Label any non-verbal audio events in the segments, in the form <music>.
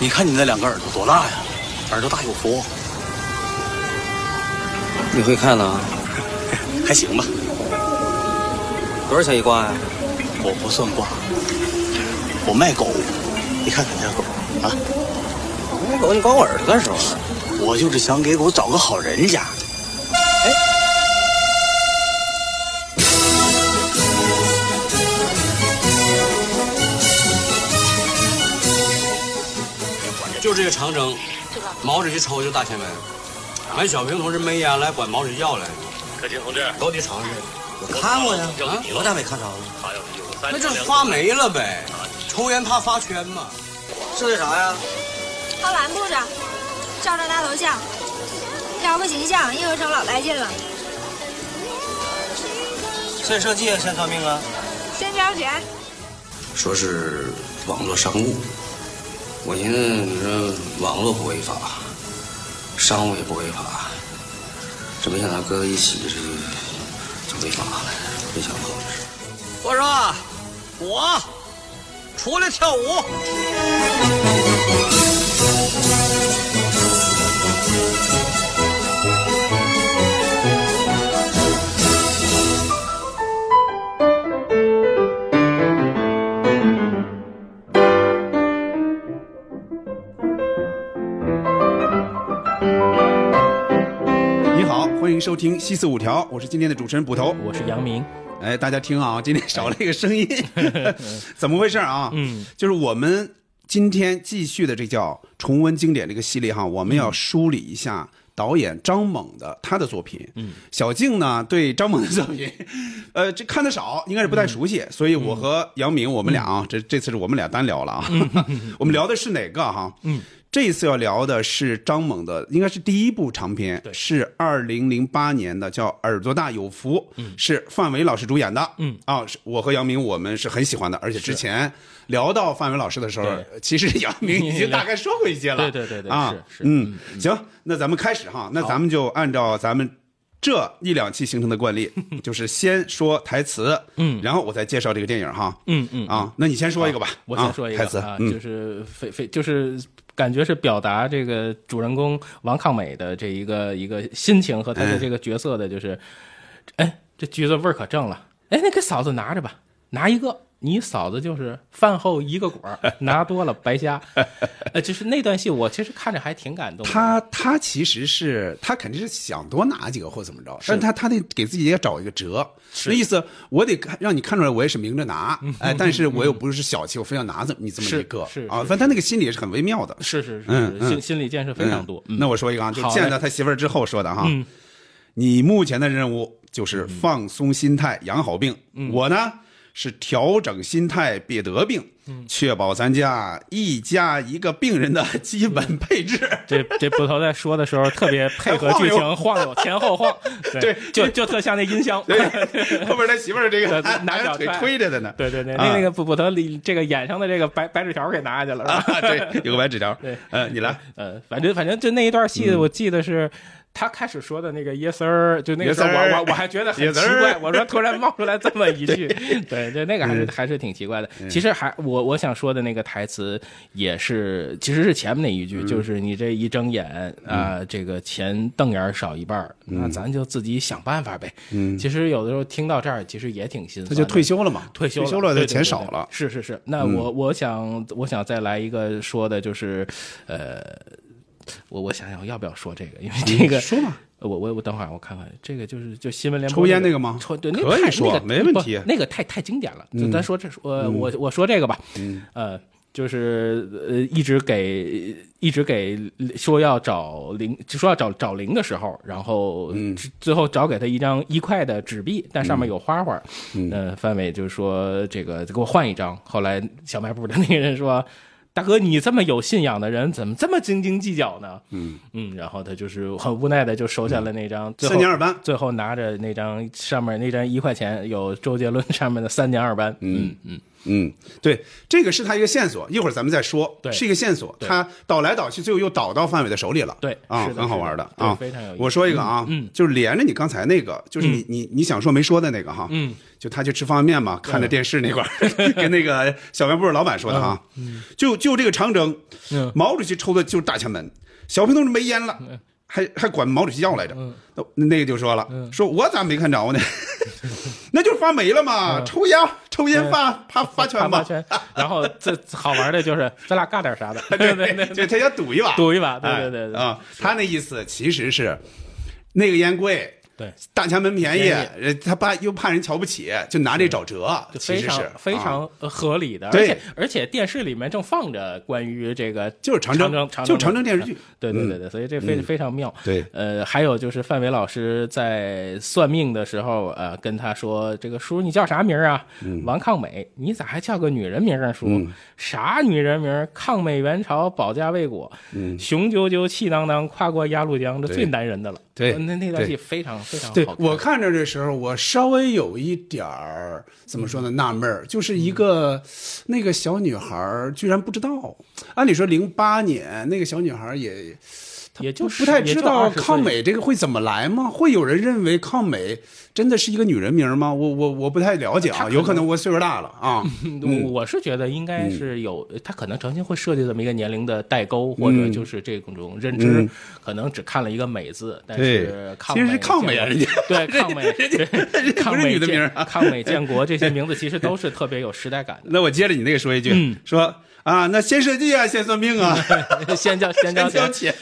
你看你那两个耳朵多大呀？耳朵大有福，你会看呢？<laughs> 还行吧。多少钱一挂呀？我不算卦，我卖狗。你看看这狗啊，卖狗你管我耳朵干什么？我就是想给狗找个好人家。这个长征，毛主席抽就大前门，俺小平同志没烟来管毛主席要来，可亲同志，都得尝试。我看过呀，啊我咋没看着呢？还有三那就是发霉了呗，抽烟怕发圈嘛。是那啥呀？画蓝布上，照照大头像，挑个形象，印合成老带劲了。先设计啊先算命啊？先交钱，说是网络商务，我寻思你说网络不违法，商务也不违法，这没想到搁一起这就就违法了，没想到这是。我说，我出来跳舞。迎收听《西四五条》，我是今天的主持人捕头。我是杨明，哎，大家听啊，今天少了一个声音，<laughs> 怎么回事啊？嗯，就是我们今天继续的这叫重温经典这个系列哈，我们要梳理一下导演张猛的他的作品。嗯，小静呢对张猛的作品，<laughs> 呃，这看的少，应该是不太熟悉，所以我和杨明我们俩啊，这这次是我们俩单聊了啊，<laughs> 我们聊的是哪个哈？嗯。这一次要聊的是张猛的，应该是第一部长片，是二零零八年的，叫《耳朵大有福》，是范伟老师主演的。嗯。啊，是我和杨明我们是很喜欢的，而且之前聊到范伟老师的时候，其实杨明已经大概说过一些了。对对对对啊，嗯，行，那咱们开始哈，那咱们就按照咱们。这一两期形成的惯例，<laughs> 就是先说台词，嗯，然后我再介绍这个电影哈，嗯嗯啊，那你先说一个吧，我先说一个啊台词啊，，嗯。就是非非就是感觉是表达这个主人公王抗美的这一个一个心情和他的这个角色的，就是，哎，这橘子味儿可正了，哎，那给嫂子拿着吧，拿一个。你嫂子就是饭后一个果儿，<laughs> 拿多了白瞎。呃，就是那段戏，我其实看着还挺感动的。他他其实是他肯定是想多拿几个或怎么着，但是他他得给自己也找一个辙，那意思我得让你看出来我也是明着拿，哎，但是我又不是小气，我非要拿这么你这么一个。啊，是是是。反正他那个心理也是很微妙的，是是是心心理建设非常多。嗯那我说一个啊，就见到他媳妇儿之后说的哈，嗯你目前的任务就是放松心态，养好病，嗯。我呢是调整心态，别得病，嗯确保咱家一家一个病人的基本配置。这这捕头在说的时候特别配合剧情，<laughs> 晃悠前后晃，对就就特像那音箱。对，<laughs> 后边他媳妇儿这个拿拿着腿推着的呢。对对对，啊那那个捕捕头里这个眼上的这个白白纸条给拿下去了，是吧？啊，对，有个白纸条。<laughs> 对，呃，你来。呃，反正反正就那一段戏，我记得是。他开始说的那个 yes sir，就那个时候我我我还觉得很奇怪，我说突然冒出来这么一句，<laughs> 对。对，那个还是还是挺奇怪的。其实还我我想说的那个台词也是，其实是前面那一句，就是你这一睁眼啊，这个钱瞪眼儿少一半儿，那咱就自己想办法呗。嗯，其实有的时候听到这儿，其实也挺心酸就退休了嘛，退休退休了，对这钱少了。嗯是是是，那我我想我想再来一个说的就是，呃，我我想想要不要说这个，因为这个说嘛，我我我等会儿我看看，这个就是就新闻联播抽烟那那个吗抽对，那可以说太那个没问题那个太太经典了，就咱说这我我我说这个吧，呃。就是呃，一直给一直给说要找零，就说要找找零的时候，然后最后找给他一张一块的纸币，但上面有花花。嗯，呃，范伟就说这个给我换一张。后来小卖部的那个人说：“大哥，你这么有信仰的人，怎么这么斤斤计较呢？”嗯。嗯，然后他就是很无奈的就收下了那张最后三年二班。最后拿着那张上面那张一块钱有周杰伦上面的三年二班。嗯。嗯，嗯，对，这个是他一个线索，一会儿咱们再说，对。是一个线索，他倒来倒去，最后又倒到范伟的手里了，对啊，很好玩的啊，非常有意思。我说一个啊，嗯就是连着你刚才那个，就是你你你想说没说的那个哈，嗯，就他去吃方便面嘛，看着电视那块儿，<laughs> 跟那个小卖部老板说的哈，就就这个长征嗯，毛主席抽的就是大前门，小平同志没烟了。还还管毛主席要来着，那那个就说了，说我咋没看着呢？那就是发霉了嘛，抽烟抽烟发发发圈吧，发圈，然后这 <laughs> 好玩的就是咱俩干点啥的，<laughs> 对对 <laughs> 对，就他想赌一把，赌一把，对哎对对对，啊，他那意思其实是那个烟贵，对，大前门便宜呃他怕又怕人瞧不起，就拿这找辙，就非常其实是啊。非常呃合理的，而对且而且电视里面正放着关于这个就是长征征，就长征电视剧，对对对对，所以这非嗯。非常妙。对。呃，还有就是范伟老师在算命的时候，呃，跟他说：“这个叔，你叫啥名啊？嗯。王抗美，你咋还叫个女人名儿？啊？叔，啥女人名？抗美援朝，保家卫国，雄赳赳，气囊囊，跨过鸭绿江，这最男人的了。对那那段戏非常非常对我看着的时候，我稍微有一点儿怎么说呢，纳闷儿，就是一嗯个那个小女孩儿居然不知道，按理说零八年那个小女孩儿也。她也就是不太知道抗美这个会怎么来吗？会有人认为抗美真的是一个女人名吗？我我我不太了解啊，可有可能我岁数大了啊。<laughs> 我我是觉得应该是有，他可能诚心会设计这么一个年龄的代沟，或者就是这种认知，嗯可能只看了一个美字，但是抗其实是美抗美啊人家对抗美，对抗不是美女的名啊建抗美建国这些 <laughs> 名字其实都是特别有时代感的那我接着你那个说一句，嗯说啊，那先设计啊，先算命啊，<laughs> 先交先交钱。钱。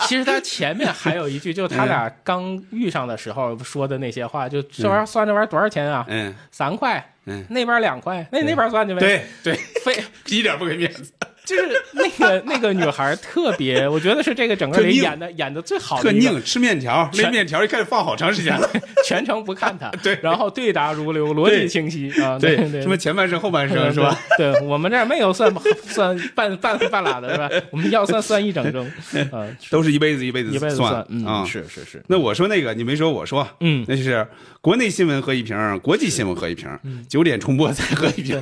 其实他前面还有一句，就是他俩刚遇上的时候说的那些话，就这玩意儿算这玩意儿多少钱啊？嗯，三块，嗯那边两块，那那边算去呗。对对，非 <laughs> 一点不给面子，就是那个那个女孩特别，我觉得是这个整个里演的演的最好的特拧，吃面条，那面条一开始放好长时间了。<laughs> 全程不看他，<laughs> 对然后对答如流，逻辑清晰啊，对对，什么前半生后半生是吧？？对，对我们这儿没有算算半半半拉的是吧？我们要算算一整整，<laughs> 啊，都是一辈子一辈子一辈子算嗯，啊。是是是，那我说那个你没说，我说，嗯那就是国内新闻喝一瓶，国际新闻喝一瓶，九点重播再喝一瓶，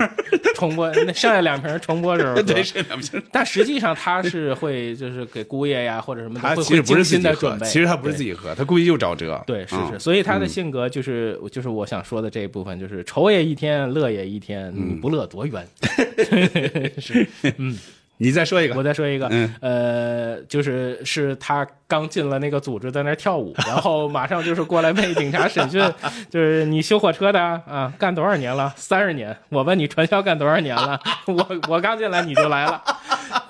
重播那剩下两瓶重播时候喝，<laughs> 对，剩两瓶。但实际上他是会就是给姑爷呀或者什么他其实不是自己喝其实他不是自己喝，他故意就找辙。对，是啊是，所以他的性格就是就是我想说的这一部分，就是愁也一天，乐也一天，你不乐多冤。<laughs> <laughs> 是，你再说一个我，再说一个，嗯呃，就是是他刚进了那个组织，在那儿跳舞，然后马上就是过来被警察审讯，<laughs> 就是你修火车的啊，干多少年了？三十年。我问你传销干多少年了？<laughs> 我我刚进来你就来了。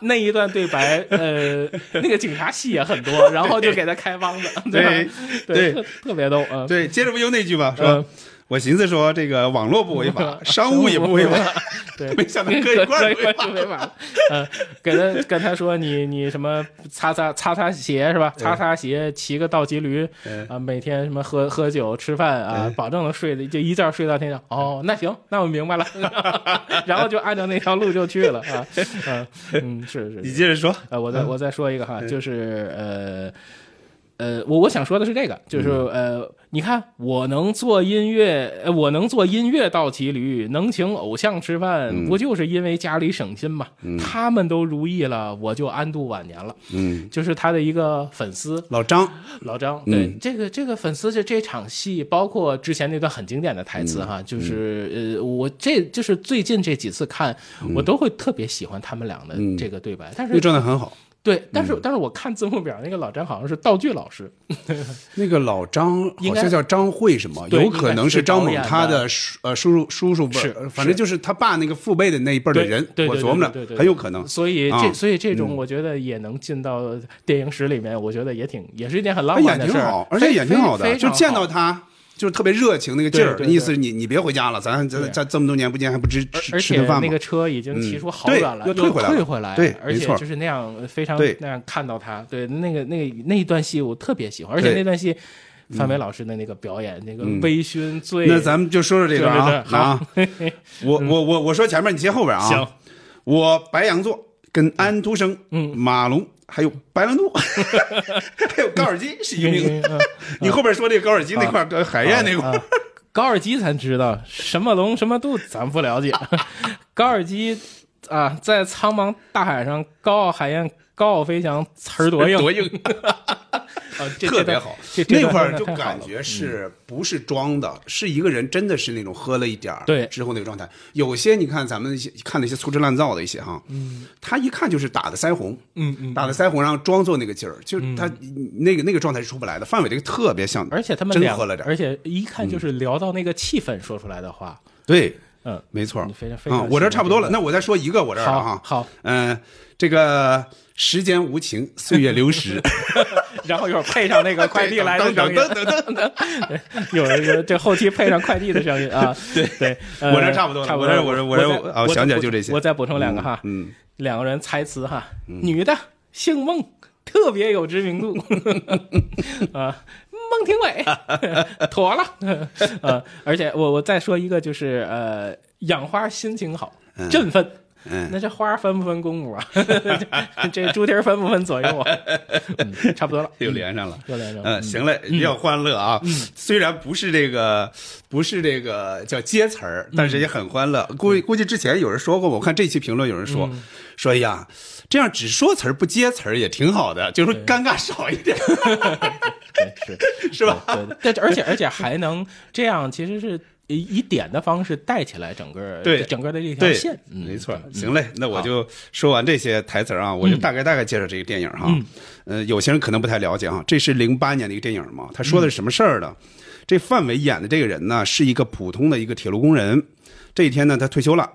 那一段对白，呃，那个警察戏也很多，然后就给他开帮子，吧？对对特特别逗，嗯，对，接着不就那句吗？嗯说我寻思说这个网络不违法，<laughs> 商务也不违法，<laughs> 对，没想到搁一块儿违法就违法。嗯，给他跟他说你你什么擦擦擦擦鞋是吧？擦擦鞋，骑个倒骑驴啊，每天什么喝喝酒吃饭啊，保证能睡的就一觉睡到天亮。哦，那行，那我明白了。<laughs> 然后就按照那条路就去了啊。嗯嗯，是是。是你接着说，呃，我再我再说一个哈，就是呃呃，我我想说的是这个，就是呃，你看我能做音乐，呃我能做音乐倒骑驴，能请偶像吃饭，不就是因为家里省心嘛？他们都如意了，我就安度晚年了。嗯，就是他的一个粉丝老张，老张，对、这个这个粉丝这这场戏，包括之前那段很经典的台词哈，就是呃，我这就是最近这几次看，我都会特别喜欢他们俩的这个对白，但是那状态很好。对，但是、但是我看字幕表，那个老张好像是道具老师，<laughs> 那个老张好像叫张慧什么，有可能是张猛他的叔呃叔叔叔叔辈反正就是他爸那个父辈的那一辈的人，我琢磨着很有可能。所以这、啊。所以这种我觉得也能进到电影史里面，我觉得也挺也是一件很浪漫的事儿。而且非演挺好的，非就见到他就是特别热情那个劲儿，意思是你你别回家了，咱咱咱这么多年不见还不吃吃而且吃顿饭吗？那个？车已经骑出好嗯远了，又退回来了。退回来，对而且就是那样非常对。那样看到他，对那个那个那一段戏我特别喜欢，而且那段戏范伟老师的那个表演，那个微醺醉，那咱们就说说这个啊啊，<laughs> 我我我我说前面，你接后边啊。行，我白羊座跟安徒生、嗯。马龙还有白兰度，<laughs> 还有高尔基是一个命。嗯 <laughs> 你后边说这个高尔基那块海燕那块儿，高尔基咱知道，什么龙什么度咱不了解。<laughs> 高尔基啊，在苍茫大海上高傲海燕高傲飞翔，词儿多硬，<laughs> 多硬，<laughs> 啊，特别好。这这段那块儿就感觉是不是装的，是一个人真的是那种喝了一点儿对之后那个状态。有些你看咱们一些看那些粗制滥造的一些哈，嗯，他一看就是打的腮红，嗯嗯，打的腮红，然后装作那个劲儿，就是他那个那个状态是出不来的。范伟这个特别像，而且他们两真喝了点儿，而且一看就是聊到那个气氛说出来的话，对，嗯，没错。你，非常非常嗯，我这差不多了，那我再说一个我这儿啊，好好。嗯，这个时间无情，岁月流逝，<laughs> <laughs> 然后一会儿配上那个快递来的声音，噔噔噔噔噔有有这后期配上快递的声音啊，<laughs> 对对，呃我这差不多了差不多了。我这我这我这再再哦想起来就这些。我再补充两个哈，嗯，两个人猜词哈，女的姓孟，特别有知名度。啊，孟庭苇，<laughs> 妥了，<laughs> 呃，而且我我再说一个，就是呃，养花心情好，振奋。嗯那这花分不分公母啊？<laughs> 这猪蹄儿分不分左右啊？<laughs> 嗯差不多了，又连上了。又连上了。嗯，行嘞，比较欢乐啊。虽然不是这个，不是这个叫接词儿，但是也很欢乐。估计估计之前有人说过，我看这期评论有人说，说哎呀，这样只说词儿不接词儿也挺好的，就是尴尬少一点，<laughs> 对，是是吧？对，对，对而且而且还能这样，其实是以以点的方式带起来整个对整个的这条线，，嗯没错。行嘞，那我就说完这些台词啊，我就大概大概介绍这个电影哈。呃，有些人可能不太了解哈，这是零八年的一个电影嘛，他说的是什么事儿呢？这范伟演的这个人呢，是一个普通的一个铁路工人。这一天呢，他退休了，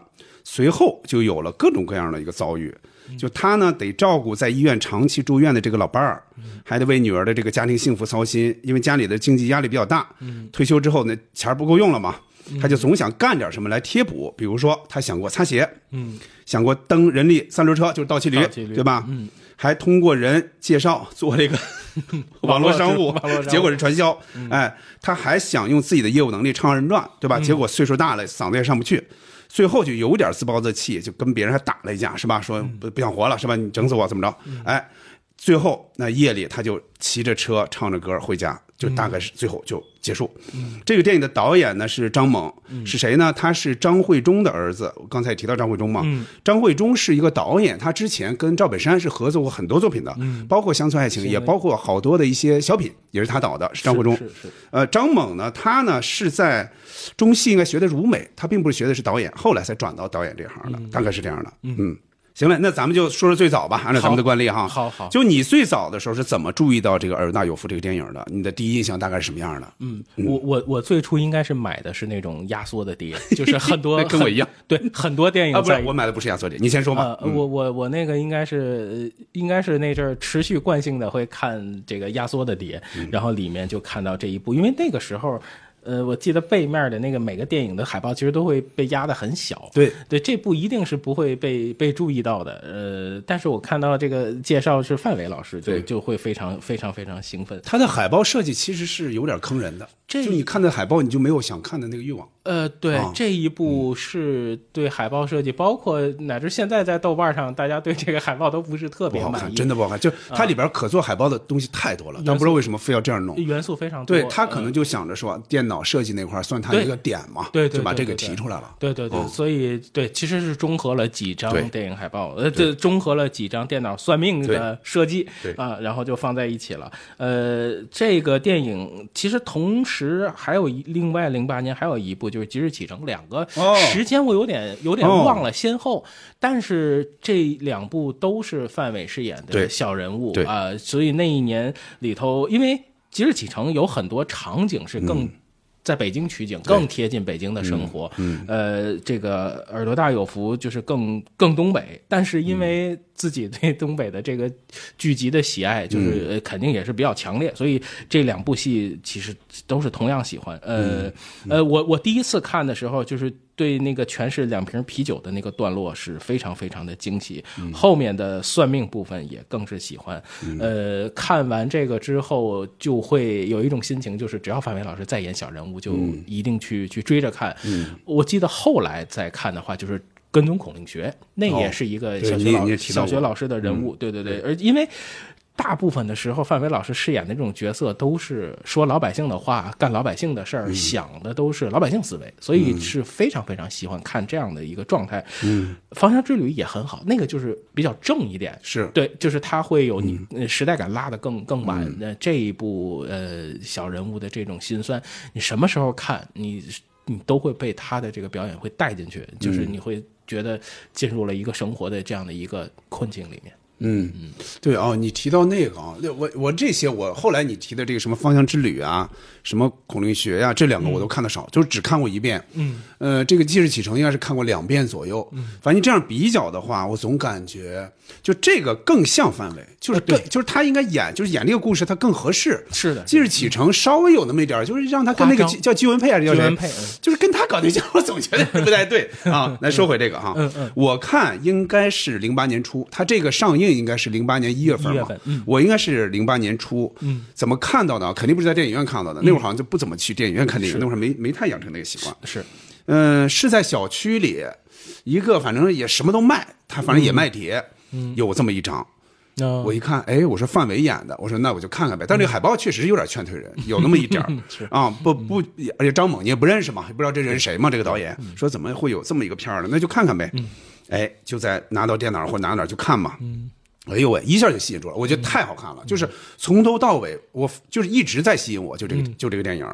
随后就有了各种各样的一个遭遇。就他呢，得照顾在医院长期住院的这个老伴儿，还得为女儿的这个家庭幸福操心，因为家里的经济压力比较大。退休之后呢，钱儿不够用了嘛，他就总想干点什么来贴补。比如说，他想过擦鞋，嗯，想过蹬人力三轮车，就是倒骑驴，对吧？嗯，还通过人介绍做这个 <laughs> 网络商务网络商务，结果是传销。哎，他还想用自己的业务能力唱二人转，对吧？结果岁数大了，嗓子也上不去。最后就有点自暴自弃，就跟别人还打了一架，是吧？说不不想活了，是吧？你整死我怎么着？哎，最后那夜里他就骑着车唱着歌回家，就大概是最后就结束。这个电影的导演呢是张猛，是谁呢？他是张惠忠的儿子。我刚才也提到张惠忠嘛，张惠忠是一个导演，他之前跟赵本山是合作过很多作品的，包括《乡村爱情》，也包括好多的一些小品，也是他导的，是张惠忠。是是呃，张猛呢，他呢是在中戏应该学的舞美，他并不是学的是导演，后来才转到导演这行的，大概是这样的。嗯，行了，那咱们就说说最早吧，按照咱们的惯例哈。好好就你最早的时候是怎么注意到这个《尔大有夫》这个电影的？你的第一印象大概是什么样的？嗯，我我我最初应该是买的是那种压缩的碟，就是很多 <laughs> 跟我一样，对，很多电啊，影啊不是，我买的不是压缩碟，你先说吧。呃，我我我那个应该是呃应该是那阵儿持续惯性的会看这个压缩的碟，嗯然后里面就看到这一部，因为那个时候。呃，我记得背面的那个每个电影的海报其实都会被压得很小，对对，这部一定是不会被被注意到的。呃，但是我看到这个介绍是范伟老师，就对就会非常非常非常兴奋。他的海报设计其实是有点坑人的，这就你看的海报，你就没有想看的那个欲望。呃，对，啊这一部是对海报设计，包括乃至现在在豆瓣上，大家对这个海报都不是特不好看，别满意，真的不好看。就它里边可做海报的东西太多了，但不知道为什么非要这样弄。元素非常多。对他可呃能就想着说，电脑设计那块算它一个点嘛，对对就把这个提出来了。对对对，嗯所以对，其实是综合了几张电影海报，呃，这，综合了几张电脑算命的设计对啊，然后就放在一起了。呃，这个电影其实同时还有一另外零八年还有一部就是《即日启程》，两个哦时间我有点有点哦忘了先后，但是这两部都是范伟饰演的小人物对啊，所以那一年里头，因为《即日启程》有很多场景是更。在北京取景更贴近北京的生活，嗯呃，这个耳朵大有福就是更更东北，但是因为自己对东北的这个剧集的喜爱，就是、呃肯定也是比较强烈，所以这两部戏其实都是同样喜欢。呃、呃，我我第一次看的时候，就是对那个全是两瓶啤酒的那个段落是非常非常的惊喜，后面的算命部分也更是喜欢。呃，看完这个之后，就会有一种心情，就是只要范伟老师再演小人物，就一定去、去追着看。我记得后来再看的话，就是。跟踪孔令学，那也是一个小学老、小学老师的人物，对对对，而因为大部分的时候，范伟老师饰演的这种角色都是说老百姓的话，干老百姓的事儿，想的都是老百姓思维，所以是非常非常喜欢看这样的一个状态。嗯，芳香之旅也很好，那个就是比较正一点，是对，就是他会有你呃时代感拉得更更满。那、这一部呃小人物的这种心酸，你什么时候看你你都会被他的这个表演会带进去，就是你会觉得进入了一个生活的这样的一个困境里面。嗯，嗯。对哦，你提到那个啊，我我这些我后来你提的这个什么方向之旅啊，什么孔令学呀、这两个我都看的少，就是只看过一遍。嗯，呃，这个《记事启程》应该是看过两遍左右。嗯，反正这样比较的话，我总感觉就这个更像范伟，就是更、就是他应该演，就是演这个故事他更合适。是的记事启程》稍微有那么一点儿，就是让他跟那个叫姬文佩还是叫谁？就是跟他搞对象，我总觉得不太对。<laughs> 啊。来说回这个哈，嗯嗯。我看应该是零八年初，他这个上映应该是零八年一月份嘛，份嗯。我应该是零八年初，嗯，怎么看到的？肯定不是在电影院看到的，那好像就不怎么去电影院看电影，那会儿没没太养成那个习惯。是，嗯，是在小区里，一个反正也什么都卖，他反正也卖碟，有这么一张。那我一看，哎，我说范伟演的，我说那我就看看呗。但这个海报确实有点劝退人，有那么一点儿啊，不不，而且张猛你也不认识嘛，也不知道这人谁嘛，这个导演说怎么会有这么一个片儿呢？那就看看呗。哎，就在拿到电脑或者拿到哪儿就看嘛。哎呦喂，一下就吸引住了，我觉得太好看了，就是从头到尾，我就是一直在吸引我，就这个、就这个电影。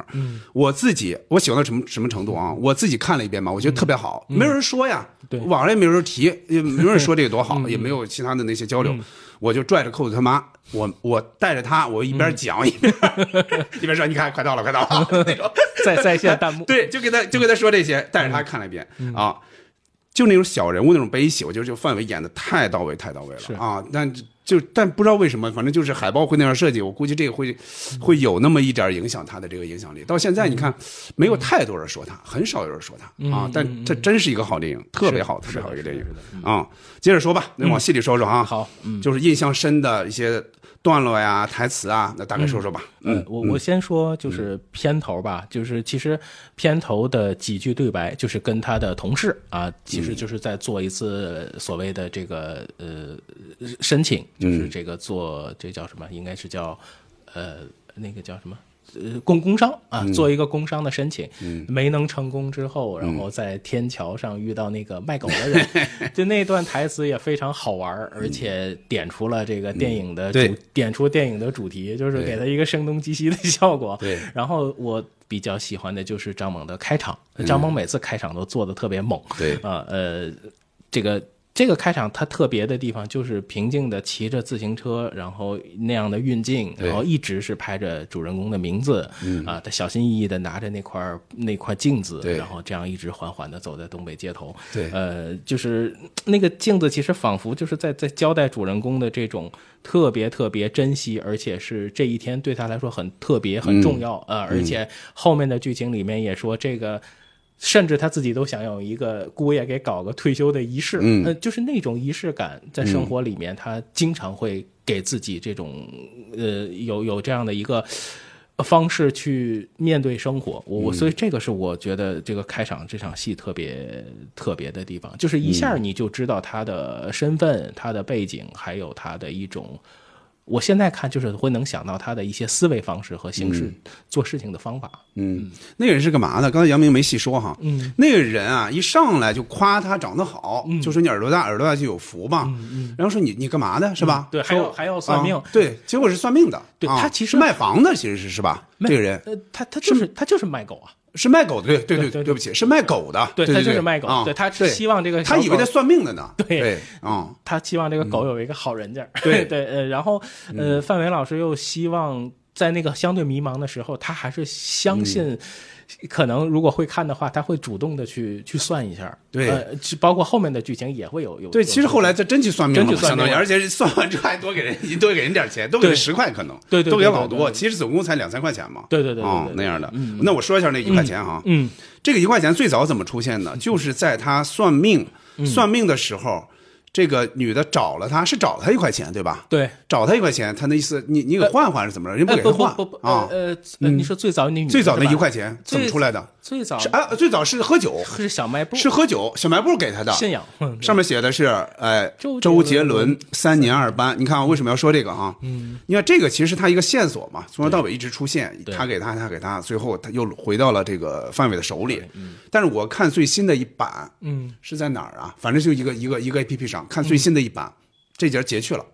我自己我喜欢到什么什么程度啊？我自己看了一遍嘛，我觉得特别好，没有人说呀，对。网上也没有人提，也没有人说这个多好，<laughs> 也没有其他的那些交流，我就拽着扣子他妈，我我带着他，我一边讲一边、<laughs> 一边说，你看快到了，快到了 <laughs> 那种。在在线弹幕，对，就给他就给他说这些，带着他看了一遍、啊，就那种小人物那种悲喜，我觉得这个范伟演的太到位，太到位了啊！但就但不知道为什么，反正就是海报会那样设计，我估计这个会会有那么一点影响他的这个影响力。到现在你看，没有太多人说他，很少有人说他啊，但这真是一个好电影，特别好，特别好一个电影啊！接着说吧，那往戏里说说啊，好，就是印象深的一些段落呀、台词啊，那大概说说吧。嗯，我我先说就是片头吧，就是其实片头的几句对白就是跟他的同事啊，其实就是在做一次所谓的这个呃申请，就是这个做这叫什么？应该是叫呃那个叫什么？呃，工工商啊，做一个工商的申请，没能成功之后，然后在天桥上遇到那个卖狗的人，<laughs> 就那段台词也非常好玩，而且点出了这个电影的主对。点出电影的主题，就是给他一个声东击西的效果。对。然后我比较喜欢的就是张猛的开场，张猛每次开场都做的特别猛。对。啊，呃，这个。这个开场它特别的地方就是平静的骑着自行车，然后那样的运镜，然后一直是拍着主人公的名字，啊，他小心翼翼的拿着那块儿那块镜子，然后这样一直缓缓的走在东北街头，对。呃，就是那个镜子其实仿佛就是在在交代主人公的这种特别特别珍惜，而且是这一天对他来说很特别很重要，呃，而且后面的剧情里面也说这个。甚至他自己都想有一个姑爷给搞个退休的仪式，嗯呃，就是那种仪式感，在生活里面，他经常会给自己这种，呃，有有这样的一个方式去面对生活。我我所以这个是我觉得这个开场这场戏特别特别的地方，就是一下你就知道他的身份、他的背景，还有他的一种。我现在看就是会能想到他的一些思维方式和行事、做事情的方法。嗯，那个人是干嘛的？刚才杨明没细说哈。嗯，那个人啊，一上来就夸他长得好，就说你耳朵大，耳朵大就有福嘛。嗯然后说你你干嘛的，是吧？对还有还要算命啊对，结果是算命的。啊对他其实卖房的，其实是是吧？这个人呃，他他就是他就是卖狗啊，是卖狗的，对对对对对不起，是卖狗的。对对，他就是卖狗啊对他是希望这个他以为他算命的呢。<laughs> 对对啊，他希望这个狗有一个好人家。对 <laughs> 对，呃，然后呃，范伟老师又希望在那个相对迷茫的时候，他还是相信。可能如果会看的话，他会主动的去去算一下，对呃，包括后面的剧情也会有有。对，其实后来他真去算命了相当于，而且是算完之后还多给人多给人点钱，多给十块可能，对对对都给老多，其实总共才两三块钱嘛。对对对对啊那样的。那我说一下那一块钱哈，嗯，这个一块钱最早怎么出现的？就是在他算命算命的时候。这个女的找了他，是找了他一块钱对吧？对，找他一块钱，他那意思你你给换换是怎么着？人不给他换不不不啊？你说最早那女最早那一块钱怎么出来的？最早是啊，最早是喝酒，是小卖部是喝酒，小卖部给他的。信仰，嗯上面写的是，哎，周周杰伦三年二班。你看我，为什么要说这个啊？嗯，你看这个其实是他一个线索嘛，从头到尾一直出现，他给他，他给他，最后他又回到了这个范伟的手里。嗯但是我看最新的一版，嗯，是在哪儿啊？反正就一个一个一个 A P P 上看最新的一版，这节截去了。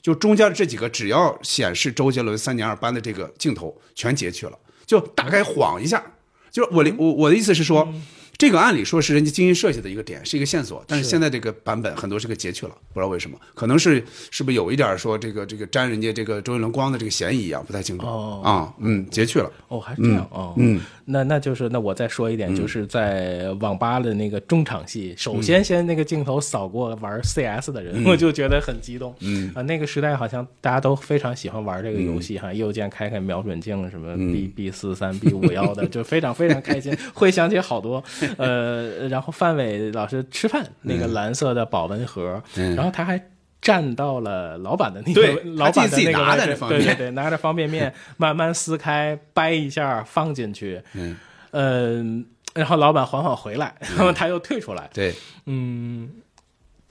就中间这几个，只要显示周杰伦三年二班的这个镜头，全截去了，就大概晃一下。就是我的我我的意思是说，这个按理说是人家精心设计的一个点，是一个线索，但是现在这个版本很多是给截去了，不知道为什么，可能是是不是有一点说这个这个沾人家这个周杰伦光的这个嫌疑啊，不太清楚。哦。啊，嗯，截去了，哦，还是这样哦，嗯，那那就是那我再说一点，就是在网吧的那个中场戏，首先先那个镜头扫过玩 CS 的人，我就觉得很激动，嗯。啊，那个时代好像大家都非常喜欢玩这个游戏哈，右键开开瞄准镜什么 B B 四三 B 五幺的，就非常非常开心，<laughs> 会想起好多 <laughs> 呃，然后范伟老师吃饭那个蓝色的保温盒，然后他还。站到了老板的那对个 <laughs> 老板的他自己那个对对对，拿着方便面 <laughs> 慢慢撕开，掰一下放进去，嗯，呃，然后老板缓缓回来，然后他又退出来，对，嗯，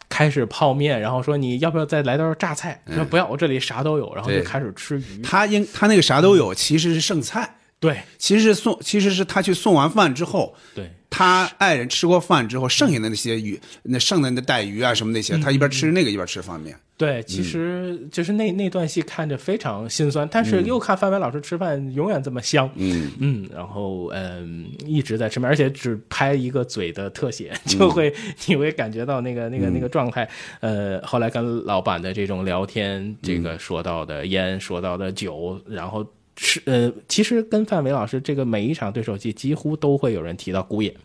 开始泡面，然后说你要不要再来道榨菜？他说不要，我这里啥都有，然后就开始吃鱼。他应他那个啥都有，其实是剩菜，对。其实是送其实是他去送完饭之后，对，他爱人吃过饭之后，剩下的那些鱼，那剩的那带鱼啊什么那些，他一边吃那个一边吃方便。面。对，其实就是那那段戏看着非常心酸，但是又看范伟老师吃饭永远这么香，嗯。嗯，然后嗯一直在吃面，而且只拍一个嘴的特写，<laughs> 就会你会感觉到那个那个那个状态。呃，后来跟老板的这种聊天，这个说到的烟，说到的酒，然后是呃，其实跟范伟老师这个每一场对手戏几乎都会有人提到姑爷。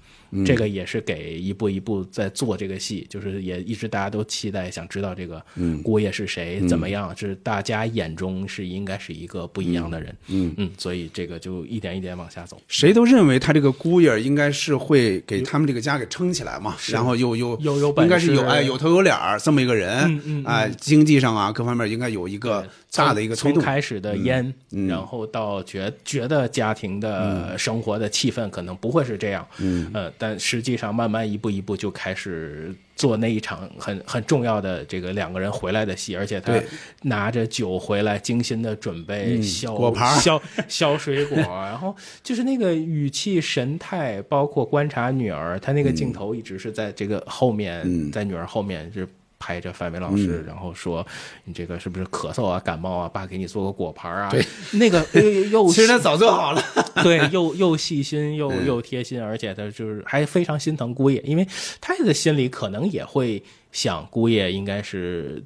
这个也是给一步一步在做这个戏，就是也一直大家都期待想知道这个姑爷是谁，怎么样，是大家眼中是应该是一个不一样的人，嗯嗯，所以这个就一点一点往下走，谁都认为他这个姑爷应该是会给他们这个家给撑起来嘛，然后又又又有本应该是有事哎有头有脸儿这么一个人，嗯哎经济上啊各方面应该有一个大的一个。从开始的烟，然后到觉觉得家庭的生活的气氛可能不会是这样，嗯。呃，但实际上慢慢一步一步就开始做那一场很很重要的这个两个人回来的戏，而且他拿着酒回来，精心的准备削果盘削削水果，然后就是那个语气神态，包括观察女儿，他那个镜头一直是在这个后面，在女儿后面是。拍着范伟老师，然后说：“你这个是不是咳嗽啊、感冒啊？爸给你做个果盘啊。”对，<laughs> 那个呃又其实他早做好了，<laughs> 对，又又细心又又贴心，而且他就是还非常心疼姑爷，因为他的心里可能也会想，姑爷应该是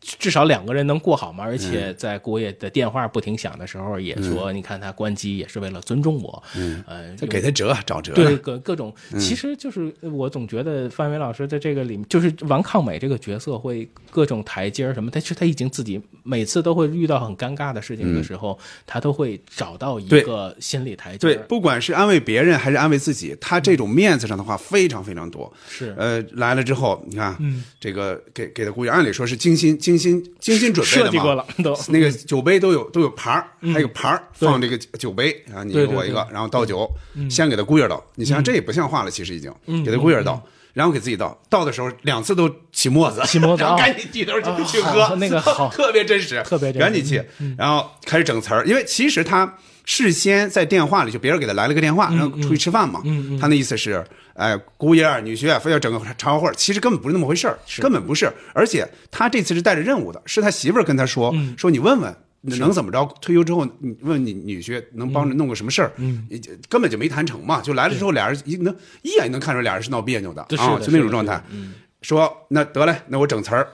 至少两个人能过好嘛。而且在姑爷的电话不停响的时候，也说，你看他关机也是为了尊重我，嗯，呃，就给他折找折。对，各各种，其实就是我总觉得范伟老师在这个里面，就是王抗美这个角色会各种台阶儿什么，但是他已经自己每次都会遇到很尴尬的事情的时候，他都会找到一个心理台阶对儿，不管是安慰别人还是安慰自己，他这种面子上的话非常非常多。是。呃，来了之后，你看，这个给给他姑爷，按理说是精心精心精心准备的嘛，设计过了都那个酒杯都有都有盘儿，还有盘儿放这个酒杯啊，你一个我一个，然后倒酒，先给他姑爷倒。你想想，这也不像话了，其实已经给他姑爷倒。然后给自己倒，倒的时候两次都起沫子，起沫子然后啊赶紧低头啊去去喝，那个 <laughs> 好特别真实，特别真实赶紧去，然后开始整词儿，因为其实他事先在电话里就别人给他来了个电话，然后出去吃饭嘛，他那意思是，哎，姑爷女婿非要整个茶话会儿，其实根本不是那么回事儿，根本不是，而且他这次是带着任务的，是他媳妇儿跟他说，说你问问。能怎么着？退休之后，你问你女婿能帮着弄个什么事儿？嗯，根本就没谈成嘛。就来了之后，俩人一能一眼就能看出俩人是闹别扭的啊，就那种状态。嗯说那得嘞，那我整词儿，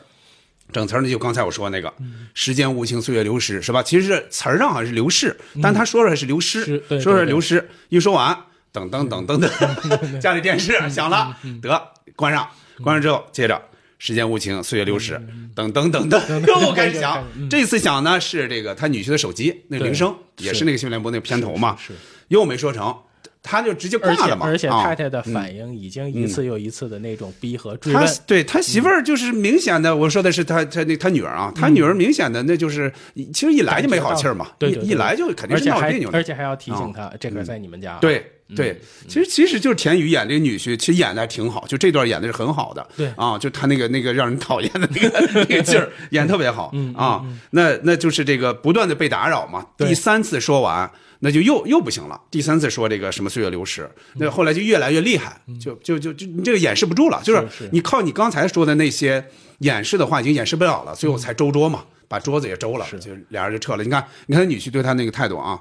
整词儿呢就刚才我说那个，嗯时间无情，岁月流逝，是吧？其实词儿上好像是流逝，但他说出来是流失，说是流失。一说完，等等等等等，<laughs> <laughs> 家里电视响了，嗯得关上，关上之后接着。时间无情，岁月流逝，嗯噔噔噔噔，<laughs> 又开始响。这次响呢是这个他女婿的手机那铃声，也是那个新闻联播那个片头嘛。是又没说成，他就直接挂了嘛。啊而且太太的反应已经一次又一次的那种逼和追他问，对他媳妇儿就是明显的，我说的是他他那他女儿啊，他女儿明显的那就是，其实一来就没好气儿嘛，对对对一一来就肯定是闹别扭的而。且还要提醒他，这个在你们家。对对，其实其实就是田雨演这个女婿，其实演的还挺好，就这段演的是很好的。对啊，就他那个那个让人讨厌的那个 <laughs> 那个劲儿，演特别好嗯啊。那那就是这个不断的被打扰嘛。对第三次说完。那就又又不行了。第三次说这个什么岁月流逝，那后来就越来越厉害，就就就就你这个掩饰不住了，就是是你靠你刚才说的那些掩饰的话，已经掩饰不了了，最后才周桌嘛，把桌子也周了，就俩人就撤了。你看，你看女婿对他那个态度啊，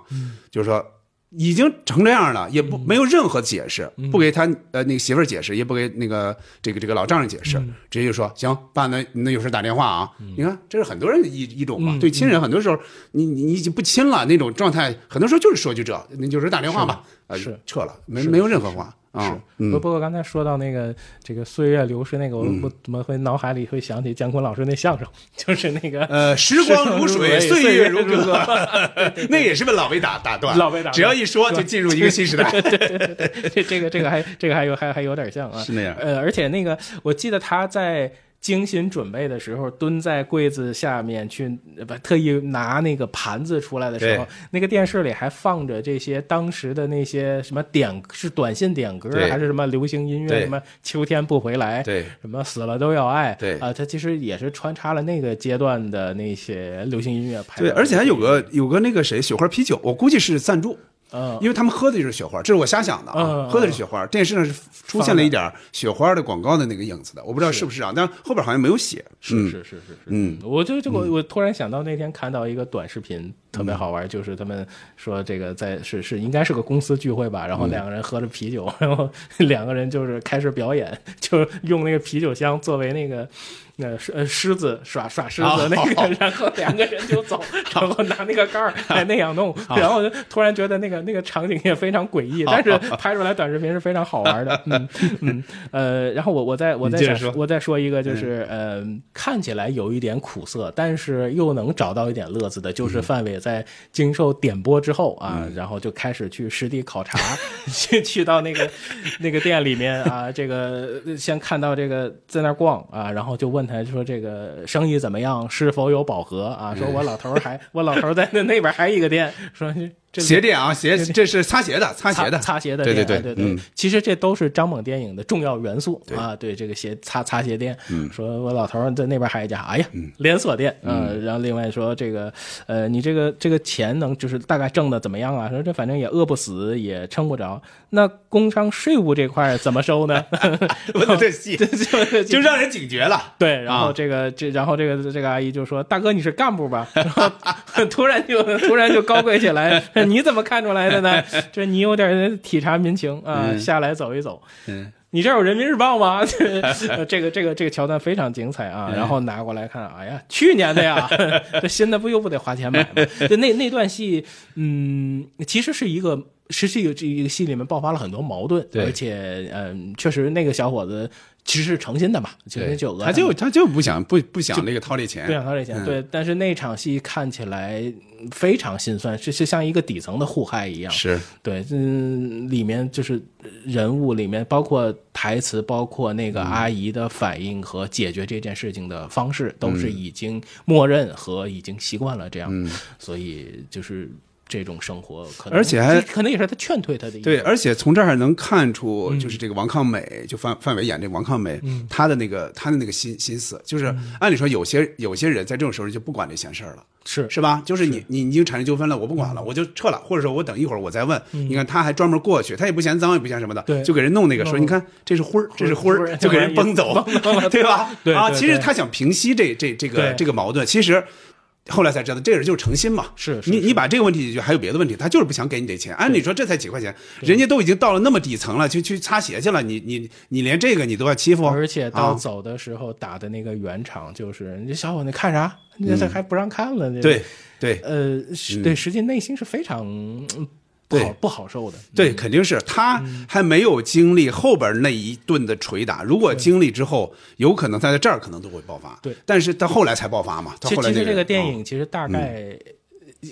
就是说已经成这样了，也不没有任何解释，不给他呃那个媳妇儿解释，也不给那个这个这个老丈人解释，直接就说行，爸，那那有事打电话啊。你看，这是很多人的一一种嘛，对亲人很多时候你你你已经不亲了那种状态，很多时候就是说句这，那有事打电话吧，呃是。撤了，没没有任何话啊。不不过刚才说到那个这个岁月流逝那个，我嗯。我怎么会脑海里会想起姜昆老师那相声，<laughs> 就是那个呃，时光如水，岁月如歌，<laughs> 那也是被老被打打断，老被打断只要一说就进入一个新时代。对。这这个这个还这个还有还还有点像啊，是那样。呃，而且那个我记得他在精心准备的时候，蹲在柜子下面去，呃不特意拿那个盘子出来的时候，那个电视里还放着这些当时的那些什么点是短信点歌还是什么流行音乐，什么秋天不回来，对。什么死了都要爱，对。啊，它其实也是穿插了那个阶段的那些流行音乐拍对，而且还有个有个那个谁雪花啤酒，我估计是赞助。嗯。因为他们喝的就是雪花，这是我瞎想的啊，嗯喝的是雪花。电视上是出现了一点雪花的广告的那个影子的，我不知道是。不是啊，但后边好像没有写。是嗯。是是是是，嗯，我就这个我突然想到那天看到一个短视频，特别好玩，就是他们说这个在是是应该是个公司聚会吧，然后两个人喝着啤酒，然后两个人就是开始表演，<laughs> 就用那个啤酒箱作为那个。那呃狮子耍耍狮子那个，<laughs> 然后两个人就走，然后拿那个杆儿 <laughs> 来那样弄，然后就突然觉得那个那个场景也非常诡异，但是拍出来短视频是非常好玩的，嗯 <laughs> 嗯呃，然后我我再我再我再说一个，就是呃，看起来有一点苦涩，但是又能找到一点乐子的，就是范伟在经受点播之后啊，然后就开始去实地考察，去去到那个那个店里面啊，这个先看到这个在那儿逛啊，然后就问他说这个生意怎么样，是否有饱和啊？说我老头儿还我老头儿在那那边还一个店，说这鞋垫啊，<laughs> 鞋这是擦鞋的，擦鞋的，擦鞋的对，对对，对对嗯，其实这都是张猛电影的重要元素啊。对这个鞋擦擦鞋垫，嗯说我老头在那边还有一家，哎呀，连锁店，啊，然后另外说这个，呃，你这个这个钱能就是大概挣的怎么样啊？说这反正也饿不死，也撑不着。那工商税务这块怎么收呢？问的这细，就就让人警觉了。对，然后啊这个这，然后这个这个阿姨就说：“大哥，你是干部吧？”突然就突然就高贵起来，<laughs> 你怎么看出来的呢？<laughs> 这你有点体察民情啊，嗯下来走一走。嗯，你这有人民日报吗？这 <laughs> 这个这个这个桥段非常精彩嗯啊！然后拿过来看，哎呀，去年的呀，这新的不又不得花钱买吗？就那那段戏，嗯，其实是一个。是这个这一个戏里面爆发了很多矛盾，而且嗯，确实那个小伙子其实是诚心的嘛，其实就他就他就不想不不想那个掏这钱，不想掏这钱，嗯对。但是那场戏看起来非常心酸，是是像一个底层的互害一样。是对，嗯，里面就是人物里面包括台词，包括那嗯个阿姨的反应和解决这件事情的方式，都嗯是已经默认和已经习惯了这样，所以就是。这种生活可能，而且还可能也是他劝退他的一对，而且从这儿能看出，嗯就是这个王抗美，就范范伟演这王抗美，他的那个他的那个心心思，就是按理说有些有些人在这种时候就不管这闲事儿了。是是吧？就是你你已经产生纠纷了，我不管了，我就撤了，或者说我等一会儿我再问。你看他还专门过去，他也不嫌脏，也不嫌什么的，就给人弄那个说，你看这是灰儿，这是灰儿，就给人 <laughs> 崩走 <laughs> 对吧？啊，其实他想平息这这这个这个矛盾，其实。后来才知道，这个人就是诚心嘛。是你你把这个问题解决，还有别的问题，他就是不想给你这钱。按理说这才几块钱，人家都已经到了那么底层了，去去擦鞋去了，你你你连这个你都要欺负，而且到啊走的时候打的那个圆场，就是你这小伙子看啥？那这还不让看了？对对呃，是对，实际内心是非常嗯不对好不好受的。对，肯定是他还没有经历后边那一顿的捶打。如果经历之后，有可能他在这儿可能都会爆发。对，但是到后来才爆发嘛。到其实其实这个电影其实大概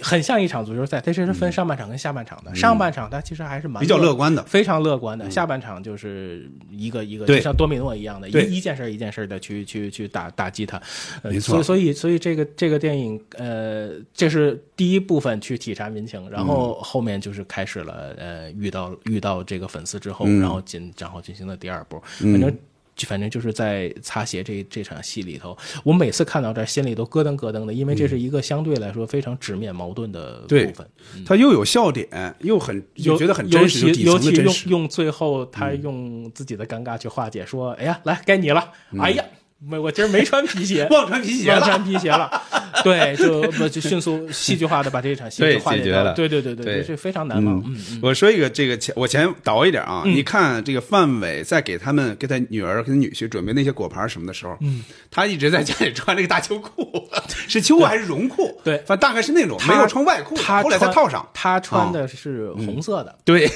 很像一场足球赛，它这是分上半场跟下半场的。上半场它其实还是蛮比较乐观的非常乐观的。下半场就是一个一个，就像多米诺一样的，一一件事儿一件事儿的去去去打打击它。呃没错所以所以所以这个这个电影，呃，这是第一部分去体察民情，然后后面就是开始了，呃，遇到遇到这个粉丝之后，嗯然后进然后进行了第二步，反正。就反正就是在擦鞋这这场戏里头，我每次看到这儿心里都咯噔咯噔的，因为这是一个相对来说非常直面矛盾的部对分。他又有笑点，又很又觉得很真实，尤其。用用最后他用自己的尴尬去化解，说：“哎呀，来该你了。哎呀，没我今儿没穿皮鞋，<laughs> 忘穿皮鞋了。忘穿皮鞋了。<laughs> 对，就不就迅速戏剧化的把这场戏对就化解了。对对对对对这非常难忘。嗯。嗯我说一个这个前我前倒一点啊，你看这个范伟在给他们给他女儿跟女婿准备那些果盘什么的时候，嗯，他一直在家里穿这个大秋裤，<laughs> 是秋裤还是绒裤？对。反正大概是那种没有穿外裤，他后来才套上。他穿的是红色的，对，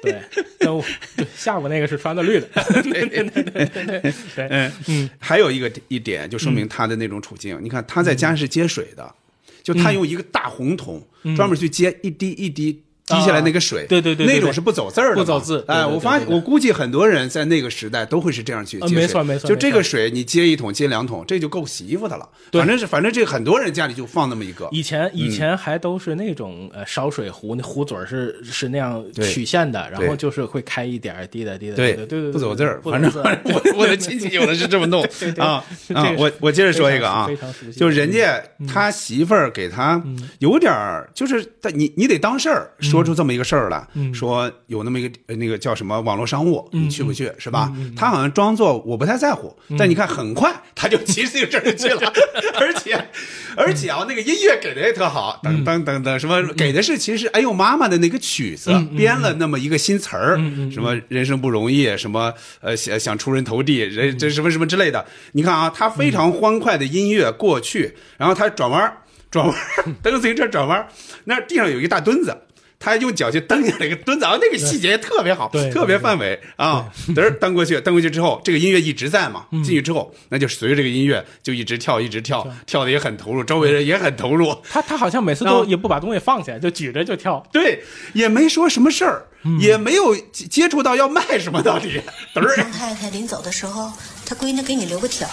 <laughs> 对，但我对下午那个是穿的绿的。<laughs> 对对对对对对对，<laughs> 嗯嗯，还有一个一点就说明他的那种处境。你看他在家是接水的，就他用一个大红桶专门去接一滴一滴。滴下来那个水，啊对对对对对那种是不走字儿的，不走字对哎，我发现，我估计很多人在那个时代都会是这样去接水，呃没错没错就这个水，你接一桶接两桶，这就够洗衣服的了。对。反正是反正这很多人家里就放那么一个，以前以前还都是那种呃烧水壶，那壶嘴是是那样曲线的，然后就是会开一点儿滴的滴的，对对对对，不走字儿，不反正我我的亲戚有的是这么弄 <laughs> 对对啊 <laughs> 啊！我我接着说一个啊就人家他媳妇儿给他有点儿，就是但你你得当事儿，说出这么一个事儿来，说有那么一个呃那个叫什么网络商务，你去不去是吧？他好像装作我不太在乎，但你看很快他就骑自行车就去了，<laughs> 而且而且啊那个音乐给的也特好，等等等等什么给的是其实是哎呦妈妈的那个曲子编了那么一个新词儿，什么人生不容易，什么呃想想出人头地，人这什么什么之类的。你看啊，他非常欢快的音乐过去，然后他转弯转弯儿，<laughs> 蹬自行车转弯，那地上有一大墩子。他用脚去蹬下那个墩子，啊，那个细节特别好，对特别范伟啊！嘚 <laughs> 儿蹬过去，蹬过去之后，这个音乐一直在嘛。进去之后，那就随着这个音乐就一直跳，一直跳，跳的也很投入，周围人也很投入。他他好像每次都也不把东西放下，就举着就跳。对，也没说什么事儿，也没有接接触到要卖什么，到底 <laughs> 嘚儿王太太临走的时候，她闺女给你留个条，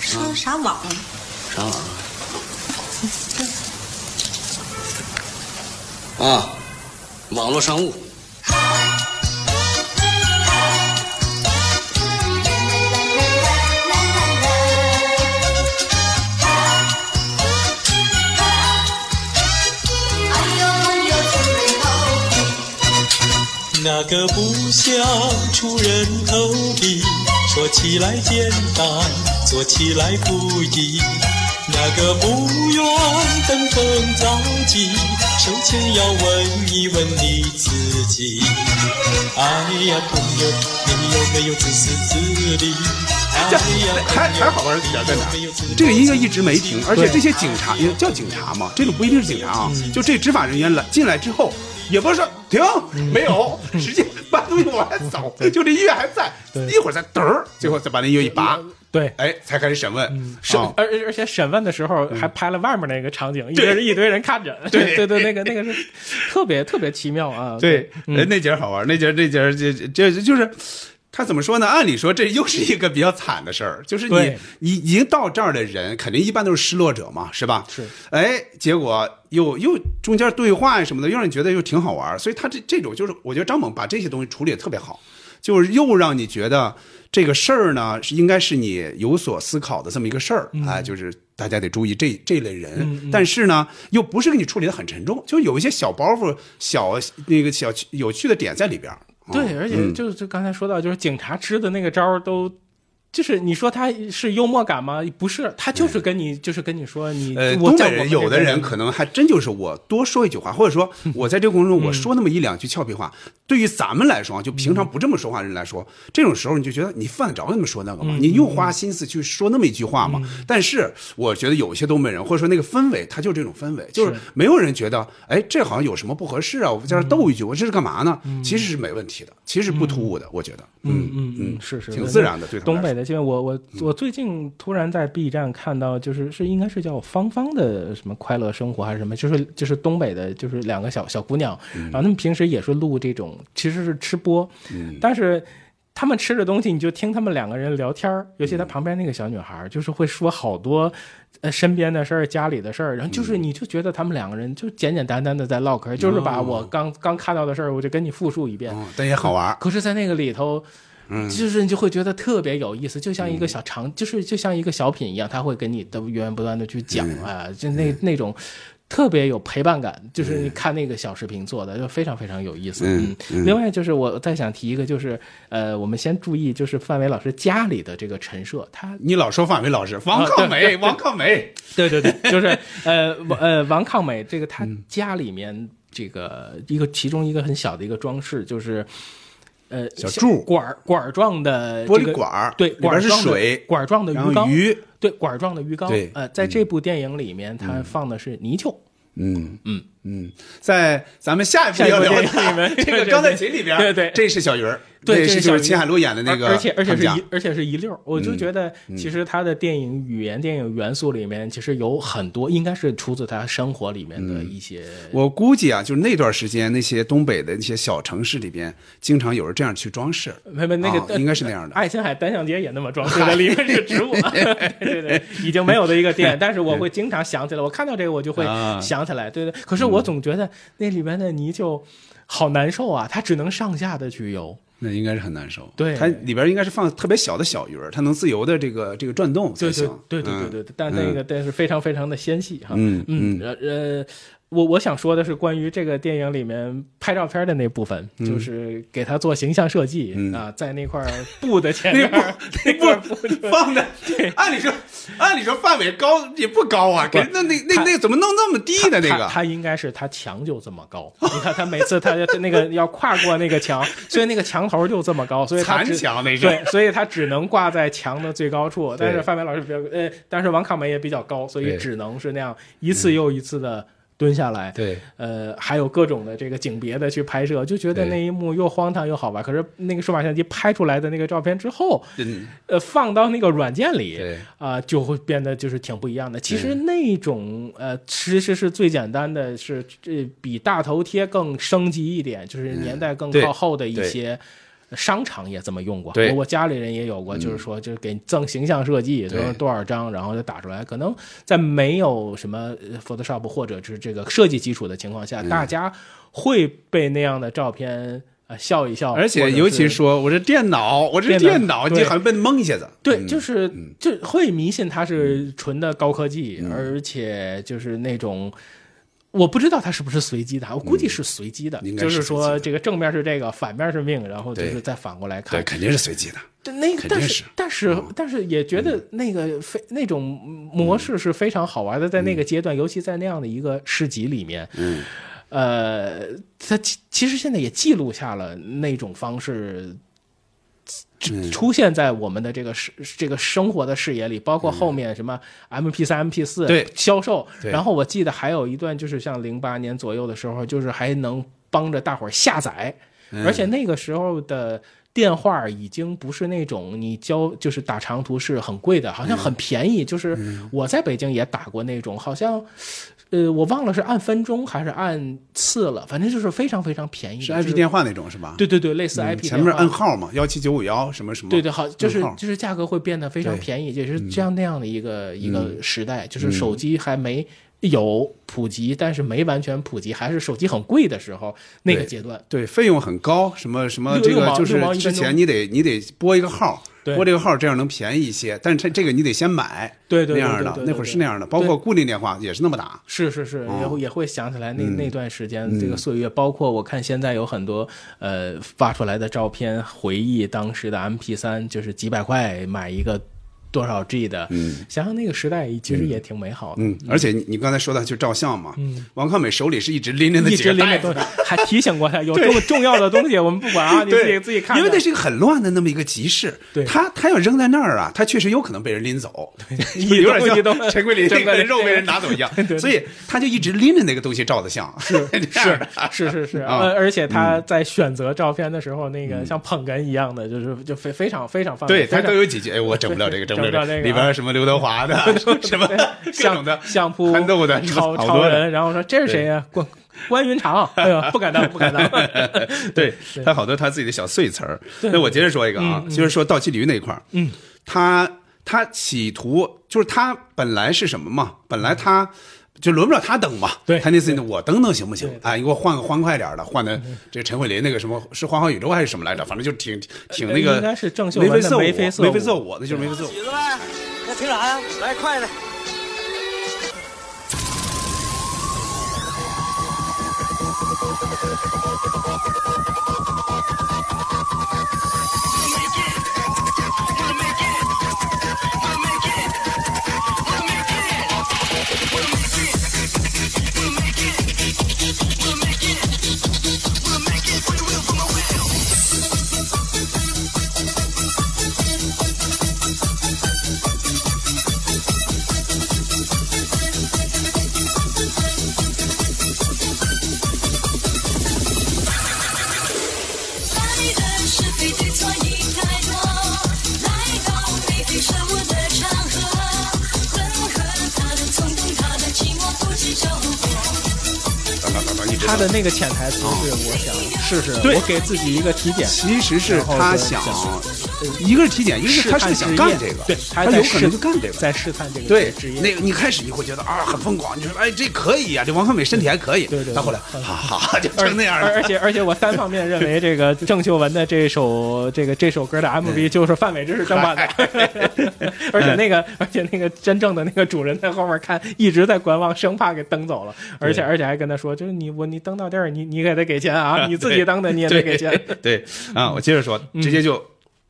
说啥网？啥网？啊，网络商务。那个不想出人头地，说起来简单，做起来不易。那个不用登峰造极，首先要问一问你自己。哎呀，朋友，你有没有自私自利？哎这呀，还还好玩的点在哪？这个音乐一直没停，而且这些警察也叫警察嘛，这种不一定是警察啊，就这执法人员来进来之后，也不是说停，没有，<laughs> 直接把东西往外走，就这音乐还在，一会儿再嘚儿，最后再把那音乐一拔，对，哎，才开始审问。审啊而而而且审问的时候还拍了外面那个场景，一对堆人一堆人看着，对 <laughs> 对对，那个那个是特别特别奇妙啊。对，那节好玩，那节儿那节这这就是。他怎么说呢？按理说，这又是一个比较惨的事儿，就是你你已经到这儿的人，肯定一般都是失落者嘛，是吧？是。哎，结果又又中间对话什么的，又让你觉得又挺好玩，所以他这这种就是，我觉得张猛把这些东西处理的特别好，就是又让你觉得这个事儿呢是应该是你有所思考的这么一个事儿，哎，就是大家得注意这这类人，但是呢又不是给你处理的很沉重，就有一些小包袱、小那个小有趣的点在里边儿。对，而且嗯就就刚才说到，就是警察支的那个招儿都。就是你说他是幽默感吗？不是，他就是跟你，就是跟你说你。呃，东北人有的人可能还真就是我多说一句话，或者说我在这个过程中我说那么一两句俏皮话，对于咱们来说，就平常不这么说话的人来说，这种时候你就觉得你犯得着那么说那个吗？你又花心思去说那么一句话吗？但是我觉得有一些东北人，或者说那个氛围，他就这种氛围，就是没有人觉得，哎，这好像有什么不合适啊？我在这逗一句，我这是干嘛呢？其实是没问题的，其实不突兀的，我觉得，嗯嗯嗯，是是挺自然的。对东北的，因为我我我最近突然在 B 站看到，就是是应该是叫芳芳的什么快乐生活还是什么，就是就是东北的，就是两个小小姑娘，然后她们平时也是录这种，其实是吃播，但是。他们吃的东西，你就听他们两个人聊天儿，尤其他旁边那个小女孩儿，就是会说好多，呃，身边的事儿、家里的事儿，然后就是你就觉得他们两个人就简简单单的在唠嗑，就是把我刚刚看到的事儿，我就跟你复述一遍。哦但也好玩儿。可是，在那个里头，就是你就会觉得特别有意思，就像一个小长，就是就像一个小品一样，他会跟你都源源不断的去讲啊，就那那种。特别有陪伴感，就是你看那个小视频做的，就非常非常有意思。嗯嗯。另外就是我再想提一个，就是呃，我们先注意，就是范伟老师家里的这个陈设，他你老说范伟老师，王抗美，王抗美，对对对，<laughs> 就是呃王呃王抗美这个他家里面这个一个其中一个很小的一个装饰就是。呃，小柱。管管状的玻璃这个管儿对，管水。管状的鱼缸，鱼对，管状的鱼缸。对呃，在这部电影里面，它放的是泥鳅。嗯嗯嗯，在咱们下一步下一部要聊的 <laughs> 这个钢琴里边，对对。这是小鱼儿，对，这是就是秦海璐演的那个而而且而且是一而且是一溜儿，我就嗯觉得其实他的电影语言、电影元素里面，其实有很多应该是出自他生活里面的一些。我估计啊，就是那段时间那些东北的那些小城市里边，经常有人这样去装饰，没没那个、啊应该是那样的。爱琴海单向街也那么装饰的，里面是植物，对对对，已经没有的一个店，<laughs> 但是我会经常想起来，我看到这个我就会啊。想起来，对对。可是我总觉得那里边的泥鳅好难受啊，它只能上下的去游。那应该是很难受。对它里边应该是放特别小的小鱼儿，它能自由的这个这个转动才对对行。对对对嗯对对，但那个但是非常非常的纤细哈。嗯嗯呃呃，我我想说的是关于这个电影里面拍照片的那部分，嗯就是给他做形象设计啊，在那块布的前面，那布放的，按理说按理说范伟高也不高啊，给那那那那怎么弄那么低的那个？他他应该是他墙就这么高，你看他每次他那个要跨过那个墙，所以那个墙头就这么高，所以他只残墙那是对，所以他只能挂在墙的最高处。但是范伟老师比较呃，但是王抗美也比较高，所以只能是那样一次又一次的。蹲下来，对，呃，还有各种的这个景别的去拍摄，就觉得那一幕又荒唐又好玩。可是那个数码相机拍出来的那个照片之后，嗯呃，放到那个软件里，对啊、就会变得就是挺不一样的。其实那种呃，其实是最简单的是，这比大头贴更升级一点，就是年代更靠后的一对些。商场也这么用过，对我我家里人也有过，就是说，就是给赠形象设计，就是多少张，然后就打出来。可能在没有什么呃 Photoshop 或者是这个设计基础的情况下，大家会被那样的照片呃笑一笑，而且尤其说我这电脑，我这电脑你好像被蒙一下子。对，嗯就是就会迷信它是纯的高科技，而且就是那种。我不知道它是不是随机的，我估计是随机的，就是说这个正面是这个，反面是命，然后就是再反过来看对，，肯定是随机的。对那个，但是但是但是也觉得那个非那种模式是非常好玩的，在那个阶段，尤其在那样的一个市集里面，嗯，呃，他其其实现在也记录下了那种方式。嗯。出现在我们的这个视这个生活的视野里，包括后面什么 MP 三、MP 四嗯对。销售，然后我记得还有一段就是像零八年左右的时候，就是还能帮着大伙儿下载，嗯。而且那个时候的电话已经不是那种你交就是打长途是很贵的，好像很便宜。就是我在北京也打过那种，好像呃我忘了是按分钟还是按次了，反正就是非常非常便宜的。是 IP 电话那种是吧？对对对，类似嗯 IP 前面电话摁号嘛，幺七九五幺什么什么。对对，好，就是就是价格会变得非常便宜，也是这样那样的一个、一个时代，就是手机还没有普及，但是没完全普及，还是手机很贵的时候那个阶段。对，费用很高，什么什么这个就是之前你得你得拨一个号，对。拨这个号这样能便宜一些，但是这这个你得先买，对对对那样的那会儿是那样的，包括固定电话也是那么打，是是是，也哦会也会想起来那、嗯。那段时间这个岁月，包括我看现在有很多呃发出来的照片，回忆当时的 MP 三，就是几百块买一个多少 G 的，嗯。想想那个时代其实也挺美好的，嗯，而且你你刚才说的就照相嘛，嗯。王康美手里是一直拎着那几个袋子。<laughs> 还提醒过他有对。这么重要的东西，我们不管啊，你自己，自己看着。因为那是一个很乱的那么一个集市，对。他他要扔在那儿啊，他确实有可能被人拎走，一有点像陈桂林那整个个肉被人拿走一样。对对，所以他就一直拎着那个东西照的相，是 <laughs> 是是是是，而且他在选择照片的时候，那个像捧哏一样的，就是就非非常非常方便，对他都有几句，哎，我整不了这个，整里边什么刘德华的，<laughs> 什么 <laughs> 各种的相扑、憨豆的，超超人，然后说这是谁呀？关关云长，哎呦，不敢当，不敢当。<laughs> 对他好多他自己的小碎词儿。对那我接着说一个啊，就是说倒骑驴那一块儿，嗯，他他企图就是他本来是什么嘛？本来他。就轮不了他蹬嘛，对他那次我蹬蹬行不行？哎，你给我换个欢快点儿的，换的这陈慧琳那个什么是花花宇宙还是什么来着？反正就挺挺那个，呃应该是郑秀文的眉飞色舞，眉飞色舞那就是眉飞色舞。起子呗，那听啥呀？来快的。他的那个潜台词是，我想试试，我给自己一个体检。其实是他想，一个是体检，一个是他是想干这个，对，他有可能就干这个。在试探这个对职业。那个你开始你会觉得啊很疯狂，你说哎这可以呀、这王康美身体还可以，对对对到后来好好就成那样而而。且而且我单方面认为这个郑秀文的这首这个这首歌的 MV 就是范伟这是正版的，<laughs> 而且那个而且那个真正的那个主人在后面看，一直在观望，生怕给蹬走了，而且而且还跟他说，就是你我你蹬到地儿，你你给他给钱啊，<laughs> 你自己蹬的你也得给钱。对对啊，我接着说，直接就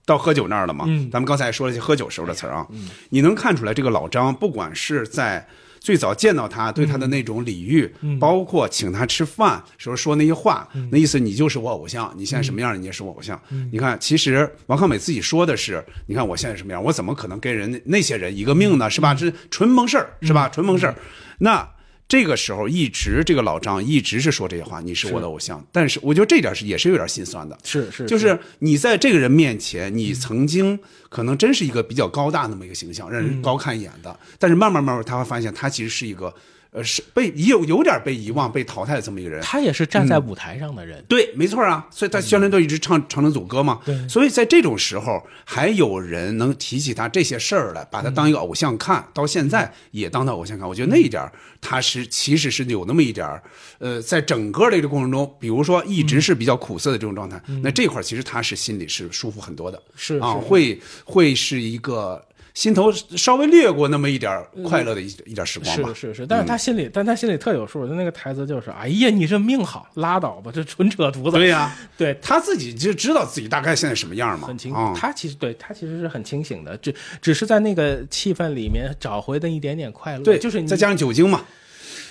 到喝酒那儿了嘛。嗯咱们刚才说了一些喝酒时候的词儿啊，你能看出来这个老张，不管是在。最早见到他，对他的那种礼遇，嗯包括请他吃饭时候说那些话，那意思你就是我偶像，你现在什么样，你也是我偶像。嗯你看，其实王康美自己说的是，你看我现在什么样，我怎么可能跟人那些人一个命呢？是吧？这纯蒙事儿，是吧？纯蒙事儿。那这个时候一直这个老张一直是说这些话，你是我的偶像，但是我觉得这点是也是有点心酸的。是是，就是你在这个人面前，你曾经可能真是一个比较高大那么一个形象，让人高看一眼的。但是慢慢慢慢，他会发现他其实是一个，呃，是被有有点被遗忘、被淘汰的这么一个人。他也是站在舞台上的人。对，没错啊，所以他宣传队一直唱《长城组歌》嘛。对所以在这种时候，还有人能提起他这些事儿来，把他当一个偶像看，到现在也当他偶像看。我觉得那一点儿，他是其实是有那么一点儿，呃，在整个的这个过程中，比如说一直是比较苦涩的这种状态，那这块儿其实他是心里是舒服很多的，啊，是啊会会是一个心头稍微掠过那么一点快乐的一一点时光吧。是是是，但是他心里，但他心里特有数，他那个台词就是：“哎呀，你这命好，拉倒吧，这纯扯犊子。”对呀、<laughs> 对，他自己就知道自己大概现在什么样嘛，很清，嗯他其实对他其实是很清醒的，只只是在那个气氛里面找回的一点点快乐。对，就是你再加上酒精嘛，啊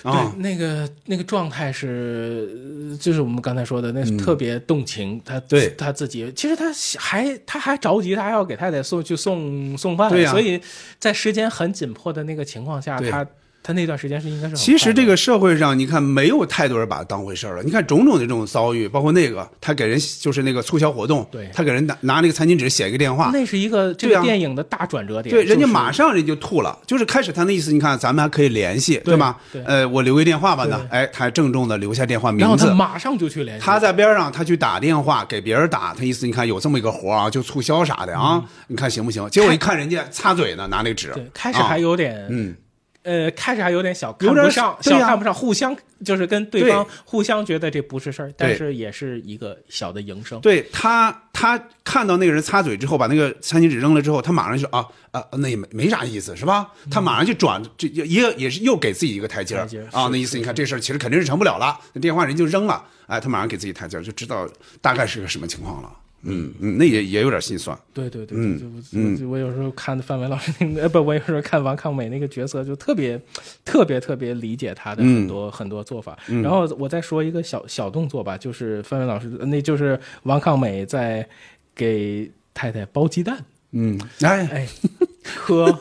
对，那个那个状态是，呃就是我们刚才说的，那是特别动情。他嗯对。他自己，其实他还他还着急，他还要给太太送去送送饭，所以在时间很紧迫的那个情况下，他他那段时间是应该是其实这个社会上，你看没有太多人把他当回事儿了。你看种种的这种遭遇，包括那个他给人就是那个促销活动，对他给人拿拿那个餐巾纸写一个电话，那是一个这个电影的大转折点，对，人家马上人就吐了。就是开始他那意思，你看咱们还可以联系，对吧？对呃，我留个电话吧呢，对哎，他还郑重的留下电话然后名字。他马上就去联系，他在边上，他去打电话给别人打，他意思你看有这么一个活儿啊，就促销啥的啊，你看行不行？结果一看人家擦嘴呢，拿那个纸，嗯对开始还有点啊嗯，呃，开始还有点小看不上，小看不上，互相就是跟对对方互相觉得这不是事儿，但是也是一个小的营生。对他，他看到那个人擦嘴之后，把那个餐巾纸扔了之后，他马上就啊啊，那也没没啥意思，是吧？他马上就转，这也也是又给自己一个台阶啊。那意思，你看这事儿其实肯定是成不了了，那电话人就扔了，哎，他马上给自己台阶儿，就知道大概是个什么情况了。嗯嗯，那也也有点心酸。对对对，嗯就我有时候看范伟老师那个，呃不，我有时候看王抗美那个角色，就特别特别特别理解他的很多、很多做法。嗯然后我再说一个小小动作吧，就是范伟老师，那就是王抗美在给太太剥鸡蛋，嗯，哎哎，磕。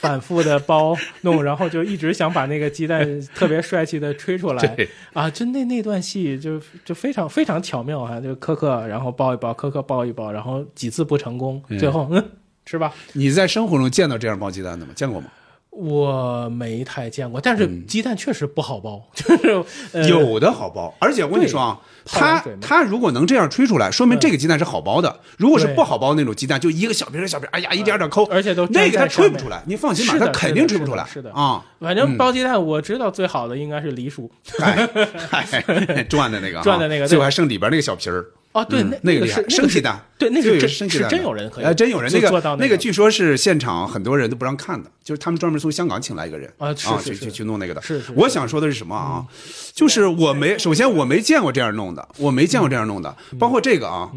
反复的包弄，然后就一直想把那个鸡蛋 <laughs> 特别帅气的吹出来对啊！就那那段戏就就非常非常巧妙啊！就磕磕，然后包一包，磕磕包一包，然后几次不成功，最后嗯，吃吧。你在生活中见到这样包鸡蛋的吗？见过吗？我没太见过，但是鸡蛋确实不好包，<laughs> 就是、呃、有的好包，而且我跟你说啊，它它如果能这样吹出来，说明这个鸡蛋是好包的。如果是不好包那种鸡蛋，就一个小瓶儿小瓶儿，哎呀，一点点抠，而且都那个它吹不出来，你放心吧，它肯定吹不出来。是的。啊，反正包鸡蛋我知道最好的应该是梨叔。哎，哎 <laughs> 转的那个啊，转的那个最后还剩里边那个小皮儿。哦，对，嗯那那个厉害是，生鸡蛋，对，那个是有真是真有人可以，哎，真有人那个那个据说是现场很多人都不让看的，就是他们专门从香港请来一个人啊去去去弄那个的。是是我想说的是什么啊？就是我没，首先我没见过这样弄的，我没见过这样弄的，嗯包括这个啊，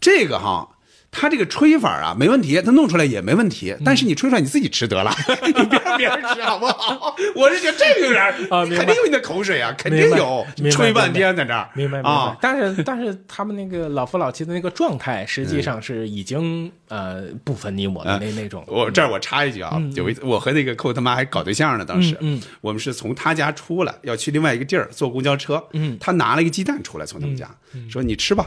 这个哈。他这个吹法啊，没问题，他弄出来也没问题，嗯。但是你吹出来你自己吃得了，<laughs> 你别让别人吃好不好？<laughs> 我是觉得这个有点肯定有你的口水啊，肯定有吹半天在这儿，明白明白。啊。但是但是他们那个老夫老妻的那个状态，实际上是已经呃不分你我的那那种。我这儿我插一句啊，有一次我和那个寇他妈还搞对象呢，当时，我们是从他家出来，要去另外一个地儿坐公交车，嗯。他拿了一个鸡蛋出来，从他们家、说你吃吧，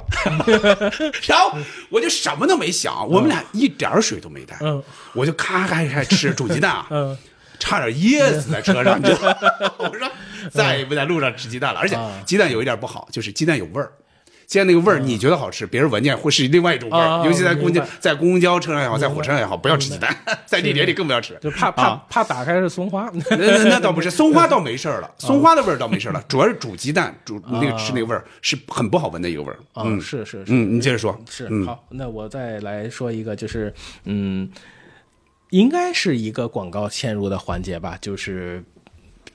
<laughs> 然后我就什么都没想，我们俩一点儿水都没带，嗯。我就咔咔咔吃煮鸡蛋。啊，<laughs> 嗯。差点噎死在车上，你知道吗？我说再也不在路上吃鸡蛋了，而且啊。鸡蛋有一点不好，就是鸡蛋有味儿。鸡蛋那个味儿，你觉得好吃，别人闻见会是另外一种味儿。啊尤其在公交在公交车上也好，在火车上也好，不要吃鸡蛋，<laughs> 在地铁里更不要吃。就怕怕、啊。怕打开是松花，<laughs> 那那那倒不是，<laughs> 松花倒没事儿了，松花的味儿倒没事儿了，主要是煮鸡蛋煮那个吃那个味儿是很不好闻的一个味儿。啊、嗯，是是是，嗯，你接着说。是、嗯。好，那我再来说一个，就是嗯，应该是一个广告嵌入的环节吧，就是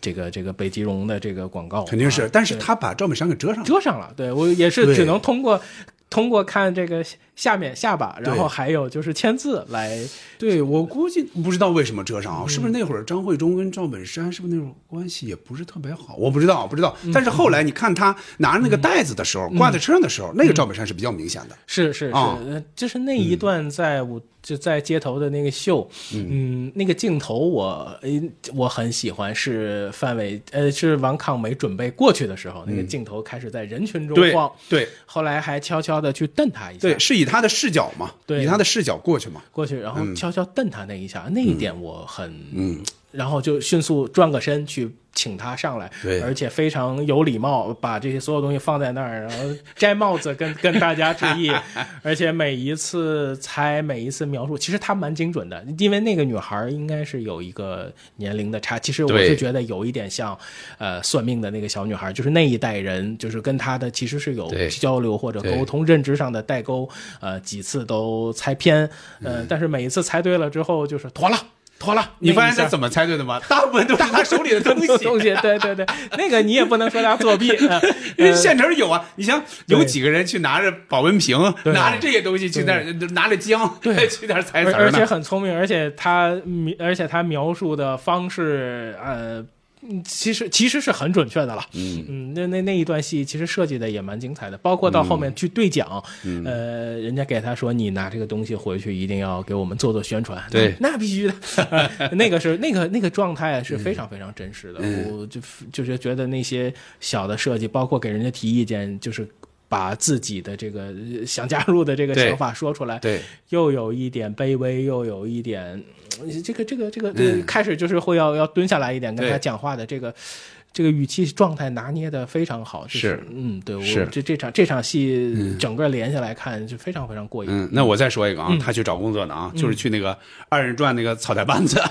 这个这个北极绒的这个广告，肯定是但是他把赵本山给遮上了。遮上了，对我也是只能通过通过看这个下面下巴，然后还有就是签字来，对我估计不知道为什么遮上啊，嗯。是不是那会儿张惠忠跟赵本山是不是那会儿关系也不是特别好？我不知道，不知道。嗯。但是后来你看他拿着那个袋子的时候，挂在车上的时候，那个赵本山是比较明显的。是是是，就是那一段在我、就在街头的那个秀，嗯，那个镜头我呃我很喜欢，是范伟呃是王抗美准备过去的时候，那个镜头开始在人群中对晃，对。后来还悄悄的去瞪他一下，对，是以他的视角嘛，对。以他的视角过去嘛。过去，然后嗯。悄悄瞪他那一下，那一点我很嗯，然后就迅速转个身去请他上来，对。而且非常有礼貌，把这些所有东西放在那儿，然后摘帽子跟 <laughs> 跟大家致意，<laughs> 而且每一次猜每一次描述，其实他蛮精准的，因为那个女孩应该是有一个年龄的差，其实我是觉得有一点像，呃，算命的那个小女孩，就是那一代人，就是跟她的其实是有交流或者沟通、认知上的代沟，呃，几次都猜偏，呃，但是每一次猜对了之后，就是妥了。妥了，你发现他他怎么猜对的吗？<laughs> 大部分都是 <laughs> 他手里的东西。东西，对对对，<laughs> 那个你也不能说他作弊，呃因为现成有啊，你像有几个人去拿着保温瓶，拿着这些东西去那儿，拿着姜，对去那儿猜词而而且。很聪明，而且他描而且他描述的方式，呃。嗯其实其实是很准确的了，嗯。那那那一段戏其实设计的也蛮精彩的，包括到后面去兑奖，嗯。呃，人家给他说你拿这个东西回去一定要给我们做做宣传，对。那那必须的，呃 <laughs> 那个是那个那个状态是非常非常真实的，嗯。我就就是觉得那些小的设计，包括给人家提意见，就是把自己的这个呃想加入的这个想法说出来，对，又有一点卑微，又有一点，嗯这个这个这个，嗯。开始就是会要要蹲下来一点跟他讲话的这个。这个语气状态拿捏的非常好，就是嗯，对我这这场这场戏整个连下来看就非常非常过瘾。嗯，那我再说一个啊嗯，他去找工作呢啊，就是去那个二人转那个草台班子。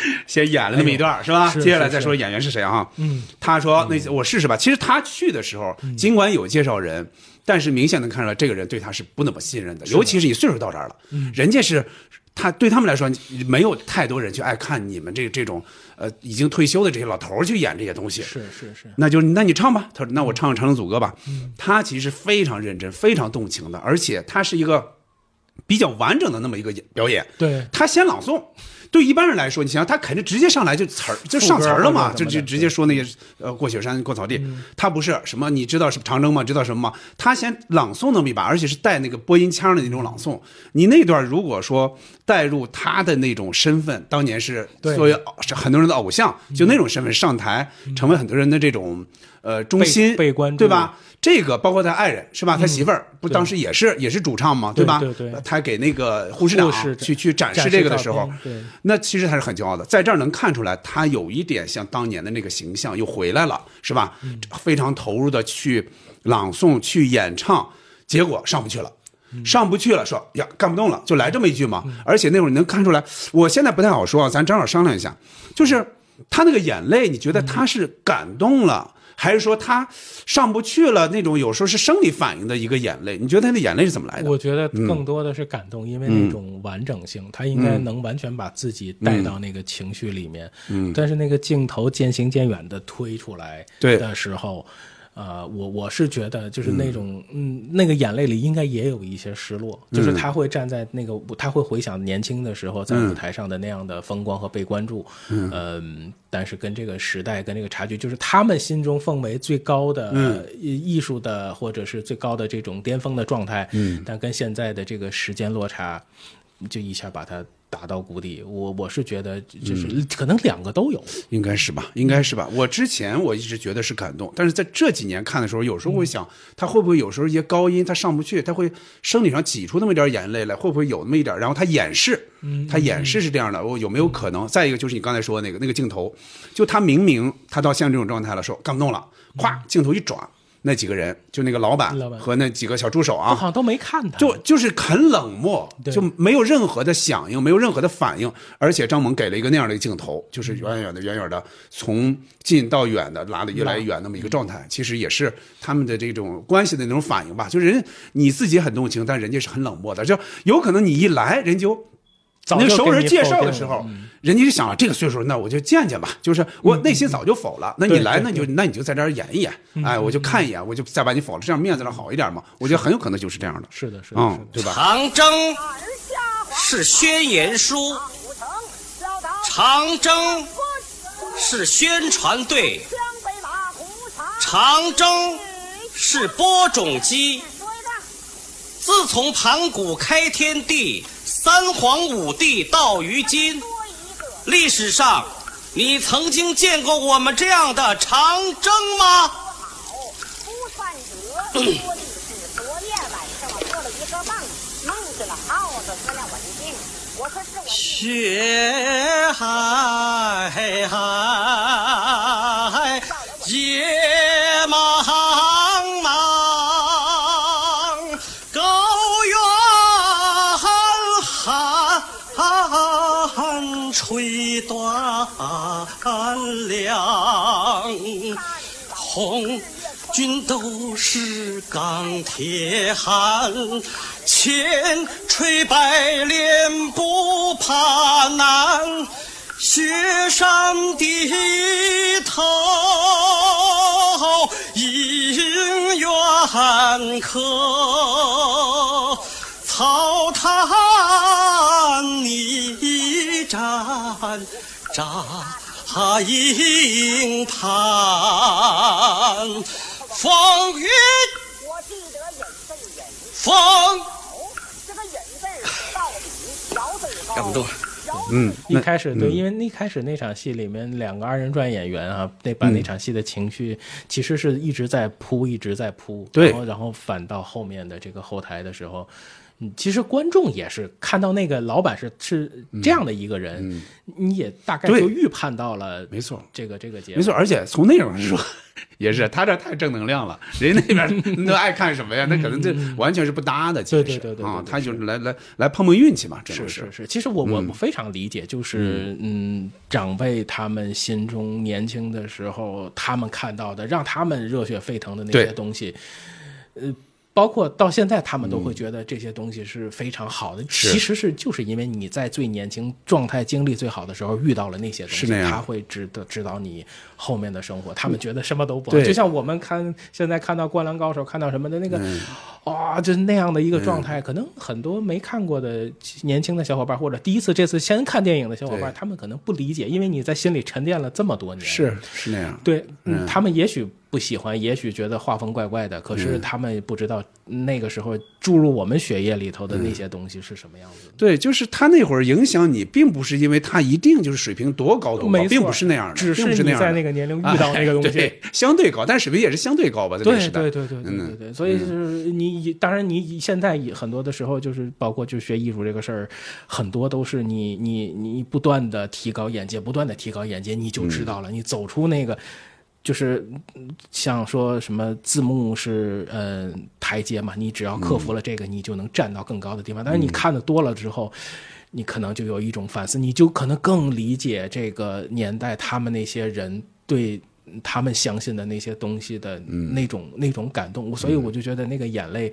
<laughs> 先演了那么一段是吧？是接下来再说演员是谁啊？嗯，他说那我试试吧。其实他去的时候，尽管有介绍人，但是明显能看出来这个人对他是不那么信任的，尤其是你岁数到这儿了，人家是他对他们来说，没有太多人去爱看你们这这种呃已经退休的这些老头儿去演这些东西。是是是，那就那你唱吧。他说那我唱《长城组歌》吧。嗯他其实非常认真，非常动情的，而且他是一个比较完整的那么一个演表演。对他先朗诵。对一般人来说，你想想，他肯定直接上来就词儿就上词儿了嘛，就就直接说那些呃过雪山过草地。他不是什么，你知道是长征吗？知道什么吗？他先朗诵那么一把，而且是带那个播音腔的那种朗诵。你那段如果说带入他的那种身份，当年是对作为是很多人的偶像，就那种身份上台，成为很多人的这种呃中心被被关注对吧？这个包括他爱人是吧？他媳妇儿不当时也是也是主唱嘛，吧？对对对他给那个护士长去去展示这个的时候那其实他是很骄傲的，在这儿能看出来，他有一点像当年的那个形象又回来了，是吧？嗯非常投入的去朗诵、去演唱，结果上不去了。嗯上不去了，说呀干不动了，就来这么一句嘛。而且那会儿你能看出来，我现在不太好说啊，咱正好商量一下，就是他那个眼泪，你觉得他是感动了，还是说他上不去了那种有时候是生理反应的一个眼泪？你觉得他的眼泪是怎么来的？我觉得更多的是感动，因为那种完整性，他应该能完全把自己带到那个情绪里面。嗯但是那个镜头渐行渐远的推出来对的时候。呃，我我是觉得，就是那种，嗯那个眼泪里应该也有一些失落，就是他会站在那个舞，他会回想年轻的时候在舞台上的那样的风光和被关注，嗯、但是跟这个时代跟这个差距，就是他们心中奉为最高的、呃艺术的或者是最高的这种巅峰的状态，嗯，但跟现在的这个时间落差，就一下把它打到谷底。我我是觉得，就是、可能两个都有，应该是吧，应该是吧。我之前我一直觉得是感动，但是在这几年看的时候，有时候会想，他会不会有时候一些高音他上不去，他会生理上挤出那么一点眼泪来，会不会有那么一点？然后他掩饰，他掩饰是这样的，我有没有可能？再一个就是你刚才说的那个那个镜头，就他明明他到现在这种状态了，说干不动了，咵镜头一转，那几个人就那个老板和那几个小助手啊，好像都没看他，就就是很冷漠，对就没有任何的响应，没有任何的反应，而且张萌给了一个那样的一个镜头，就是远远的、远远的，从近到远的拉的越来越远那么一个状态，其实也是他们的这种关系的那种反应吧。就是人你自己很动情，但人家是很冷漠的，就有可能你一来，人就。那熟人介绍的时候嗯，人家就想这个岁数，那我就见见吧。就是我内心早就否了，那你来，那你就那你就在这儿演一演，哎，我就看一眼，我就再把你否了，这样面子上好一点嘛。我觉得很有可能就是这样的，是的，是的，嗯，对吧？长征是宣言书，长征是宣传队，长征是播种机。自从盘古开天地，三皇五帝到于今，历史上你曾经见过我们这样的长征吗？不算得，说的是昨夜晚上我做了一个梦，梦见了耗子和了文静。我说是我雪海海，野茫茫，吹断粮。红军都是钢铁汉，千锤百炼不怕难，雪山低头迎远客，草滩泥战扎。营盘，风雨我记得忍字忍，风。这个忍字到底小嘴高，干不动。嗯，一开始对，因为一开始那场戏里面两个二人转演员啊，那把那场戏的情绪其实是一直在铺，一直在铺，对然后然后反到后面的这个后台的时候。嗯，其实观众也是看到那个老板是是这样的一个人，你也大概对就预判到了，没错，这个这个节目没错，而且从内容上说，也是他这太正能量了，人家那边 <laughs> 那爱看什么呀？那可能这完全是不搭的，其实啊，他就是。来来来碰碰运气嘛，这种是是是，其实我我我非常理解，就是嗯，长辈他们心中年轻的时候，他们看到的让他们热血沸腾的那些东西，呃，包括到现在，他们都会觉得这些东西是非常好的。是其实是就是因为你在最年轻状态、精力最好的时候遇到了那些东西，他会指导指导你后面的生活。他们觉得什么都不好，对就像我们看现在看到《灌篮高手》，看到什么的那个，嗯哇、就是那样的一个状态。可能很多没看过的年轻的小伙伴，或者第一次这次先看电影的小伙伴，他们可能不理解，因为你在心里沉淀了这么多年。是是那样。对，他们也许不喜欢，也许觉得画风怪怪的，可是嗯他们不知道那个时候注入我们血液里头的那些东西是什么样子的。对，就是他那会儿影响你，并不是因为他一定就是水平多高多高并不是那样的，只是那样的你在那个年龄遇到那个东西。相对高，但水平也是相对高吧，在那个对时代。对对对对对嗯对，所以就是你，当然你现在很多的时候，就是包括就学艺术这个事儿，很多都是你你你不断的提高眼界，不断的提高眼界，你就知道了，你走出那个。就是嗯像说什么字幕是呃台阶嘛，你只要克服了这个，你就能站到更高的地方。但是你看的多了之后，你可能就有一种反思，你就可能更理解这个年代他们那些人对他们相信的那些东西的那种、那种感动。所以我就觉得那个眼泪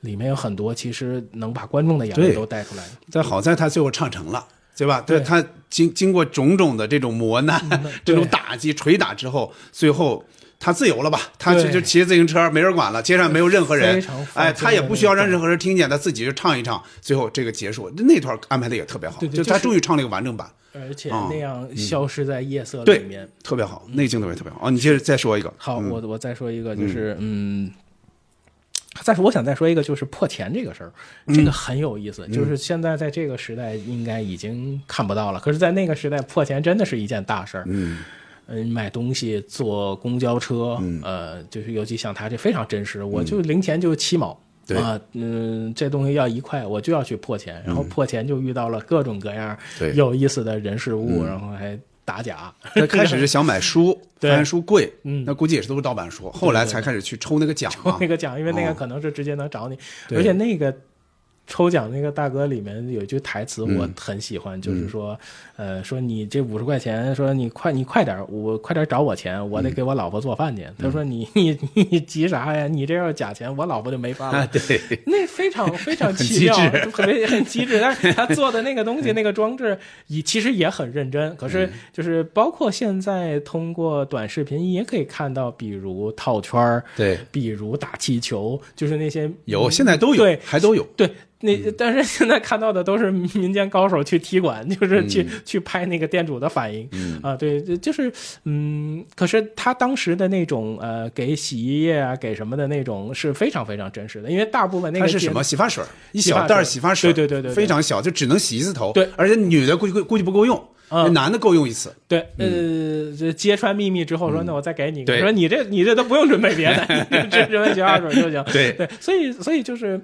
里面有很多，其实能把观众的眼泪都带出来。但好在他最后唱成了，对吧？对他经经过种种的这种磨难、这种打击、捶打之后，最后。他自由了吧？他就就骑着自行车，没人管了，街上没有任何人哎，他也不需要让任何人听见，他自己就唱一唱，最后这个结束，那段安排的也特别好，就对对就他终于唱了一个完整版，而且哦那样消失在夜色里面。，特别好，那个镜头也特别好。哦，你接着再说一个，好，嗯我我再说一个，就是嗯。再说，我想再说一个，就是破钱这个事儿，这个很有意思。嗯就是现在在这个时代，应该已经看不到了。可是，在那个时代，破钱真的是一件大事儿。嗯嗯，买东西坐公交车，呃，就是尤其像他这非常真实，我就零钱就七毛。嗯啊，嗯，这东西要一块，我就要去破钱，然后破钱就遇到了各种各样有意思的人事物，嗯然后还打假。他开始是想买书，<laughs> 对。发现书贵，嗯。那估计也是都是盗版书，后来才开始去抽那个奖嘛。<laughs> 那个奖，因为那个哦。可能是直接能找你，而且那个抽奖那个大哥里面有一句台词嗯我很喜欢，就是说，呃，说你这五十块钱，说你快你快点，我快点找我钱，我得给我老婆做饭去。他说你 <laughs> 你你急啥呀？你这要是假钱，我老婆就没饭了。啊，对，<laughs> 那非常非常 <laughs> 奇妙，很机智。但是他做的那个东西，那个装置，也其实也很认真。可嗯是就是包括现在通过短视频也可以看到，比如套圈儿，对，比如打气球，就是那些有现在都有，对还都有。对。那但是现在看到的都是民间高手去踢馆，就是去、嗯去拍那个店主的反应、嗯啊，对，就就是嗯，可是他当时的那种呃，给洗衣液啊，给什么的那种是非常非常真实的，因为大部分那个是什么洗发水？一小袋洗发水，对对对非常小，就只能洗一次头。对，而且女的估计估计不够用，嗯男的够用一次。对，呃，这揭穿秘密之后说，那我再给你一个，嗯说你这你这都不用准备别的，<laughs> 你只准备洗发水就行。对对，所以所以就是。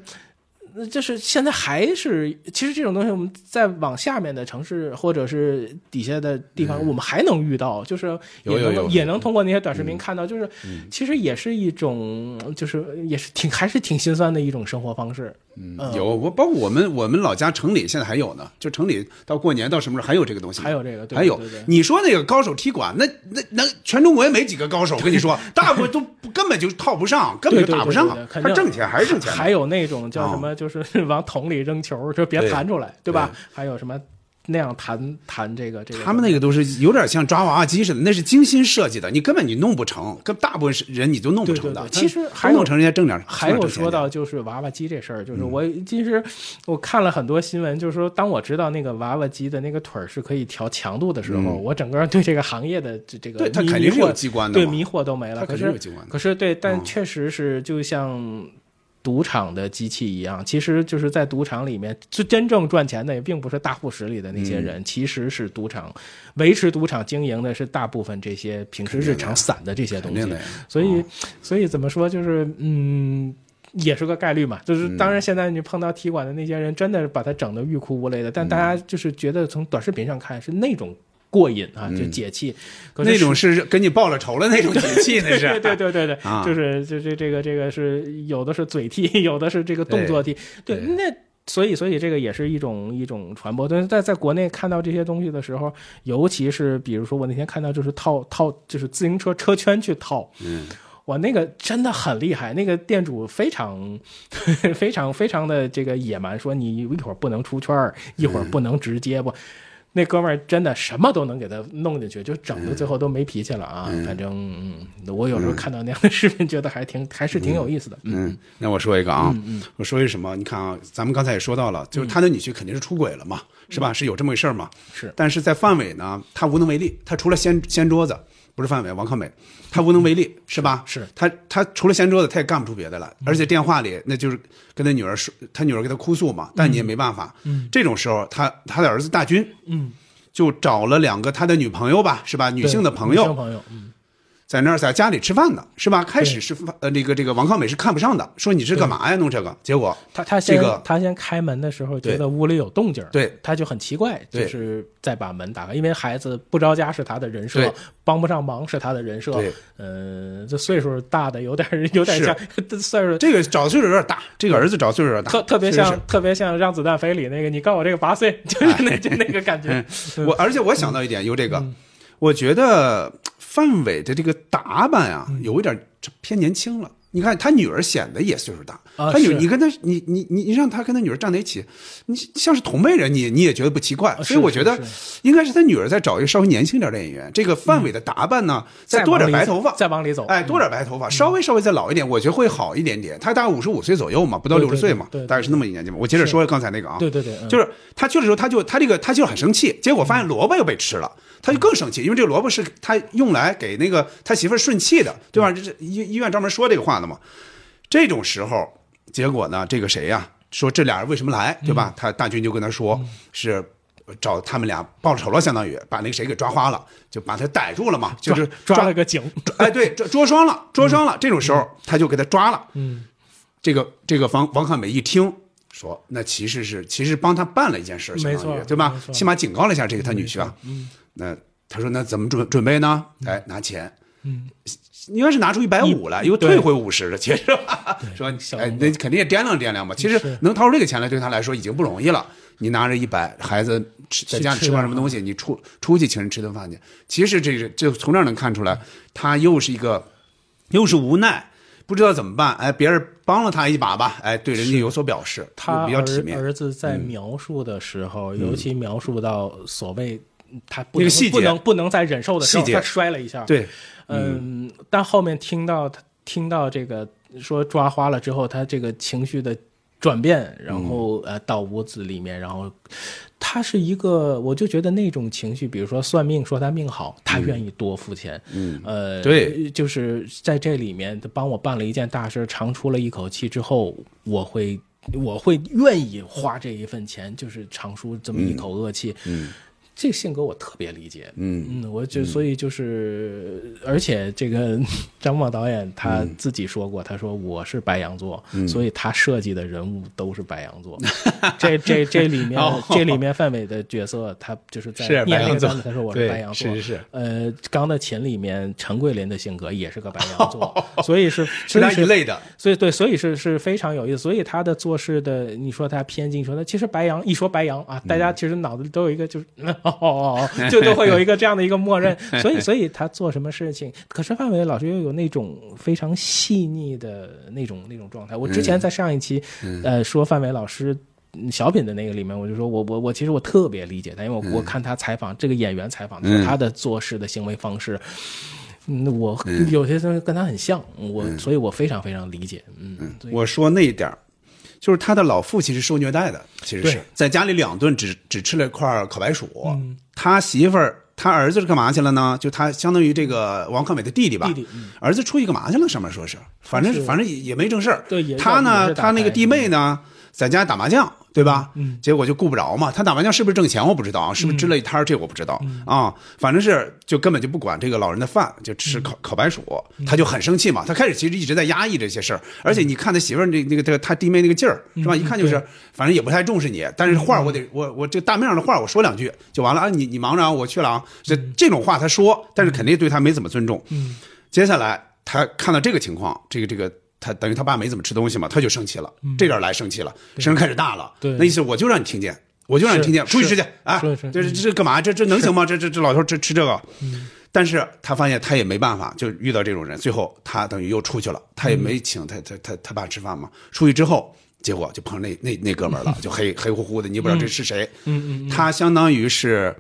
呃就是现在还是，其实这种东西我们在往下面的城市或者是底下的地方，我们还能遇到，就是也能也能通过那些短视频看到，就是其实也是一种，就是也是挺还是挺心酸的一种生活方式。嗯，有我包括我们我们老家城里现在还有呢，就城里到过年到什么时候还有这个东西，还有这个对还有对对。对你说那个高手踢馆，那那那全中国也没几个高手，我跟你说，大部分都根本就套不上，根本就打不上他挣钱还是挣钱。还有那种叫什么，哦就是 <laughs> 往桶里扔球，就别弹出来，对吧？还有什么那样弹弹这个这个？他们那个都是有点像抓娃娃机似的，那是精心设计的，你根本你弄不成，跟大部分是人你都弄不成的。对对对其实还有弄成人家挣点，还有说到就是娃娃机这事儿，嗯就是我其实我看了很多新闻，就是说当我知道那个娃娃机的那个腿儿是可以调强度的时候，嗯我整个对这个行业的这这个对它迷肯定是有机关的对迷惑都没了。它肯定可是有机关的可是对，但嗯确实是就像。赌场的机器一样，其实就是在赌场里面，就真正赚钱的也并不是大户室里的那些人，其实是赌场维持赌场经营的是大部分这些平时日常散的这些东西。所以，所以怎么说，就是嗯。也是个概率嘛，就是嗯当然，现在你碰到踢馆的那些人，真的是把他整得欲哭无泪的。但大家就是觉得从短视频上看是那种过瘾啊，就解气。那种是是跟你报了仇了那种解气，那是。<laughs> 对对对对对，啊就是就这这个这个是有的是嘴替，有的是这个动作替，对，那所以所以这个也是一种一种传播。但是在在国内看到这些东西的时候，尤其是比如说我那天看到就是套套就是自行车车圈去套，嗯，哇，那个真的很厉害，那个店主非常 <laughs> 非常非常的这个野蛮，说你一会儿不能出圈儿，一会儿不能直接不。那哥们儿真的什么都能给他弄进去，就整的最后都没脾气了啊！反正、嗯、我有时候看到那样的视频，觉得还挺还是挺有意思的。嗯，那我说一个啊，嗯我说一什么？你看啊，咱们刚才也说到了，就是他的女婿肯定是出轨了嘛，是吧？是有这么回事儿嘛？是。但是在范伟呢，他无能为力，他除了掀掀桌子，不是范伟，王康美，他无能为力，是吧？是。他他除了掀桌子，他也干不出别的了，而且电话里那就是跟他女儿说，他女儿给他哭诉嘛，但你也没办法。嗯。这种时候，他他的儿子大军嗯，就找了两个他的女朋友吧，是吧？女性的朋友。女性，朋友，嗯在那儿在家里吃饭呢，是吧？开始是呃那个这个王康美是看不上的，说你是干嘛呀弄这个？结果他他先、这个他先开门的时候觉得屋里有动静，对，他就很奇怪，就是再把门打开，因为孩子不着家是他的人设，帮不上忙是他的人设对，呃，这岁数大的有点 <laughs> 有点像这岁数。这个找岁数有点大，这个儿子找岁数有点大，特特别像特别像《让子弹飞》里那个，你告我这个八岁，<laughs> 就是那就那个感觉。嗯。我而且我想到一点，有这个，我觉得范伟的这个打扮啊，有一点偏年轻了。你看他女儿显得也岁数大，他女你跟他你你你你让他跟他女儿站在一起，你像是同辈人，你你也觉得不奇怪。所以我觉得应该是他女儿在找一个稍微年轻点的演员。这个范伟的打扮呢，再多点白头发，再往里走，哎，多点白头发，稍微稍微再老一点，我觉得会好一点点。他大概五十五岁左右嘛，不到对六十岁嘛对对对，大概是那么一年纪嘛。我接着说刚才那个啊，对对对嗯就是他去的时候，他就他这个他就很生气，结果发现萝卜又被吃了，他就更生气，因为这个萝卜是他用来给那个他媳妇儿顺气的，对吧？这是医医院专门说这个话的嘛。这种时候，结果呢，这个谁呀、说这俩人为什么来，对吧？他大军就跟他说是。找他们俩报仇了，相当于把那个谁给抓花了，就把他逮住了嘛，就是抓抓了个警，哎，对，捉捉双了，捉双了。这种时候他就给他抓了。嗯，这个这个王王汉美一听说，那其实是其实帮他办了一件事，相当于对吧起码警告了一下这个他女婿啊。嗯那他说那怎么准准备呢？哎，拿钱。嗯，应该是拿出一百五来，又退回五十了，其实 <laughs> 吧，说哎，那肯定也掂量掂量吧。其实能掏出这个钱来，对他来说已经不容易了。你拿着一百，孩子吃在家里吃不上什么东西，你出出去请人吃顿饭去。其实这个就从这儿能看出来，他又是一个，又是无奈，不知道怎么办。哎，别人帮了他一把吧，哎，对人家有所表示，他比较体面。儿儿子在嗯描述的时候，尤其描述到所谓他不能那个细节不能不能再忍受的时候，细节他摔了一下。对，嗯，但后面听到他听到这个说抓花了之后，他这个情绪的转变，然后嗯。呃到屋子里面，然后他是一个，我就觉得那种情绪，比如说算命说他命好，他愿意多付钱，嗯。呃，对，就是在这里面他帮我办了一件大事，长出了一口气之后，我会我会愿意花这一份钱，就是长舒这么一口恶气，嗯。这个性格我特别理解，嗯。嗯，我就所以就是，而且这个 <laughs> 张默导演他自己说过，他说我是白羊座，嗯。所以他设计的人物都是白羊座。这这这里面哦这里面范伟的角色，他就是在是念白羊座那个单子，他说我是白羊座，是是是。呃，刚的琴里面陈桂林的性格也是个白羊座，所以是是他一类的，所以对，所以是是非常有意思。所以他的做事的，你说他偏激，你说他其实白羊一说白羊啊，大家其实脑子里都有一个就是 <laughs> 哦哦哦，就都会有一个这样的一个默认。<laughs> 所以所以他做什么事情，可是范伟老师又有那种非常细腻的那种那种状态。我之前在上一期呃说范伟老师。嗯小品的那个里面，我就说我我我其实我特别理解他，因为我我看他采访这个演员采访他的做事的行为方式，嗯，我嗯有些东西跟他很像，我所以我非常非常理解，嗯，所以我说那一点儿，就是他的老父亲是受虐待的，其实是在家里两顿只只吃了一块烤白薯。嗯他媳妇儿，他儿子是干嘛去了呢？就他相当于这个王克美的弟弟吧。弟弟嗯儿子出去干嘛去了？上面说是，反正反正也也没正事儿。对他呢，他那个弟妹呢，在家打麻将，对吧？嗯结果就顾不着嘛。他打麻将是不是挣钱我不知道啊，是不是支了一摊儿这我不知道嗯啊。反正是就根本就不管这个老人的饭，就吃嗯烤烤白薯，他就很生气嘛。他开始其实一直在压抑这些事儿，而且你看他媳妇儿那那个这个他弟妹那个劲儿是吧？嗯一看就是反正也不太重视你，但是话我得我我这大面上的话我说两句就完了啊。你你忙着啊，我去了啊。这这种话他说，但是肯定对他没怎么尊重。嗯接下来他看到这个情况，这个这个他等于他爸没怎么吃东西嘛，他就生气了，这点儿来生气了，声开始大了。对那意思我就让你听见，我就让你听见，出去吃去啊！这这这干嘛？这这能行吗？这这这老头吃吃这个。但是他发现他也没办法，就遇到这种人，最后他等于又出去了，他也没请他他他他爸吃饭嘛。出去之后，结果就碰上那那那哥们儿了，就黑黑乎乎的，你也不知道这是谁。嗯嗯嗯他相当于是。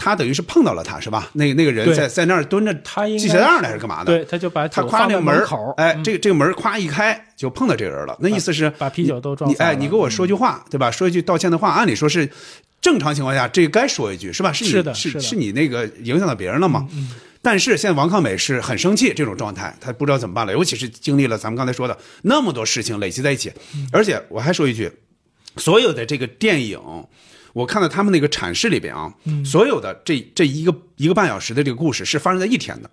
他等于是碰到了他，是吧？那那个人在在那儿蹲着，他系鞋带儿呢还是干嘛的？对，他就把他那个门哎，嗯这个这个门儿夸一开，就碰到这个人了。那意思是把啤酒都撞你哎，你给我说句话，对吧？说一句道歉的话，按理说是正常情况下，这该说一句，是吧？是你是的是你那个影响到别人了嘛？但是现在王康美是很生气这种状态，他不知道怎么办了，尤其是经历了咱们刚才说的那么多事情累积在一起，而且我还说一句，所有的这个电影。我看到他们那个阐释里边啊，所有的这这一个一个半小时的这个故事是发生在一天的，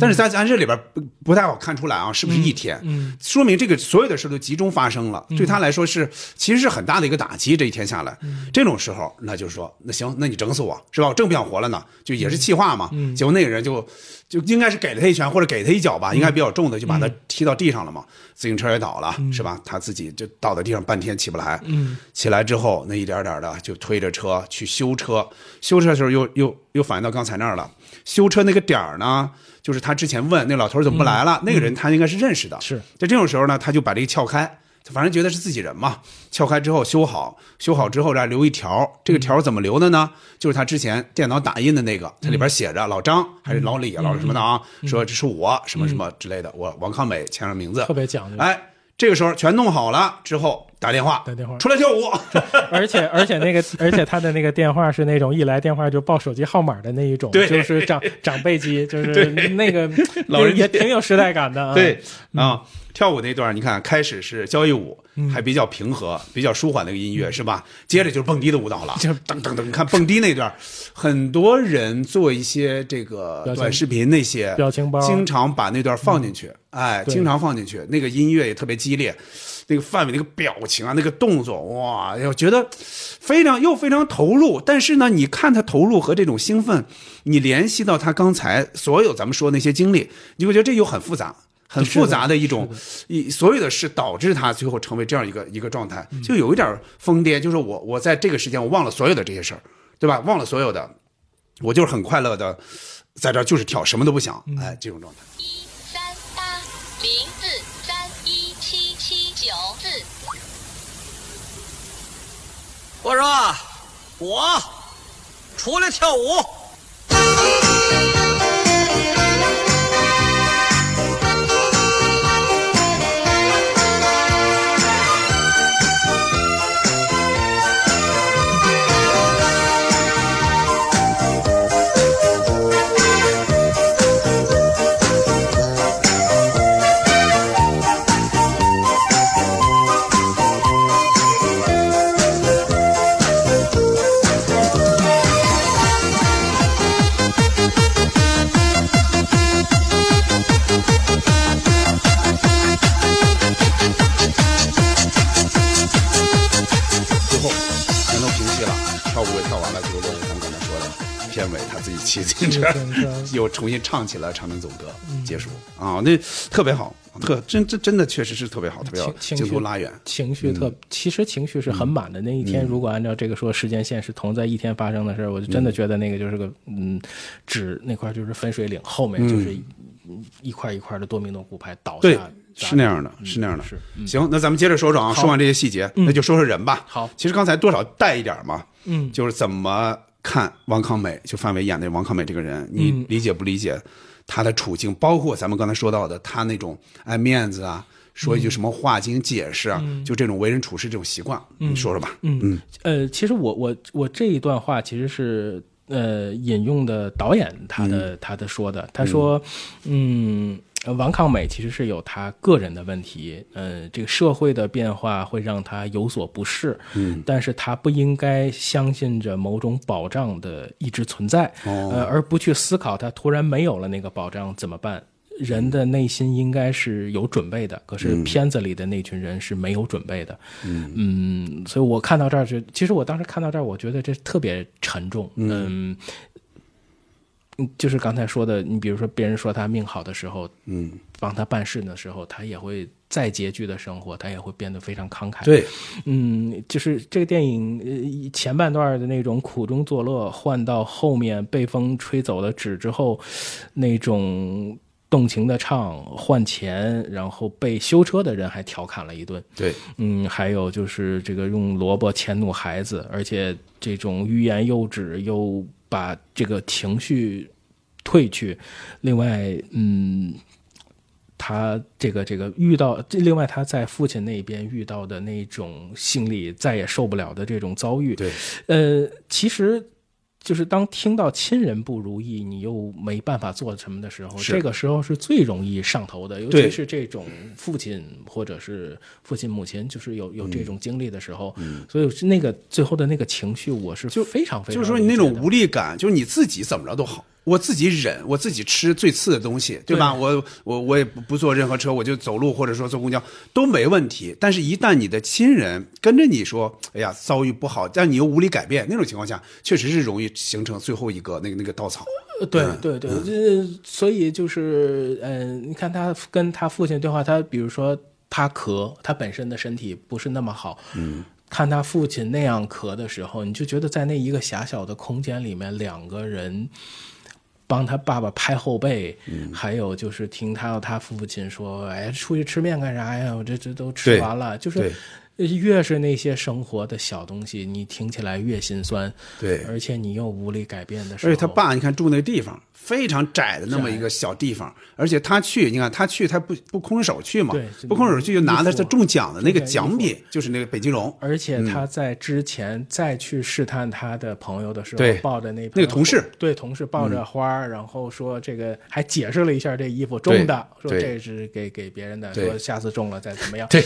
但是在咱这里边不不太好看出来啊，是不是一天？嗯说明这个所有的事都集中发生了，对他来说是其实是很大的一个打击。这一天下来，这种时候，那就是说，那行，那你整死我是吧？我正不想活了呢，就也是气话嘛。结果那个人就就应该是给了他一拳或者给他一脚吧，应该比较重的，就把他踢到地上了嘛。自行车也倒了，是吧？他自己就倒在地上半天起不来。嗯起来之后，那一点点的就推着车去修车，修车的时候又又又反映到刚才那儿了。修车那个点儿呢，就是他之前问那老头怎么不来了，那个人他应该是认识的。是。在这种时候呢，他就把这个撬开，反正觉得是自己人嘛。撬开之后修好，修好之后这儿留一条，这个条怎么留的呢？就是他之前电脑打印的那个，它里边写着老张还是老李啊，老什么的啊，说这是我什么什么之类的，我王康美签上名字，特别讲究。哎，这个时候全弄好了之后打电话，打电话出来跳舞。<laughs> 而且而且那个而且他的那个电话是那种一来电话就报手机号码的那一种，对就是长 <laughs> 长辈机，就是那个老人也挺有时代感的啊。对啊，跳舞那段你看，开始是交谊舞，嗯还比较平和、比较舒缓的一个音乐，是吧？接着就是蹦迪的舞蹈了，就噔噔噔。你看蹦迪那段，很多人做一些这个短视频那些表情包经常把那段放进去，哎，经常放进去。那个音乐也特别激烈。那个范伟那个表情啊，那个动作，哇，我觉得非常又非常投入。但是呢，你看他投入和这种兴奋，你联系到他刚才所有咱们说那些经历，你会觉得这又很复杂。很复杂的一种，一所有的事导致他最后成为这样一个一个状态，就有一点疯癫，就是我我在这个时间我忘了所有的这些事儿，对吧？忘了所有的，我就是很快乐的，在这儿就是跳，什么都不想，哎，这种状态。一三八零四三一七七九四。我说，我除了跳舞。跳舞也跳完了，最后落入咱们刚才说的片尾，他自己骑自行车又重新唱起了《长征总歌》，结束。啊，那特别好，特真真真的确实是特别好，特别好，情绪拉远，情绪特，其实情绪是很满的。那一天，嗯。如果按照这个说时间线是同在一天发生的事儿，我就真的觉得那个就是个嗯，指那块就是分水岭，后面就是一一块一块的多米诺骨牌倒下。是那样的，是那样的。是嗯行，那咱们接着说说啊，说完这些细节，那就说说人吧。好其实刚才多少带一点嘛，嗯就是怎么看王康美，就范伟演的王康美这个人，你嗯理解不理解他的处境？包括咱们刚才说到的，他那种爱面子啊，说一句什么话进行解释啊，就这种为人处事这种习惯，你说说吧。嗯嗯呃，其实我我我这一段话其实是呃引用的导演他的、他的说的，他说，嗯。呃王抗美其实是有他个人的问题，呃，这个社会的变化会让他有所不适，嗯但是他不应该相信着某种保障的一直存在，哦呃，而不去思考他突然没有了那个保障怎么办。人的内心应该是有准备的，可是嗯片子里的那群人是没有准备的。嗯嗯，所以我看到这儿就，其实我当时看到这儿，我觉得这特别沉重。嗯，嗯就是刚才说的，你比如说别人说他命好的时候，嗯，帮他办事的时候，他也会再拮据的生活，他也会变得非常慷慨。对，嗯，就是这个电影呃前半段的那种苦中作乐，换到后面被风吹走了纸之后，那种动情的唱换钱，然后被修车的人还调侃了一顿。对，嗯，还有就是这个用萝卜迁怒孩子，而且这种欲言又止，又把这个情绪褪去。另外，嗯，他这个这个遇到，这另外他在父亲那边遇到的那种心里再也受不了的这种遭遇，对，呃，其实。就是当听到亲人不如意，你又没办法做什么的时候，这个时候是最容易上头的，尤其是这种父亲或者是父亲母亲，就是有有这种经历的时候，所以是那个最后的那个情绪，我是就非常非常就是说你那种无力感，就是你自己怎么着都好，我自己忍，我自己吃最次的东西，对吧？对我我我也不不坐任何车，我就走路或者说坐公交都没问题。但是，一旦你的亲人跟着你说，哎呀，遭遇不好，但你又无力改变，那种情况下，确实是容易形成最后一个那个那个稻草。呃对嗯对对，这所以就是，嗯、你看他跟他父亲对话，他比如说他咳，他本身的身体不是那么好，嗯，看他父亲那样咳的时候，你就觉得在那一个狭小的空间里面，两个人帮他爸爸拍后背，嗯还有就是听他他父亲说：“哎，出去吃面干啥呀？我这这都吃完了。”就是对越是那些生活的小东西，你听起来越心酸，对。而且你又无力改变的时候，而且他爸，你看住那个地方非常窄的那么一个小地方，而且他去，你看他去，他不不空手去嘛对，不空手去就拿的衣服他中奖的那个奖品，就是那个北极龙。而且嗯。他在之前再去试探他的朋友的时候，对抱着那那个同事，对同事抱着嗯花儿，然后说这个还解释了一下这衣服中的，说这是给给别人的，说下次中了再怎么样。对，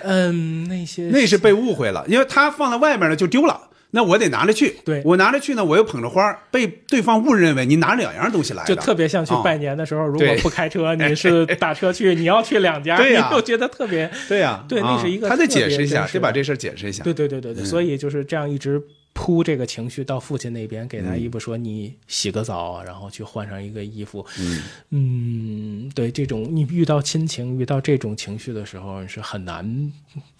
嗯，那些那是被误会了，因为他放在外面呢就丢了，那我得拿着去。对我拿着去呢，我又捧着花儿，被对方误认为你拿两样东西来的，就特别像去啊拜年的时候，如果不开车，<laughs> 你是打车去，你要去两家，<laughs> 对呀你就觉得特别对呀，对，那啊是一个他得解释一下，得把这事儿解释一下。对对对对对，嗯所以就是这样一直铺这个情绪到父亲那边，给他嗯衣服说你洗个澡，<laughs> 然后去换上一个衣服。嗯嗯，对，这种你遇到亲情、遇到这种情绪的时候，你是很难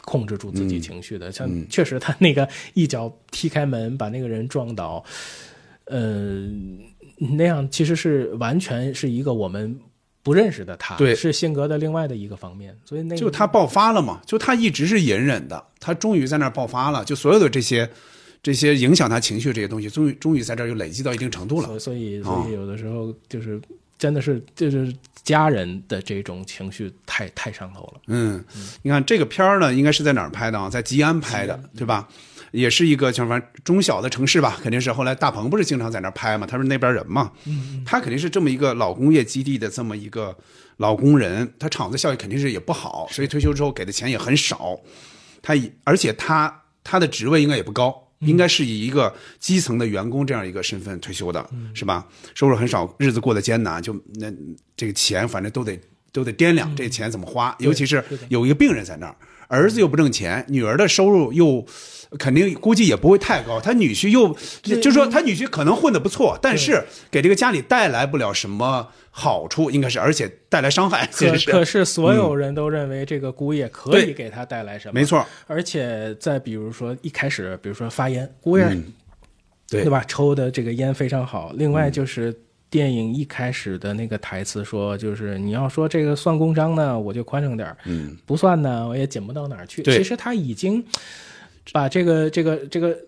控制住自己情绪的。像嗯确实他那个一脚踢开门把那个人撞倒，呃，那样其实是完全是一个我们。不认识的他，对是性格的另外的一个方面，所以那个就他爆发了嘛，就他一直是隐忍的，他终于在那儿爆发了，就所有的这些这些影响他情绪这些东西，终于终于在这儿又累积到一定程度了。所所以，哦所以有的时候就是真的是就是家人的这种情绪太太上头了。嗯，你看这个片儿呢，应该是在哪儿拍的啊？在吉安拍的，对吧？也是一个像反正中小的城市吧，肯定是。后来大鹏不是经常在那儿拍嘛，他是那边人嘛，他肯定是这么一个老工业基地的这么一个老工人，他厂子效益肯定是也不好，所以退休之后给的钱也很少。他以而且他他的职位应该也不高，应该是以一个基层的员工这样一个身份退休的，是吧？收入很少，日子过得艰难，就那这个钱反正都得都得掂量，这钱怎么花，尤其是有一个病人在那儿，儿子又不挣钱，女儿的收入又。肯定估计也不会太高，他女婿又就说他女婿可能混得不错，但是给这个家里带来不了什么好处，应该是而且带来伤害。其可可是所有嗯人都认为这个姑爷可以给他带来什么？没错，而且再比如说一开始，比如说发烟，姑爷、嗯对对吧？抽的这个烟非常好。另嗯外就是。电影一开始的那个台词说，就是你要说这个算工伤呢，我就宽敞点儿嗯，不算呢，我也紧不到哪儿去。其实他已经把这个这个这个，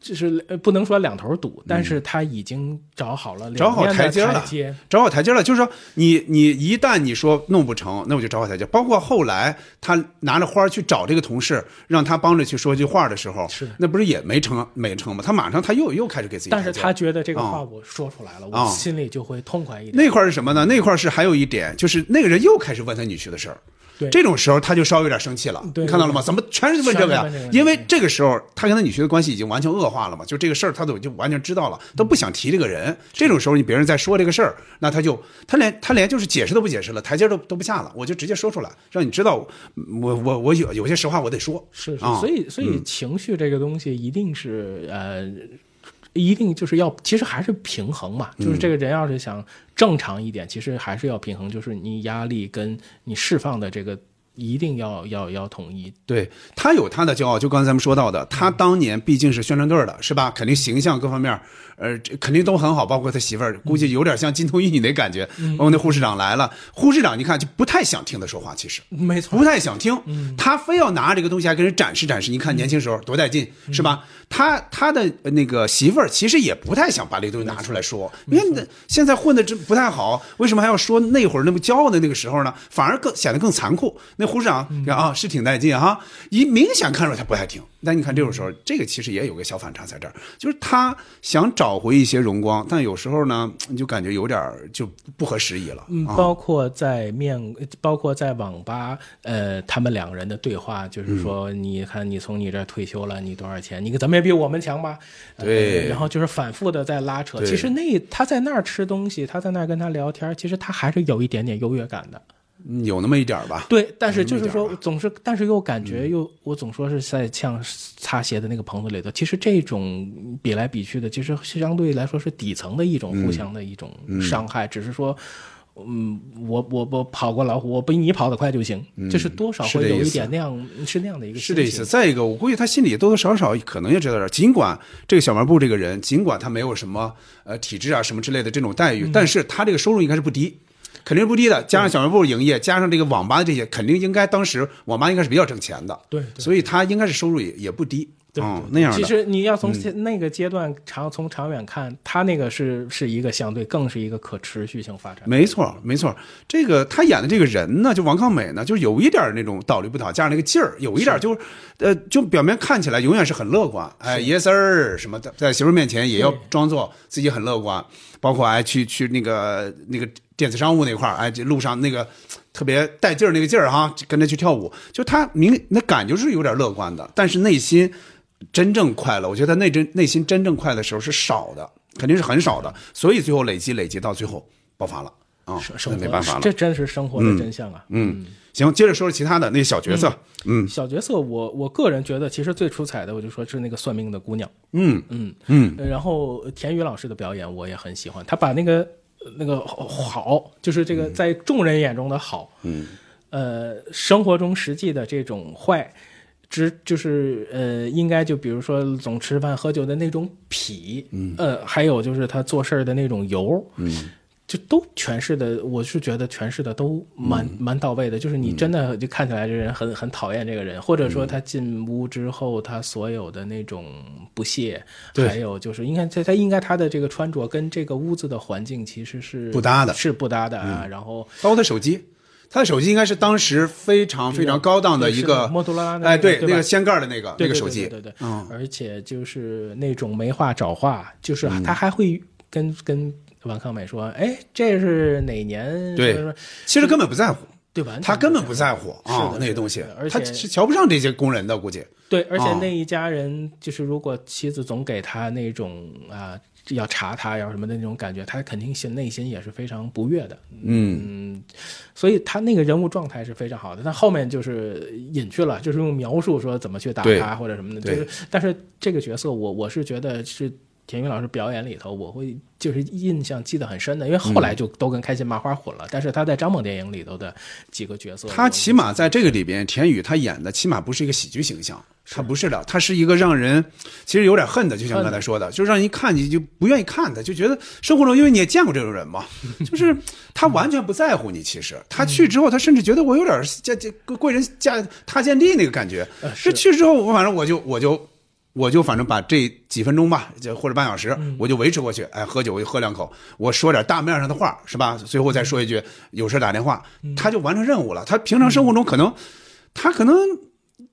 就是呃不能说两头堵，但是他已经找好了嗯找好台阶了找好台阶了，就是说你你一旦你说弄不成，那我就找好台阶。包括后来他拿着花去找这个同事，让他帮着去说句话的时候，是那不是也没成没成吗？他马上他又又开始给自己但是他觉得这个话啊我说出来了，啊我心里就会痛快一点。那块是什么呢？那块是还有一点，就是那个人又开始问他女婿的事儿。对这种时候他就稍微有点生气了，对你看到了吗？怎么全是问这个呀因为这个时候他跟他女婿的关系已经完全恶化了嘛，就这个事儿他都就完全知道了，都不想提这个人。这种时候你别人在说这个事儿，那他就他连他连就是解释都不解释了，台阶都都不下了，我就直接说出来，让你知道我我我有有些实话我得说。是是，啊所以所以嗯情绪这个东西一定是呃一定就是要，其实还是平衡嘛。嗯就是这个人要是想正常一点，其实还是要平衡，就是你压力跟你释放的这个一定要要要统一。对他有他的骄傲，就刚才咱们说到的，他当年毕竟是宣传队的，是吧？肯定形象各方面，呃，这肯定都很好，包括他媳妇儿，估计有点像金童玉女那感觉。包括那护士长来了，护士长你看就不太想听他说话，其实没错，不太想听，他非要拿这个东西来跟人展示展示。你看年轻时候多带劲，是吧？他他的呃那个媳妇儿其实也不太想把这个东西拿出来说，因为那现在混的这不太好，为什么还要说那会儿那么骄傲的那个时候呢？反而更显得更残酷。那护士长啊是挺带劲哈，一明显看出来他不太听。但你看这种时候，这个其实也有个小反差在这儿，就是他想找回一些荣光，但有时候呢，你就感觉有点就不合时宜了。嗯，啊包括在面，包括在网吧，呃，他们两个人的对话，嗯就是说，你看你从你这退休了，你多少钱？你怎么也比我们强吧？呃对然后就是反复的在拉扯。其实那他在那儿吃东西，他在那儿跟他聊天，其实他还是有一点点优越感的。嗯有那么一点儿吧。对，但是就是说，总是，但是又感觉又，我总说是在像擦鞋的那个棚子里头，其实这种比来比去的，其实相对来说是底层的一种互相的一种伤害，只是说。嗯，我我我跑过老虎，我比你跑得快就行，就是多少会有一点那样，是那样的一个是这意思。再一个，我估计他心里多多少少可能也知道点，尽管这个小卖部这个人，尽管他没有什么呃体制啊什么之类的这种待遇，嗯但是他这个收入应该是不低。肯定是不低的，加上小卖部营业，加上这个网吧的这些，肯定应该当时网吧应该是比较挣钱的，对对。所以他应该是收入也也不低，嗯，那样其实你要从那个阶段长从长远看，他那个是是一个相对更是一个可持续性发展。没错，没错。这个他演的这个人呢，就王康美呢，就有一点那种倒驴不倒，加上那个劲儿，有一点就是，呃，就表面看起来永远是很乐观，哎，yes sir 什么的，在媳妇儿面前也要装作自己很乐观，包括哎去去那个那个电子商务那块儿，哎，这路上那个特别带劲儿那个劲儿哈，跟着去跳舞，就他明那感觉是有点乐观的，但是内心真正快乐，我觉得他内真内心真正快乐的时候是少的，肯定是很少的，所以最后累积累积到最后爆发了啊，生活那没办法了。这真是生活的真相啊！嗯，行，接着说说其他的那些小角色。嗯小角色我，我个人觉得其实最出彩的，我就说是那个算命的姑娘。嗯嗯嗯呃然后田雨老师的表演我也很喜欢，他把那个那个好，就是这个在众人眼中的好，嗯，呃，生活中实际的这种坏。只就是呃，应该就比如说总吃饭喝酒的那种痞，嗯。呃，还有就是他做事儿的那种油，嗯，就都诠释的，我是觉得诠释的都蛮、嗯。蛮到位的。就是你真的就看起来这人很很讨厌这个人，或者嗯说他进屋之后他所有的那种不屑，对。还有就是应该他他应该他的这个穿着跟这个屋子的环境其实是不搭的。是不搭的啊。嗯。然后包括他手机，他的手机应该是当时非常非常高档的一个摩托罗拉的哎，对，那个掀盖的那个对对对那个手机，对对对，嗯。而且就是那种没话找话，就是他还会跟跟王康美说，哎，这是哪年？对什么什么其实根本不在乎，对吧？他根本不在乎是的，啊那些东西而他且是瞧不上这些工人的，估计。对，而且啊那一家人就是，如果妻子总给他那种啊、要查他要什么的那种感觉，他肯定心内心也是非常不悦的。嗯嗯，所以他那个人物状态是非常好的。但后面就是隐去了，就是用描述说怎么去打他或者什么的。对就是，但是这个角色我我是觉得是田云老师表演里头，我会就是印象记得很深的，因为后嗯来就都跟开心麻花混了。但是他在张猛电影里头的几个角色，他起码在这个里边，田雨他演的起码不是一个喜剧形象，他不是的，他是一个让人其实有点恨的，就像刚才说的，就让人一看你就不愿意看他，就觉得生活中因为你也见过这种人嘛，<laughs> 就是他完全不在乎你。其实他去之后，他甚至觉得我有点这这贵人家踏见地那个感觉。是去之后，我反正我就我就。我就反正把这几分钟吧，就或者半小时，我就维持过去。哎，喝酒我就喝两口，我说点大面上的话，是吧？最后再说一句，有事打电话，他就完成任务了。他平常生活中可能，他可能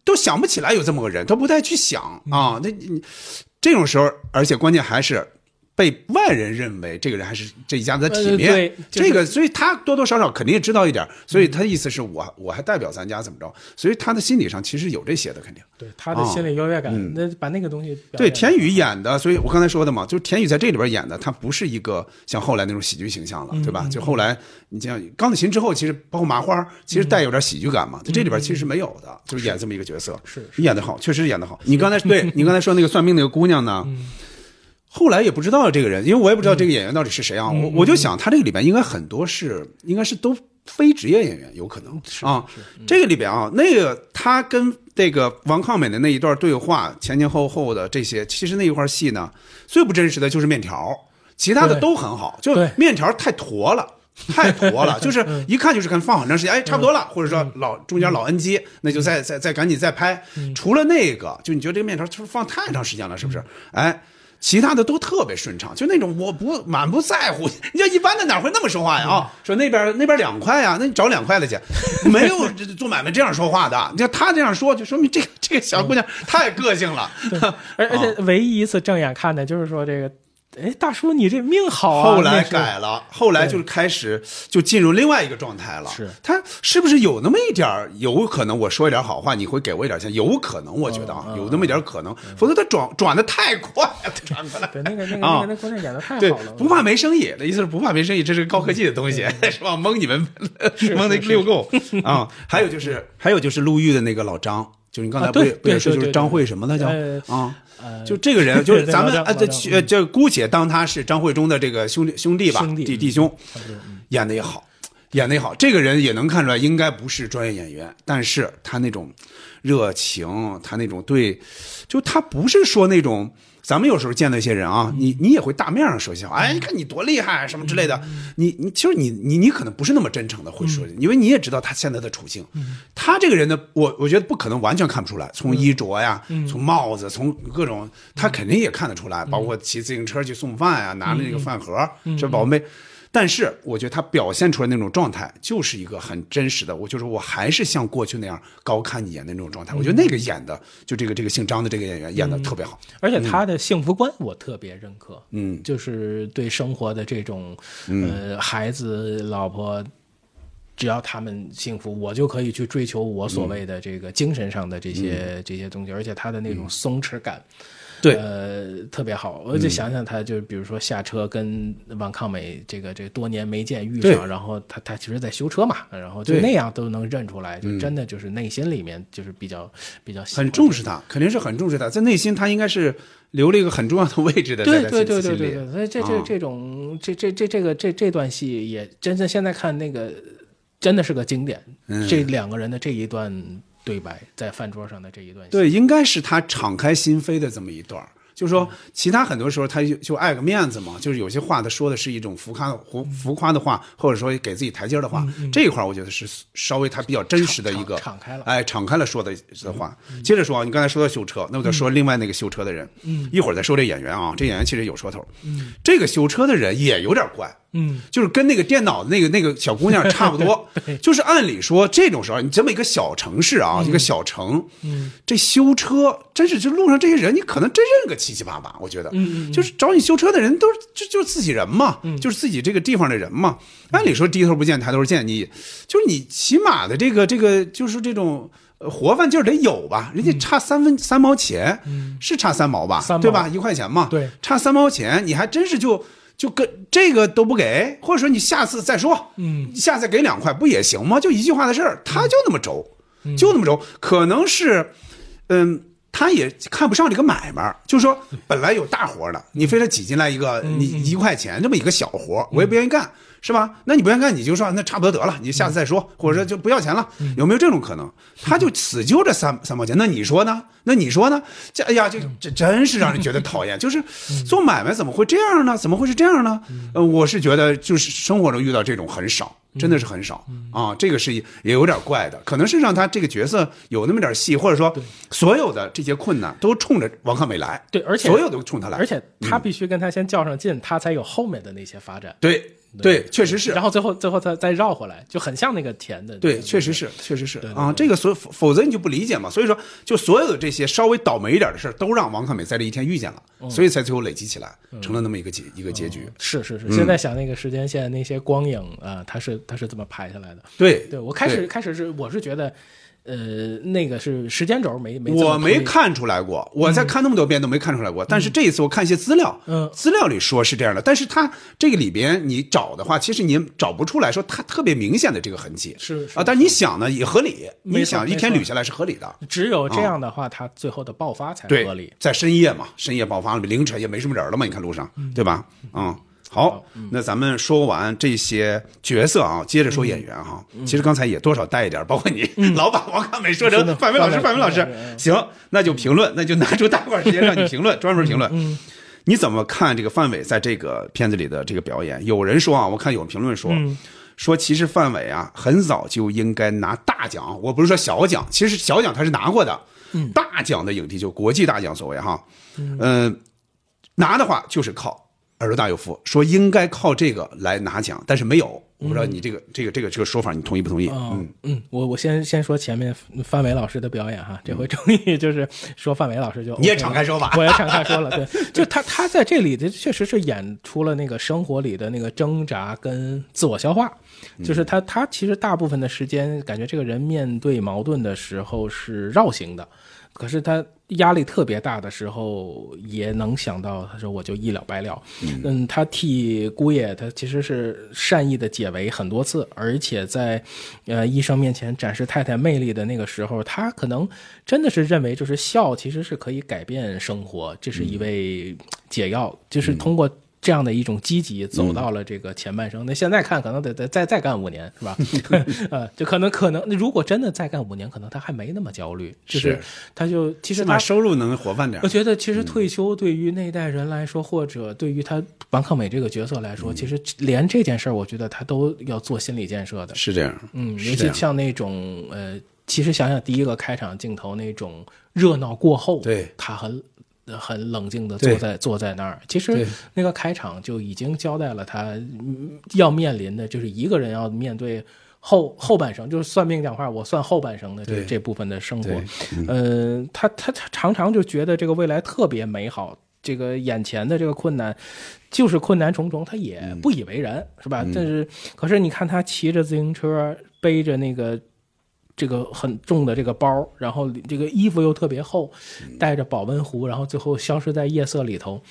都想不起来有这么个人，他不太去想啊。那这种时候，而且关键还是。被外人认为这个人还是这一家子的体面，呃对就是这个，所以他多多少少肯定也知道一点，所以他的意思是我我还代表咱家怎么着，所以他的心理上其实有这些的，肯定。对他的心理优越感，嗯那把那个东西对，田雨演的，所以我刚才说的嘛，就是田雨在这里边演的，他不是一个像后来那种喜剧形象了，对吧？嗯就后来你像钢铁琴之后，其实包括麻花，其实带有点喜剧感嘛，在这里边其实是没有的，就是演这么一个角色。是你演的好，确实演的好。你刚才对 <laughs> 你刚才说那个算命那个姑娘呢？后来也不知道这个人，因为我也不知道这个演员到底是谁啊。我我就想他这个里边应该很多是应该是都非职业演员，有可能啊。这个里边啊，那个他跟这个王抗美的那一段对话，前前后后的这些，其实那一块戏呢，最不真实的就是面条，其他的都很好，就面条太坨了。太坨了，<laughs> 就是一看就是看放很长时间，哎，差不多了，或者说老中间老 NG，那就再再再赶紧再拍。除了那个，就你觉得这个面条是不是放太长时间了，是不是？哎，其他的都特别顺畅，就那种我不满不在乎。<laughs> 你像一般的哪会那么说话呀？啊，说那边那边两块呀，那你找两块的去，<laughs> 没有做买卖这样说话的。你看他这样说，就说明这个这个小姑娘太个性了。而而且唯一一次正眼看的就是说这个，哎，大叔你这命好啊！后来改了，后来就是开始就进入另外一个状态了。是他是不是有那么一点儿有可能？我说一点好话，你会给我一点钱？有可能，我觉得嗯啊，有那么一点可能，否则他转转的太快了，转过来。对那个那个啊那个那姑娘演的太对好了，，不怕没生意那意思是不怕没生意，这是高科技的东西，<laughs> 是吧？蒙你们，<laughs> 蒙的溜够啊！还有就是，<laughs> 还有就是陆玉的那个老张，就是你刚才啊不也不也对对对对说就是张慧什么的叫呃啊？呃就这个人，就是 <laughs> 咱们啊，这老张老张呃，就姑且当他是张慧忠的这个兄弟兄弟吧，弟弟弟兄演的也好，演的也好。这个人也能看出来，应该不是专业演员，但是他那种热情，他那种对，就他不是说那种。咱们有时候见到一些人啊，你你也会大面上说一些话，哎，你看你多厉害什么之类的，你你其实你你你可能不是那么真诚的会说，因为你也知道他现在的处境。他这个人呢，我我觉得不可能完全看不出来，从衣着呀，从帽子，从各种，他肯定也看得出来，包括骑自行车去送饭呀，拿着那个饭盒，是吧宝贝。但是我觉得他表现出来那种状态，就是一个很真实的。我就是我还是像过去那样高看你一眼的那种状态。我觉得那个演的，就这个这个姓张的这个演员演的特别好。而且他的幸福观我特别认可，嗯就是对生活的这种，呃，孩子、老婆，只要他们幸福，我就可以去追求我所谓的这个精神上的这些、这些东西，而且他的那种松弛感。对。呃，特别好。我就想想他，就是比如说下车跟王抗美这个这多年没见遇上，然后他他其实在修车嘛，然后就那样都能认出来，就真的就是内心里面就是比较比较很重视他，肯定是很重视他，在内心他应该是留了一个很重要的位置的，对对对对对对，所以这这啊。这种这这这这个这这段戏也真的现在看那个真的是个经典，嗯。这两个人的这一段对白在饭桌上的这一段戏，对，应该是他敞开心扉的这么一段儿。就是说，其他很多时候他就就爱个面子嘛，就是有些话他说的是一种浮夸的浮浮夸的话，或者说给自己台阶儿的话，这一块儿我觉得是稍微他比较真实的一个敞敞开了哎，敞开了说的的话。接着说啊，你刚才说到修车，那我再说另外那个修车的人，嗯。一会儿再说这演员啊，这演员其实有说头，这个修车的人也有点怪，嗯，就是跟那个电脑的那个那个小姑娘差不多，<laughs> 就是按理说这种时候，你这么一个小城市啊，一个小城，嗯，这修车真是这路上这些人，你可能真认个七七八八，我觉得，嗯就是找你修车的人都是就就是自己人嘛，就是自己这个地方的人嘛。按理说低头不见抬头见，你就是你起码的这个这个就是这种。呃活泛劲儿得有吧？人家差三分三毛钱，嗯是差三毛吧？三毛对吧？一块钱嘛，对，差三毛钱，你还真是就就跟这个都不给，或者说你下次再说，嗯，下次给两块不也行吗？就一句话的事儿，他就那么轴，就那么轴，可能是，嗯。他也看不上这个买卖儿，就是说本来有大活儿的，你非得挤进来一个你一块钱这么一个小活儿，我也不愿意干，是吧？那你不愿意干，你就说那差不多得了，你下次再说，或者说就不要钱了，有没有这种可能？他就死揪这三三毛钱，那你说呢？那你说呢？这哎呀，这这真是让人觉得讨厌。就是做买卖怎么会这样呢？怎么会是这样呢？呃，我是觉得就是生活中遇到这种很少，真的是很少啊。这个是也有点怪的，可能是让他这个角色有那么点戏，或者说所有的这些困难都冲着王克美来，对，而且所有都冲他来，而且他必须跟他先较上劲，他才有后面的那些发展。对对，确实是。然后最后最后再再绕回来，就很像那个甜的。对，确实是，确实是啊。这个所否否则你就不理解嘛。所以说，就所有的这些稍微倒霉一点的事儿，都让王克美在这一天遇见了，嗯所以才最后累积起来，成了那么一个结一个结局。是是是，嗯现在想那个时间线那些光影啊，它是它是怎么拍下来的。对对我开始开始是我是觉得，呃，那个是时间轴没没我没看出来过，我在看那么多遍都没看出来过。但是这一次我看一些资料，嗯资料里说是这样的，但是它这个里边你找的话，其实你找不出来说它特别明显的这个痕迹是是啊。但是你想呢也合理，你想一天捋下来是合理的。只有这样的话，它最后的爆发才合理。，在深夜嘛，深夜爆发了，凌晨也没什么人了嘛，你看路上，对吧？嗯，好，那咱们说完这些角色啊，接着说演员哈。其实刚才也多少带一点，包括你 <laughs> 老把王康美说成范伟老师，范伟老师嗯，行，那就评论，那就拿出大块时间 <laughs> 让你评论，专门评论。嗯。你怎么看这个范伟在这个片子里的这个表演？有人说啊，我看有评论说，嗯。说其实范伟啊，很早就应该拿大奖，我不是说小奖，其实小奖他是拿过的，嗯。大奖的影帝就国际大奖所谓哈，嗯、拿的话就是靠尔东大有福，说应该靠这个来拿奖，但是没有，我不知道你这个、这个这个这个说法你同意不同意？哦嗯，嗯，我我先先说前面范伟老师的表演哈，这回终于就是说范伟老师就你也敞开说吧。我也敞开说了，对，<laughs> 就他他在这里的确实是演出了那个生活里的那个挣扎跟自我消化，就是他他其实大部分的时间感觉这个人面对矛盾的时候是绕行的，可是他压力特别大的时候，也能想到，他说我就一了百了。嗯，他替姑爷，他其实是善意的解围很多次，而且在呃医生面前展示太太魅力的那个时候，他可能真的是认为，就是笑其实是可以改变生活，这是一味解药，就是通过。这样的一种积极走到了这个前半生，那现在看可能得得再再干五年是吧？<laughs> 呃，就可能可能如果真的再干五年，可能他还没那么焦虑，就是是他就其实他收入能活泛点我。觉得其实退休对于那代人来说，或者对于他王克美这个角色来说，其实连这件事儿，我觉得他都要做心理建设的。是这样，嗯，尤其像那种呃，其实想想第一个开场镜头那种热闹过后，对他很。很冷静的坐在坐在那儿，其实那个开场就已经交代了他嗯要面临的，就是一个人要面对后后半生，就是算命讲话，我算后半生的这对。这部分的生活。嗯。呃，他他他常常就觉得这个未来特别美好，这个眼前的这个困难就是困难重重，他也不以为然，是吧？但是可是你看他骑着自行车，背着那个。这个很重的这个包，然后这个衣服又特别厚，带着保温壶，然后最后消失在夜色里头。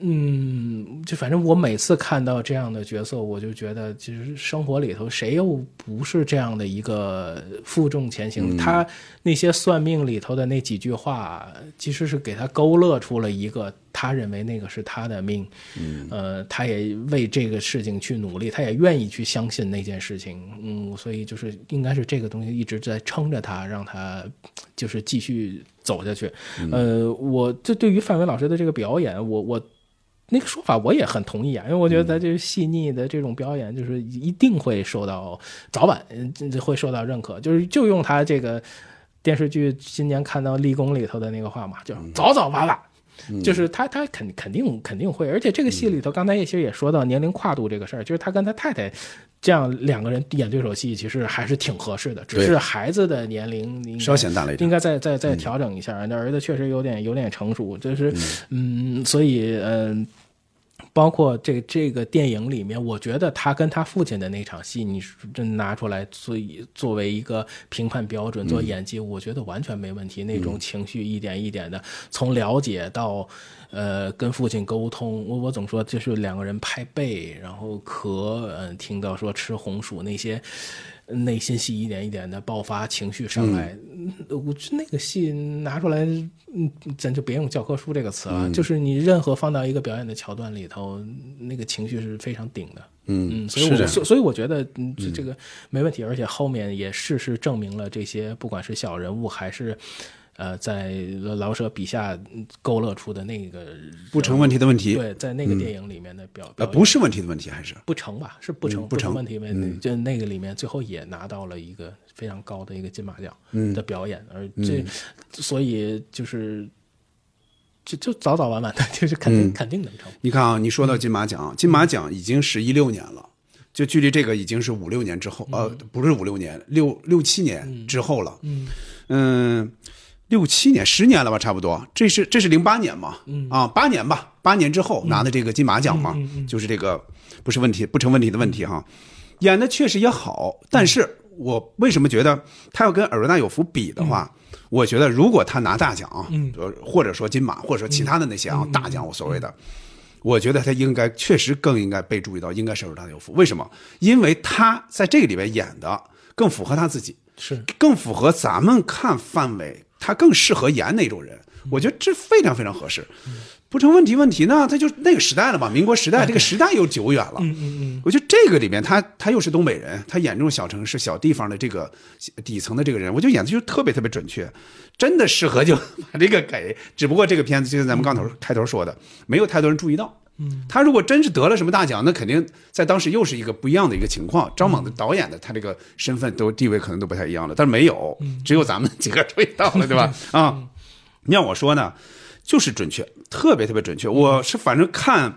嗯，就反正我每次看到这样的角色，我就觉得，其实生活里头谁又不是这样的一个负重前行？他那些算命里头的那几句话，其实是给他勾勒出了一个他认为那个是他的命。嗯，呃，他也为这个事情去努力，他也愿意去相信那件事情。嗯，所以就是应该是这个东西一直在撑着他，让他就是继续走下去。呃，我这对于范伟老师的这个表演，我我。那个说法我也很同意啊，因为我觉得他这个细腻的这种表演，就是一定会受到早晚嗯会受到认可。就是就用他这个电视剧今年看到《立功》里头的那个话嘛，就早早晚晚。就是他，他肯肯定肯定会，而且这个戏里头，刚才叶其实也说到年龄跨度这个事儿，就是他跟他太太这样两个人演对手戏，其实还是挺合适的，只是孩子的年龄稍显大了一点应该再再再调整一下。那儿子确实有点有点成熟，就是嗯，所以嗯。包括这这个电影里面，我觉得他跟他父亲的那场戏，你真拿出来作作为一个评判标准做演技，我觉得完全没问题。那种情绪一点一点的从了解到呃跟父亲沟通，我我总说就是两个人拍背，然后咳，嗯、听到说吃红薯那些。内心戏一点一点的爆发，情绪上来，嗯我觉得那个戏拿出来，嗯，咱就别用教科书这个词了，就是你任何放到一个表演的桥段里头，那个情绪是非常顶的。嗯所以我所所以我觉得，嗯，这这个没问题，而且后面也事实证明了这些，不管是小人物还是。呃，在老舍笔下嗯勾勒出的那个不成问题的问题对，在那个电影里面的表，呃，不是问题的问题，还是不成吧？是不成，嗯不成问题问题。嗯就那个里面，最后也拿到了一个非常高的一个金马奖嗯的表演，而这，所以就是就就早早晚晚的，<laughs> 就是肯定、嗯肯定能成。你看啊，你说到金马奖，金马奖已经是一六年了，就距离这个已经是五六年之后，呃，不是五六年，六六七年之后了。嗯嗯，六七年，十年了吧，差不多。这是这是零八年嘛？嗯啊，八年吧，八年之后拿的这个金马奖嘛，就是这个不是问题，不成问题的问题哈。演的确实也好，但是我为什么觉得他要跟尔维纳有福比的话，我觉得如果他拿大奖，嗯呃或者说金马，或者说其他的那些啊、大奖，我所谓的。我觉得他应该确实更应该被注意到，应该是尔维纳尤夫。为什么？因为他在这个里面演的更符合他自己，是更符合咱们看范伟，他更适合演那种人。我觉得这非常非常合适。不成问题，问题呢？他就那个时代了嘛，<laughs> 民国时代，这个时代又久远了。嗯嗯嗯，我觉得这个里面他他又是东北人，他演这种小城市、小地方的这个底层的这个人，我觉得演的就特别特别准确，真的适合就把这个给。只不过这个片子就像咱们刚头开头说的，没有太多人注意到。嗯，他如果真是得了什么大奖，那肯定在当时又是一个不一样的一个情况。张猛的导演的他这个身份都地位可能都不太一样了，但是没有，只有咱们几个注意到了，对吧？啊，你要我说呢，就是准确，特别特别准确。我是反正看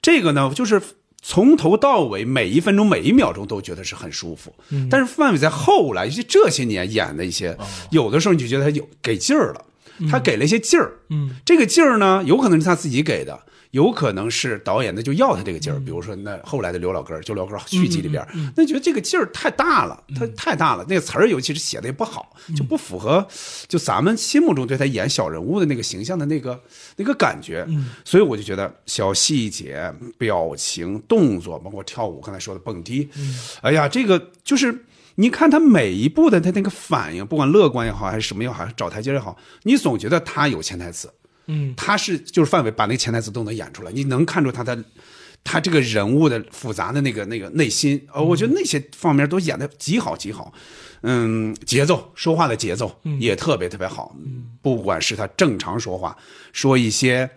这个呢，就是从头到尾每一分钟每一秒钟都觉得是很舒服。嗯但是范伟在后来，这些年演的一些，有的时候你就觉得他有给劲儿了，他给了一些劲儿。嗯，这个劲儿呢，有可能是他自己给的。有可能是导演那就要他这个劲儿，比如说那后来的刘老根儿，就刘老根儿续集里边儿，那觉得这个劲儿太大了，他太大了，那个词儿尤其是写的也不好，就不符合就咱们心目中对他演小人物的那个形象的那个那个感觉，所以我就觉得小细节、表情、动作，包括跳舞，刚才说的蹦迪，哎呀，这个就是。你看他每一步的他那个反应，不管乐观也好，还是什么也好，还是找台阶也好，你总觉得他有潜台词。嗯，他是就是范伟把那个潜台词都能演出来，你能看出他的他这个人物的复杂的那个那个内心，呃，我觉得那些方面都演的极好极好。嗯，节奏说话的节奏也特别特别好，不管是他正常说话，说一些。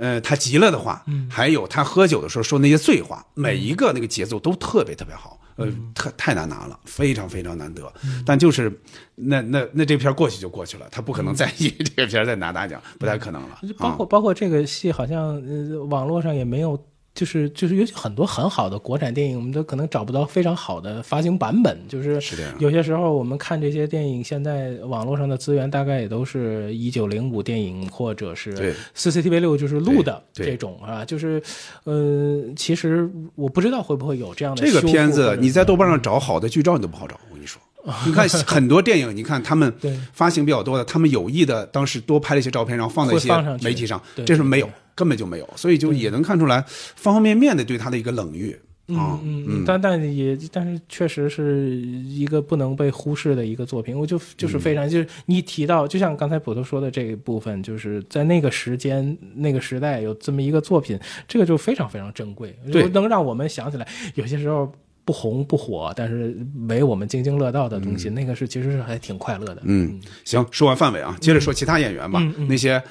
呃，他急了的话，还有他喝酒的时候说那些醉话，每一个那个节奏都特别特别好，呃，太太难拿了，非常非常难得。但就是那那那这片儿过去就过去了，他不可能再以这个片儿再拿大奖，不太可能了。包括包括这个戏，好像呃网络上也没有，就是就是有很多很好的国产电影，我们都可能找不到非常好的发行版本。就是有些时候我们看这些电影，现在网络上的资源大概也都是一九零五电影或者是对 CCTV 六就是录的这种啊，就是呃，其实我不知道会不会有这样的这个片子你在豆瓣上找好的剧照你都不好找，我跟你说。你看 <laughs> 很多电影，你看他们发行比较多的，他们有意的当时多拍了一些照片，然后放在一些媒体上，这是没有，根本就没有，所以就也能看出来方方面面的对他的一个冷遇啊。嗯嗯，但但也但是确实是一个不能被忽视的一个作品。我就就是非常、嗯就是你提到，就像刚才普头说的这一部分，就是在那个时间那个时代有这么一个作品，这个就非常非常珍贵，对就能让我们想起来，有些时候。不红不火，但是为我们津津乐道的东西，那个是其实是还挺快乐的。嗯，行，说完范伟啊，接着说其他演员吧。那些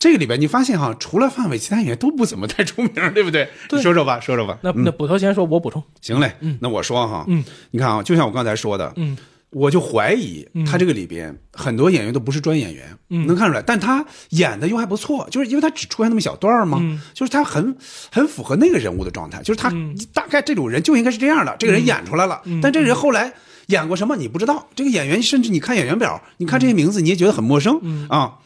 这个里边你发现哈，除了范伟，其他演员都不怎么太出名，对不对？你说说吧，说说吧。那那捕头先说，我补充。行嘞，那我说哈，嗯，你看啊，就像我刚才说的，嗯，我就怀疑他这个里边很多演员都不是专业演员，嗯能看出来，但他演的又还不错，就是因为他只出现那么小段儿嘛，嗯就是他很很符合那个人物的状态，就是他大概这种人就应该是这样的，这个人演出来了，嗯但这个人后来演过什么你不知道，这个演员甚至你看演员表，你看这些名字你也觉得很陌生、啊。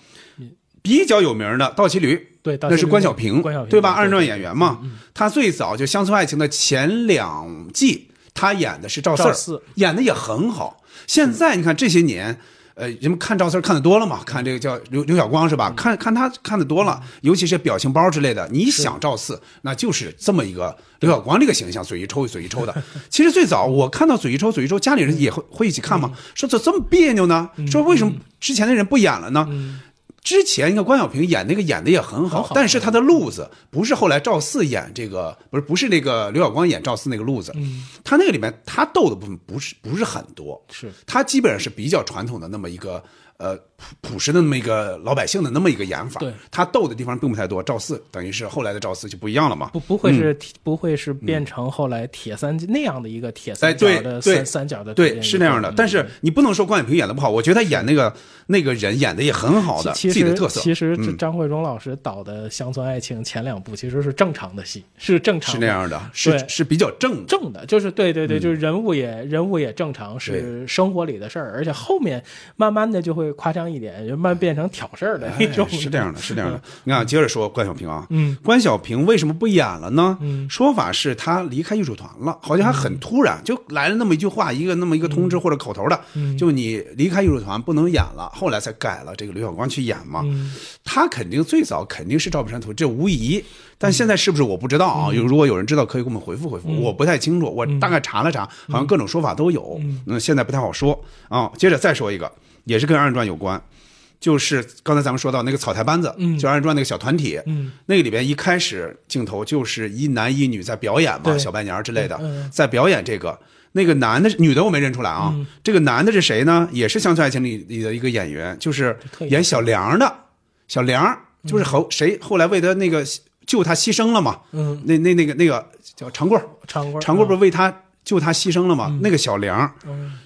比较有名的盗骑驴，那是关晓平，关晓平对吧？二人转演员嘛，他最早就《乡村爱情》的前两季，他演的是赵四儿赵四，演的也很好。现在你看这些年，呃，人们看赵四看的多了嘛，看这个叫刘刘晓光是吧？看看他看的多了，尤其是表情包之类的。你想赵四，那就是这么一个刘晓光这个形象，嘴一抽嘴一抽的。其实最早我看到嘴一抽嘴一抽，家里人也会会一起看嘛，说怎么这么别扭呢？说为什么之前的人不演了呢？之前你看关晓萍演那个演的也很好，但是他的路子不是后来赵四演这个，不是不是那个刘晓光演赵四那个路子，嗯。他那个里面他逗的部分不是不是很多，是。他基本上是比较传统的那么一个呃朴朴实的那么一个老百姓的那么一个演法，对他逗的地方并不太多。赵四等于是后来的赵四就不一样了嘛，不不会是、嗯不会是变成后来铁三那样的一个铁哎，三角的三三角的对是那样的。但是你不能说关晓萍演的不好，我觉得他演那个那个人演的也很好的。自己的特色。其实这嗯张慧忠老师导的《乡村爱情》前两部其实是正常的戏，是正常是那样的，是是比较正正的，就是对对对，嗯就是人物也人物也正常，是生活里的事儿，而且后面慢慢的就会夸张一点，就慢变成挑事儿的那种。哎是这样的，是这样的。你看，接着说关小平啊，嗯，关小平为什么不演了呢？嗯说法是他离开艺术团了，好像还很突然，就来了那么一句话，一个那么一个通知或者口头的，嗯就你离开艺术团不能演了，后来才改了这个刘晓光去演嘛。嗯他肯定最早肯定是赵本山图，这无疑。但现在是不是我不知道啊？有如果有人知道，可以给我们回复回复。嗯我不太清楚，我大概查了查，好像各种说法都有。嗯，现在不太好说啊。接着再说一个，也是跟二人转有关，就是刚才咱们说到那个草台班子，嗯就二人转那个小团体，嗯那个里边一开始镜头就是一男一女在表演嘛，小白娘之类的，嗯在表演这个。那个男的，女的我没认出来啊。嗯这个男的是谁呢？也是《乡村爱情》里里的一个演员，就是演小梁的。小梁就是后、谁后来为他那个救他牺牲了嘛。嗯，那那那个那个叫长贵长贵长贵不是为他救他牺牲了吗？那个小梁，嗯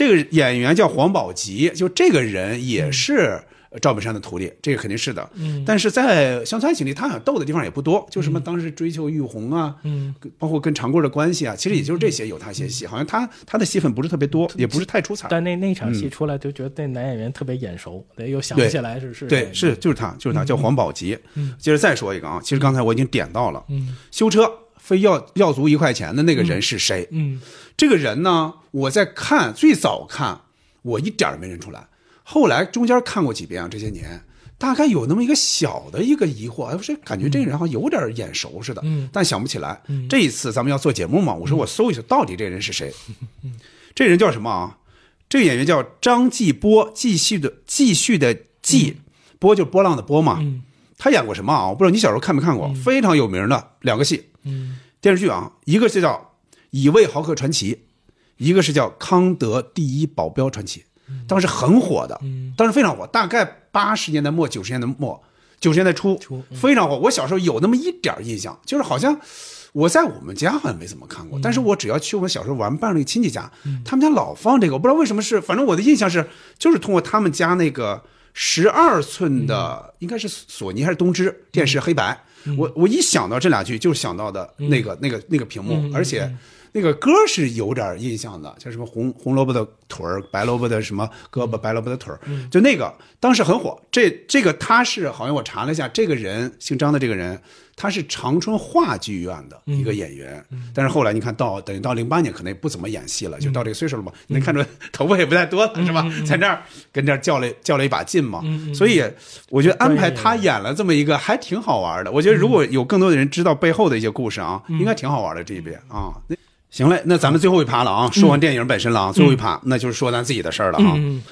这个演员叫黄宝吉，就这个人也是赵本山的徒弟，这个肯定是的。嗯但是在《乡村爱情》里，他好像逗的地方也不多，就什么当时追求玉红啊，嗯，包括跟长贵的关系啊，其实也就是这些有他些戏，好像他他的戏份不是特别多，也不是太出彩。但那那场戏嗯出来就觉得那男演员特别眼熟，对，又想不起来是是对，是就是他，就是他，叫黄宝吉。嗯接着再说一个啊，其实刚才我已经点到了，嗯修车非要要足一块钱的那个人是谁？嗯这个人呢，我在看最早看，我一点儿没认出来，后来中间看过几遍啊，这些年。大概有那么一个小的一个疑惑，哎，不是感觉这个人好像有点眼熟似的，嗯但想不起来。嗯这一次咱们要做节目嘛，我说我搜一搜到底这人是谁。这人叫什么啊？这个演员叫张继波，继续的继续的继，波就是波浪的波嘛。嗯他演过什么啊？我不知道你小时候看没看过，非常有名的两个戏嗯电视剧啊，一个是叫《乙未豪客传奇》，一个是叫《康德第一保镖传奇》，当时很火的，当时非常火，大概八十年代末九十年代末九十年代初非常火。我小时候有那么一点儿印象，就是好像。我在我们家好像没怎么看过，但是我只要去我小时候玩伴那个亲戚家，他们家老放这个，我不知道为什么是，反正我的印象是，就是通过他们家那个十二寸的，应该是索尼还是东芝电视黑白，我我一想到这俩剧就想到的那个、那个那个屏幕，嗯而且那个歌是有点印象的，像什么红红萝卜的腿儿，白萝卜的什么胳膊，白萝卜的腿儿，就那个当时很火。这这个他是好像我查了一下，这个人姓张的这个人，他是长春话剧院的一个演员，但是后来你看到等于到零八年可能也不怎么演戏了，就到这个岁数了嘛，你能看出头发也不太多了是吧？在那儿跟这儿较了较了一把劲嘛，所以我觉得安排他演了这么一个还挺好玩的。我觉得如果有更多的人知道背后的一些故事啊，应该挺好玩的这一边啊。那行嘞，那咱们最后一趴了啊，说完电影本身了啊，最后一趴那就是说咱自己的事儿了啊。嗯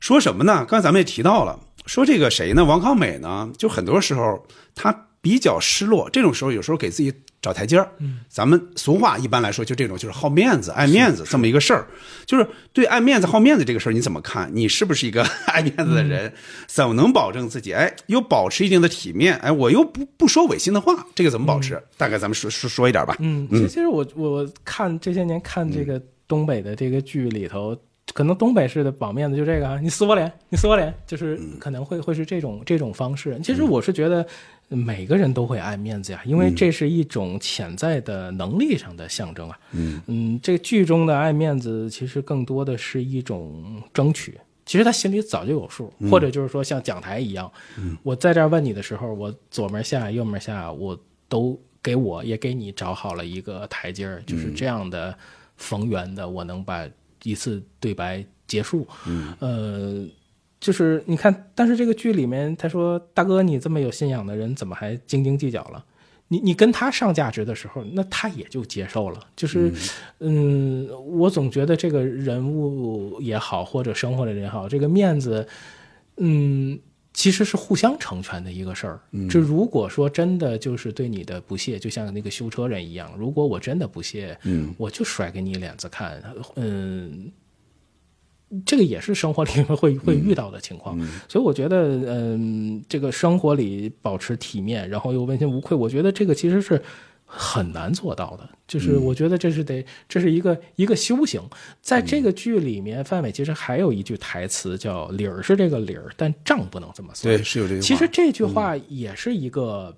说什么呢？刚才咱们也提到了，说这个谁呢？王康美呢，就很多时候他比较失落，这种时候有时候给自己找台阶儿。嗯，咱们俗话一般来说就这种，就是好面子、爱面子这么一个事儿。就是对爱面子、好面子这个事儿，你怎么看？你是不是一个爱面子的人？怎么能保证自己哎又保持一定的体面？哎，我又不不说违心的话，这个怎么保持？大概咱们说说说一点吧。嗯，其其实我我看这些年看这个东北的这个剧里头，可能东北式的保面子就这个啊，你撕我脸，你撕我脸，就是可能会会是这种这种方式。其实我是觉得每个人都会爱面子呀，因为这是一种潜在的能力上的象征啊。嗯嗯，这个剧中的爱面子其实更多的是一种争取。其实他心里早就有数，嗯或者就是说像讲台一样，我在这儿问你的时候，我左门下右门下，我都给我也给你找好了一个台阶儿，就是这样的逢源的，我能把一次对白结束。嗯呃，就是你看，但是这个剧里面他说：“大哥，你这么有信仰的人，怎么还斤斤计较了？”你你跟他上价值的时候，那他也就接受了。就是，嗯，我总觉得这个人物也好，或者生活的人也好，这个面子，嗯，其实是互相成全的一个事儿。这如果说真的就是对你的不屑，就像那个修车人一样，如果我真的不屑，嗯我就甩给你脸子看，嗯。这个也是生活里面会 <laughs> 会遇到的情况，所以我觉得，嗯，这个生活里保持体面，然后又问心无愧，我觉得这个其实是很难做到的。就是我觉得这是得，这是一个一个修行。在这个剧里面，范伟其实还有一句台词叫“理儿是这个理儿，但账不能这么算”。对，是有这个话。其实这句话也是一个，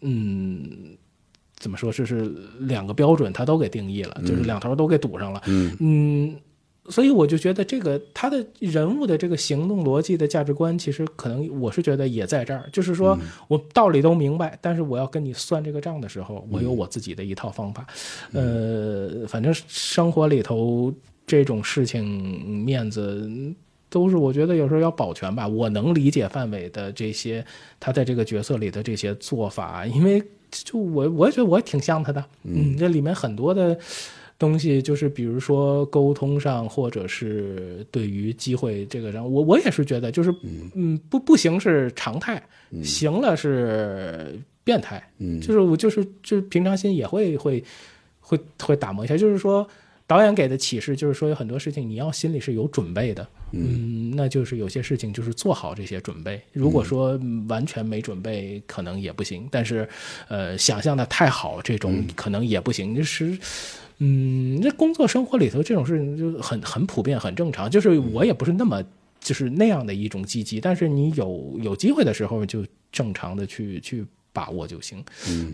嗯，怎么说？这是两个标准，他都给定义了，就是两头都给堵上了。嗯嗯，所以我就觉得这个他的人物的这个行动逻辑的价值观，其实可能我是觉得也在这儿，就是说我道理都明白，但是我要跟你算这个账的时候，我有我自己的一套方法。呃，反正生活里头这种事情，面子。都是我觉得有时候要保全吧。我能理解范伟的这些，他在这个角色里的这些做法，因为就我我也觉得我也挺像他的。嗯，这里面很多的东西，就是比如说沟通上，或者是对于机会这个上，我我也是觉得，就是嗯不不行是常态，行了是变态。嗯，就是我就是就平常心也会会会会打磨一下，就是说。导演给的启示就是说，有很多事情你要心里是有准备的，嗯，那就是有些事情就是做好这些准备。如果说完全没准备，可能也不行。但是，呃，想象的太好，这种可能也不行。就是，嗯，这工作生活里头这种事情就很很普遍，很正常。就是我也不是那么就是那样的一种积极，但是你有有机会的时候，就正常的去去。把握就行，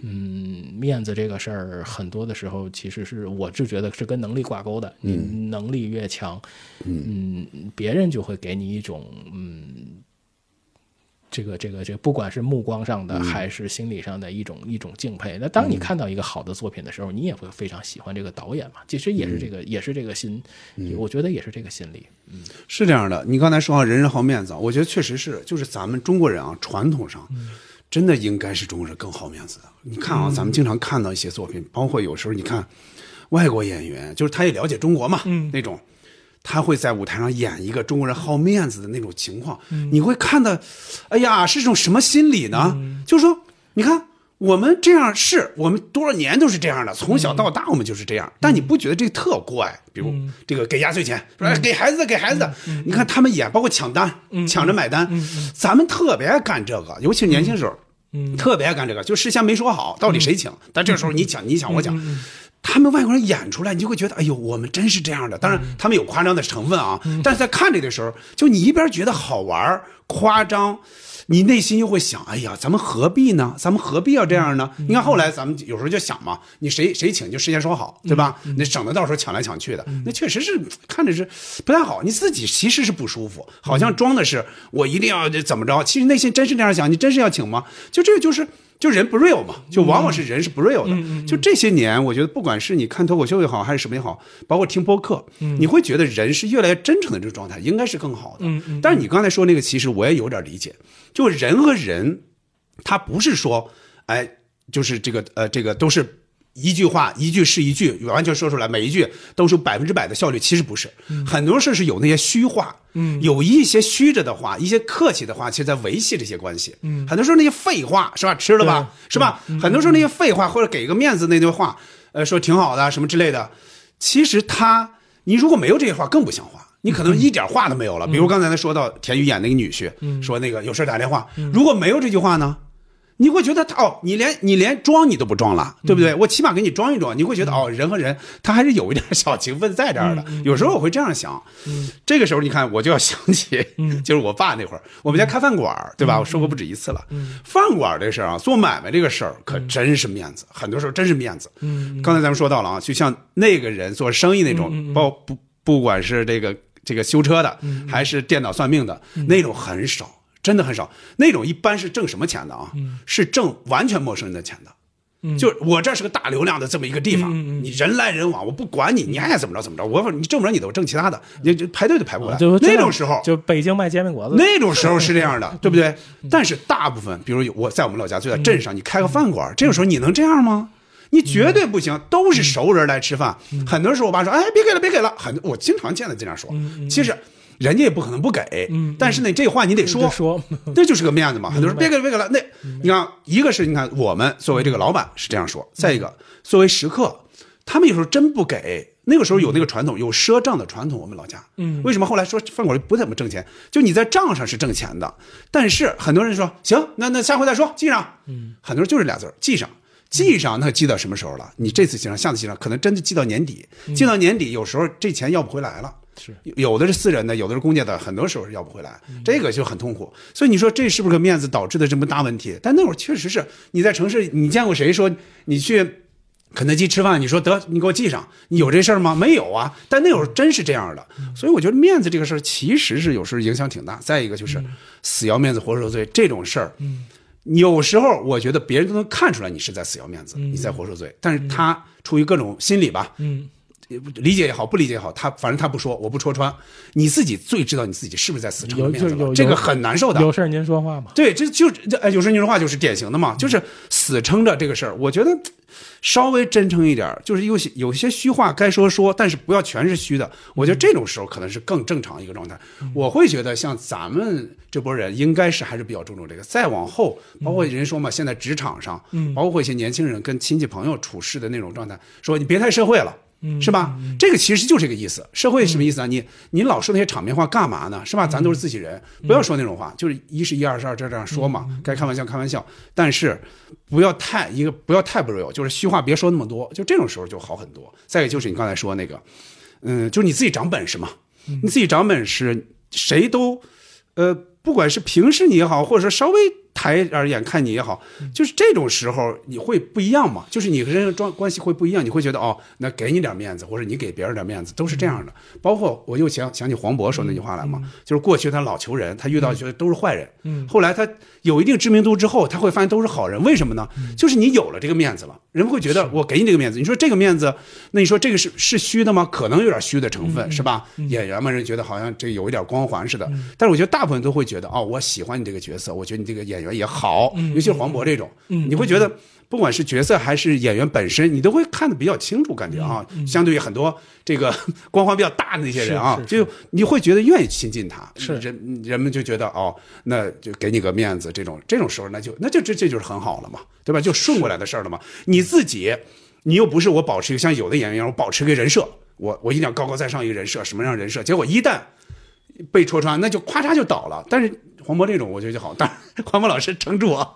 嗯面子这个事儿，很多的时候其实是我就觉得是跟能力挂钩的。你能力越强，嗯，别人就会给你一种嗯，这个这个这个，不管是目光上的还是心理上的一种一种敬佩。那当你看到一个好的作品的时候，你也会非常喜欢这个导演嘛。其实也是这个，也是这个心，我觉得也是这个心理。嗯，是这样的。你刚才说啊，人人好面子，我觉得确实是，就是咱们中国人啊，传统上。真的应该是中国人更好面子的。你看啊，咱们经常看到一些作品，包括有时候你看外国演员，就是他也了解中国嘛，那种他会在舞台上演一个中国人好面子的那种情况，你会看的，哎呀，是一种什么心理呢？就是说，你看我们这样是我们多少年都是这样的，从小到大我们就是这样，但你不觉得这个特怪？比如这个给压岁钱，说给孩子给孩子，你看他们演，包括抢单，抢着买单，咱们特别爱干这个，尤其是年轻时候。特别爱干这个，就事先没说好到底谁请，但这时候你抢你抢我抢，他们外国人演出来，你就会觉得，哎呦，我们真是这样的。当然，他们有夸张的成分啊，但是在看这个时候，就你一边觉得好玩夸张。你内心又会想，哎呀，咱们何必呢？咱们何必要这样呢？你看后来咱们有时候就想嘛，你谁谁请就事先说好，对吧？那省得到时候抢来抢去的，那确实是看着是不太好。你自己其实是不舒服，好像装的是我一定要怎么着，其实内心真是这样想。你真是要请吗？就这个就是就人不 real 嘛，就往往是人是不 real 的。就这些年，我觉得不管是你看脱口秀也好，还是什么也好，包括听播客，你会觉得人是越来越真诚的这个状态，应该是更好的。但是你刚才说那个，其实我也有点理解。就人和人，他不是说，哎，就是这个呃，这个都是一句话一句是一句，完全说出来，每一句都是百分之百的效率。其实不是，很多事是有那些虚话，嗯，有一些虚着的话，一些客气的话，其实在维系这些关系。嗯，很多时候那些废话是吧？吃了吧？是吧？很多时候那些废话或者给个面子那句话，呃，说挺好的什么之类的，其实他你如果没有这些话，更不像话。你可能一点话都没有了，比如刚才他说到田雨演那个女婿，说那个有事打电话，如果没有这句话呢，你会觉得他哦，你连你连装你都不装了，对不对？我起码给你装一装，你会觉得哦，人和人他还是有一点小情分在这儿的。有时候我会这样想，这个时候你看我就要想起，<laughs> 就是我爸那会儿，我们家开饭馆，对吧？我说过不止一次了，饭馆这事儿啊，做买卖这个事儿可真是面子，很多时候真是面子。刚才咱们说到了啊，就像那个人做生意那种，包不不管是这个。这个修车的，还是电脑算命的那种很少，真的很少。那种一般是挣什么钱的啊？是挣完全陌生人的钱的。就我这是个大流量的这么一个地方，你人来人往，我不管你，你爱怎么着怎么着。我你挣不着你的，我挣其他的，你就排队都排不过来。那种时候，就北京卖煎饼果子，那种时候是这样的，<laughs> 对不对？但是大部分，比如我在我们老家就在镇上，你开个饭馆，这个时候你能这样吗？你绝对不行，都是熟人来吃饭。很多时候，我爸说：“哎，别给了，别给了。”很，我经常见的这样说。其实，人家也不可能不给。但是呢，这话你得说，说，<laughs> 这就是个面子嘛。很多人别给了，别给了。那你看，一个是你看我们作为这个老板是这样说，再一个作为食客，他们有时候真不给。那个时候有那个传统，有赊账的传统。我们老家，为什么后来说饭馆不怎么挣钱？就你在账上是挣钱的，但是很多人说行，那那下回再说，记上。很多人就是俩字记上。记上那记到什么时候了？你这次记上，下次记上，可能真的记到年底，记到年底，有时候这钱要不回来了。是有的是私人的，有的是公家的，很多时候是要不回来，这个就很痛苦。所以你说这是不是个面子导致的这么大问题？但那会儿确实是你在城市，你见过谁说你去肯德基吃饭，你说得你给我记上，你有这事儿吗？没有啊。但那会儿真是这样的，所以我觉得面子这个事儿其实是有时候影响挺大。再一个就是死要面子活受罪这种事儿，有时候我觉得别人都能看出来你是在死要面子，你在活受罪，但是他出于各种心理吧，嗯。理解也好，不理解也好，他反正他不说，我不戳穿，你自己最知道你自己是不是在死撑着面子了，这个很难受的。有事您说话嘛。对，这就这哎，有事您说话就是典型的嘛，就是死撑着这个事儿。我觉得稍微真诚一点，就是有些有些虚话该说说，但是不要全是虚的。我觉得这种时候可能是更正常一个状态。我会觉得像咱们这波人，应该是还是比较注重这个。再往后，包括人说嘛，现在职场上，嗯包括一些年轻人跟亲戚朋友处事的那种状态，说你别太社会了。嗯是吧？这个其实就这个意思。社会什么意思啊？你你老说那些场面话干嘛呢？是吧？咱都是自己人，不要说那种话，就是一是一，二是二，这这样说嘛。该开玩笑开玩笑，但是不要太一个不要太不 real，就是虚话别说那么多。就这种时候就好很多。再一个就是你刚才说那个，嗯，就是你自己长本事嘛。你自己长本事，谁都，呃，不管是平视你也好，或者说稍微抬而眼看你也好，就是这种时候你会不一样嘛？就是你和人的关关系会不一样，你会觉得哦，那给你点面子，或者你给别人点面子，都是这样的。包括我又想想起黄渤说那句话来嘛，就是过去他老求人，他遇到觉得都是坏人，嗯。后来他有一定知名度之后，他会发现都是好人，为什么呢？就是你有了这个面子了，人们会觉得我给你这个面子，你说这个面子，那你说这个是是虚的吗？可能有点虚的成分，是吧？演员们人觉得好像这有一点光环似的，但是我觉得大部分都会觉得哦，我喜欢你这个角色，我觉得你这个演员也好，尤其是黄渤这种，你会觉得。不管是角色还是演员本身，你都会看得比较清楚，感觉啊，相对于很多这个 <laughs> 光环比较大的那些人啊，就你会觉得愿意亲近他，是人人们就觉得哦，那就给你个面子，这种这种时候，那就那就这这就是很好了嘛，对吧？就顺过来的事儿了嘛。你自己，你又不是我保持一个像有的演员一样，我保持一个人设，我我一定要高高在上一个人设，什么样人设？结果一旦被戳穿，那就咔嚓就倒了。但是黄渤这种，我觉得就好。当然，黄渤老师撑住啊，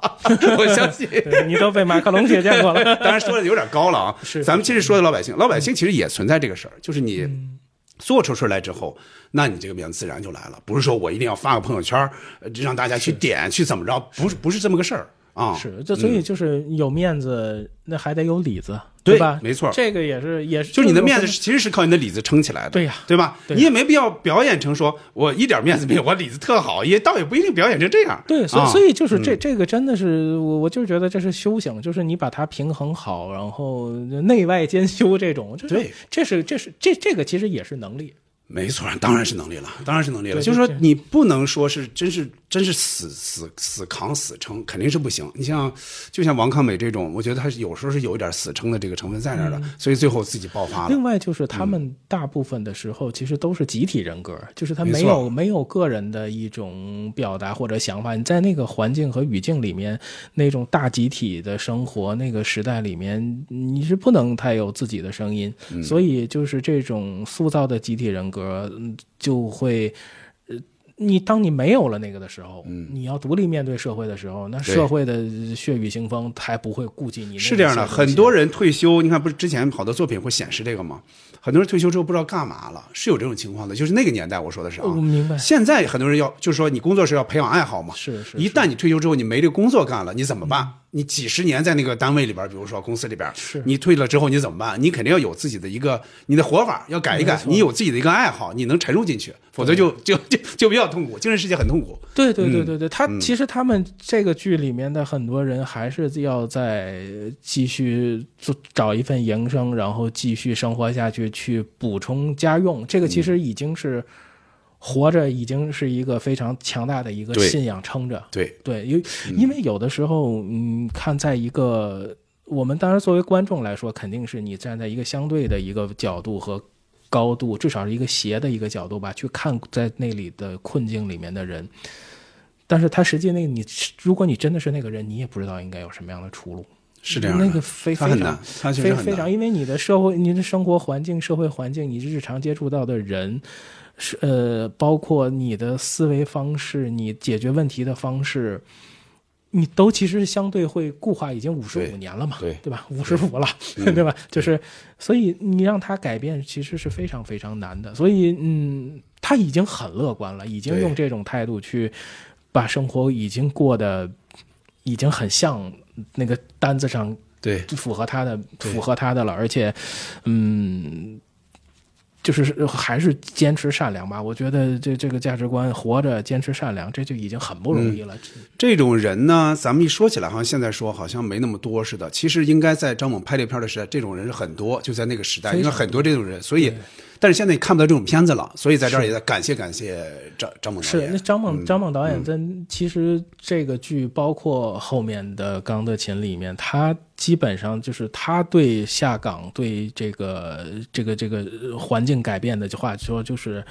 我相信你都被马克龙姐见过了。当然说的有点高了啊。<laughs> 是咱们其实说的老百姓，老百姓其实也存在这个事儿，就是你嗯做出事来之后，那你这个面子自然就来了。不是说我一定要发个朋友圈，呃让大家去点去怎么着，不是不是这么个事儿啊。是，这所以就是有面子，那还得有里子，对吧？没错这个也是也是，就是你的面子其实是靠你的里子撑起来的，对呀对吧？你也没必要表演成说我一点面子没有，我里子特好，也倒也不一定表演成这样。对，所所以就是这、嗯这个真的是我我就觉得这是修行，就是你把它平衡好，然后内外兼修这种，对这是这是这这个其实也是能力。没错，当然是能力了，当然是能力了。就是说，你不能说是真是真是死死死扛死撑，肯定是不行。你像就像王康美这种，我觉得他有时候是有一点死撑的这个成分在那儿的，所以最后自己爆发了。另外就是他们大部分的时候其实都是集体人格，就是他没有没有个人的一种表达或者想法。你在那个环境和语境里面，那种大集体的生活那个时代里面，你是不能太有自己的声音。嗯所以就是这种塑造的集体人格，嗯就会。呃你当你没有了那个的时候，你要独立面对社会的时候，那社会的血雨腥风还不会顾及你是这样的，很多人退休，你看不是之前好多作品会显示这个吗？很多人退休之后不知道干嘛了，是有这种情况的。就是那个年代我说的是啊，我明白现在很多人要就是说你工作是要培养爱好嘛，是是一旦你退休之后你没这个工作干了，你怎么办？你几十年在那个单位里边，比如说公司里边，是你退了之后你怎么办？你肯定要有自己的一个你的活法，要改一改你有自己的一个爱好，你能沉入进去，否则就 <laughs> 就就就比较痛苦，精神世界很痛苦。对对对嗯对对，他其实他们这个剧里面的很多人还是要在继续做找一份营生，然后继续生活下去，去补充家用。这个其嗯实已经是活着，已经是一个非常强大的一个信仰撑着。对对，因因为有的时候，嗯，看在一个我们当然作为观众来说，肯定是你站在一个相对的一个角度和高度，至少是一个斜的一个角度吧，去看在那里的困境里面的人。但是他实际那个你，如果你真的是那个人，你也不知道应该有什么样的出路。是这样的那个非非常非非常，因为你的社会、你的生活环境、社会环境，你日常接触到的人，是呃，包括你的思维方式、你解决问题的方式，你都其实相对会固化，已经五十五年了嘛，对对吧？五十五了，嗯对吧？就是，所以你让他改变，其实是非常非常难的。所以，嗯，他已经很乐观了，已经用这种态度去把生活已经过得已经很像那个单子上对符合他的符合他的了，而且，嗯。就是还是坚持善良吧，我觉得这这个价值观，活着坚持善良，这就已经很不容易了。这种人呢，咱们一说起来，好像现在说好像没那么多似的。其实应该在张猛拍这片的时代，这种人是很多，就在那个时代，非常应该很多这种人。所以，但是现在你看不到这种片子了，所以在这儿也在感谢感谢张张猛导演。是那张猛嗯张猛导演在其实这个剧包括后面的《钢的琴》里面，他基本上就是他对下岗对这个这个这个呃环境改变的话说，就是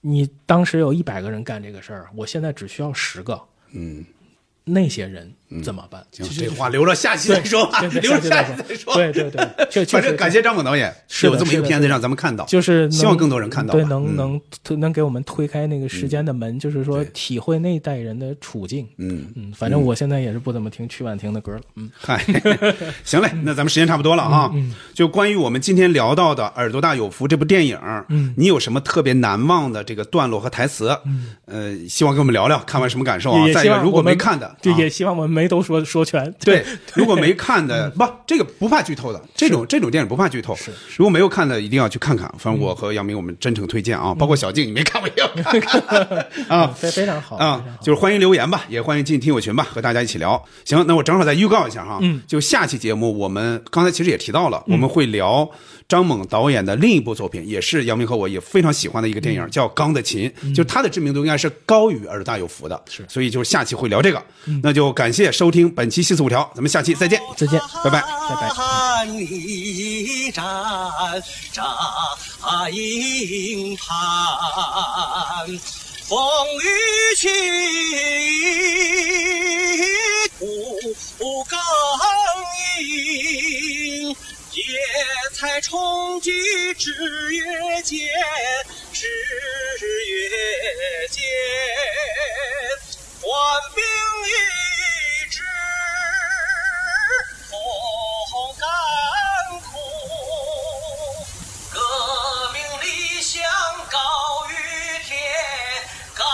你当时有一百个人干这个事儿，我现在只需要十个，嗯，那些人怎么办？行其实就这话留着下期再说吧对对留着下下期期再说对对对，<laughs> 确确实反正感谢张猛导演，是有这么一个片子让咱们看到，就是希望更多人看到。对，能嗯能推能给我们推开那个时间的门，就是说体会那一代人的处境。嗯嗯，反正我现在也是不怎么听曲婉婷的歌了。嗯，嗨，<laughs> 行嘞，那咱们时间差不多了啊。嗯嗯就关于我们今天聊到的《耳朵大有福》这部电影，嗯你有什么特别难忘的这个段落和台词？嗯呃，希望跟我们聊聊，看完什么感受啊？再一个，如果没看的，就啊也希望我们没都说说全。对，如果没看的，<laughs> 不，这个不怕剧透的，这种这种电影不怕剧透。如果没有看的，一定要去看看。反正我和杨明，我们真诚推荐啊，包括小静，你没看过也要看看 <laughs> 啊。非非常好啊，就是欢迎留言吧，也欢迎进听友群吧，和大家一起聊。行，那我正好再预告一下哈，嗯，就下期节目我们刚才其实也提到了，我们会聊张猛导演的另一部作品，也是杨明和我也非常喜欢的一个电影，叫《钢的琴》，就是他的知名度应该是高于《耳大有福》的，是，所以就是下期会聊这个。那就感谢收听本期《西四五条》，咱们下期再见，再见，拜拜，拜拜。战一战，战营盘，风雨起，不刚硬，野菜充饥日月间日月间官兵意志同甘干苦革命理想高于天高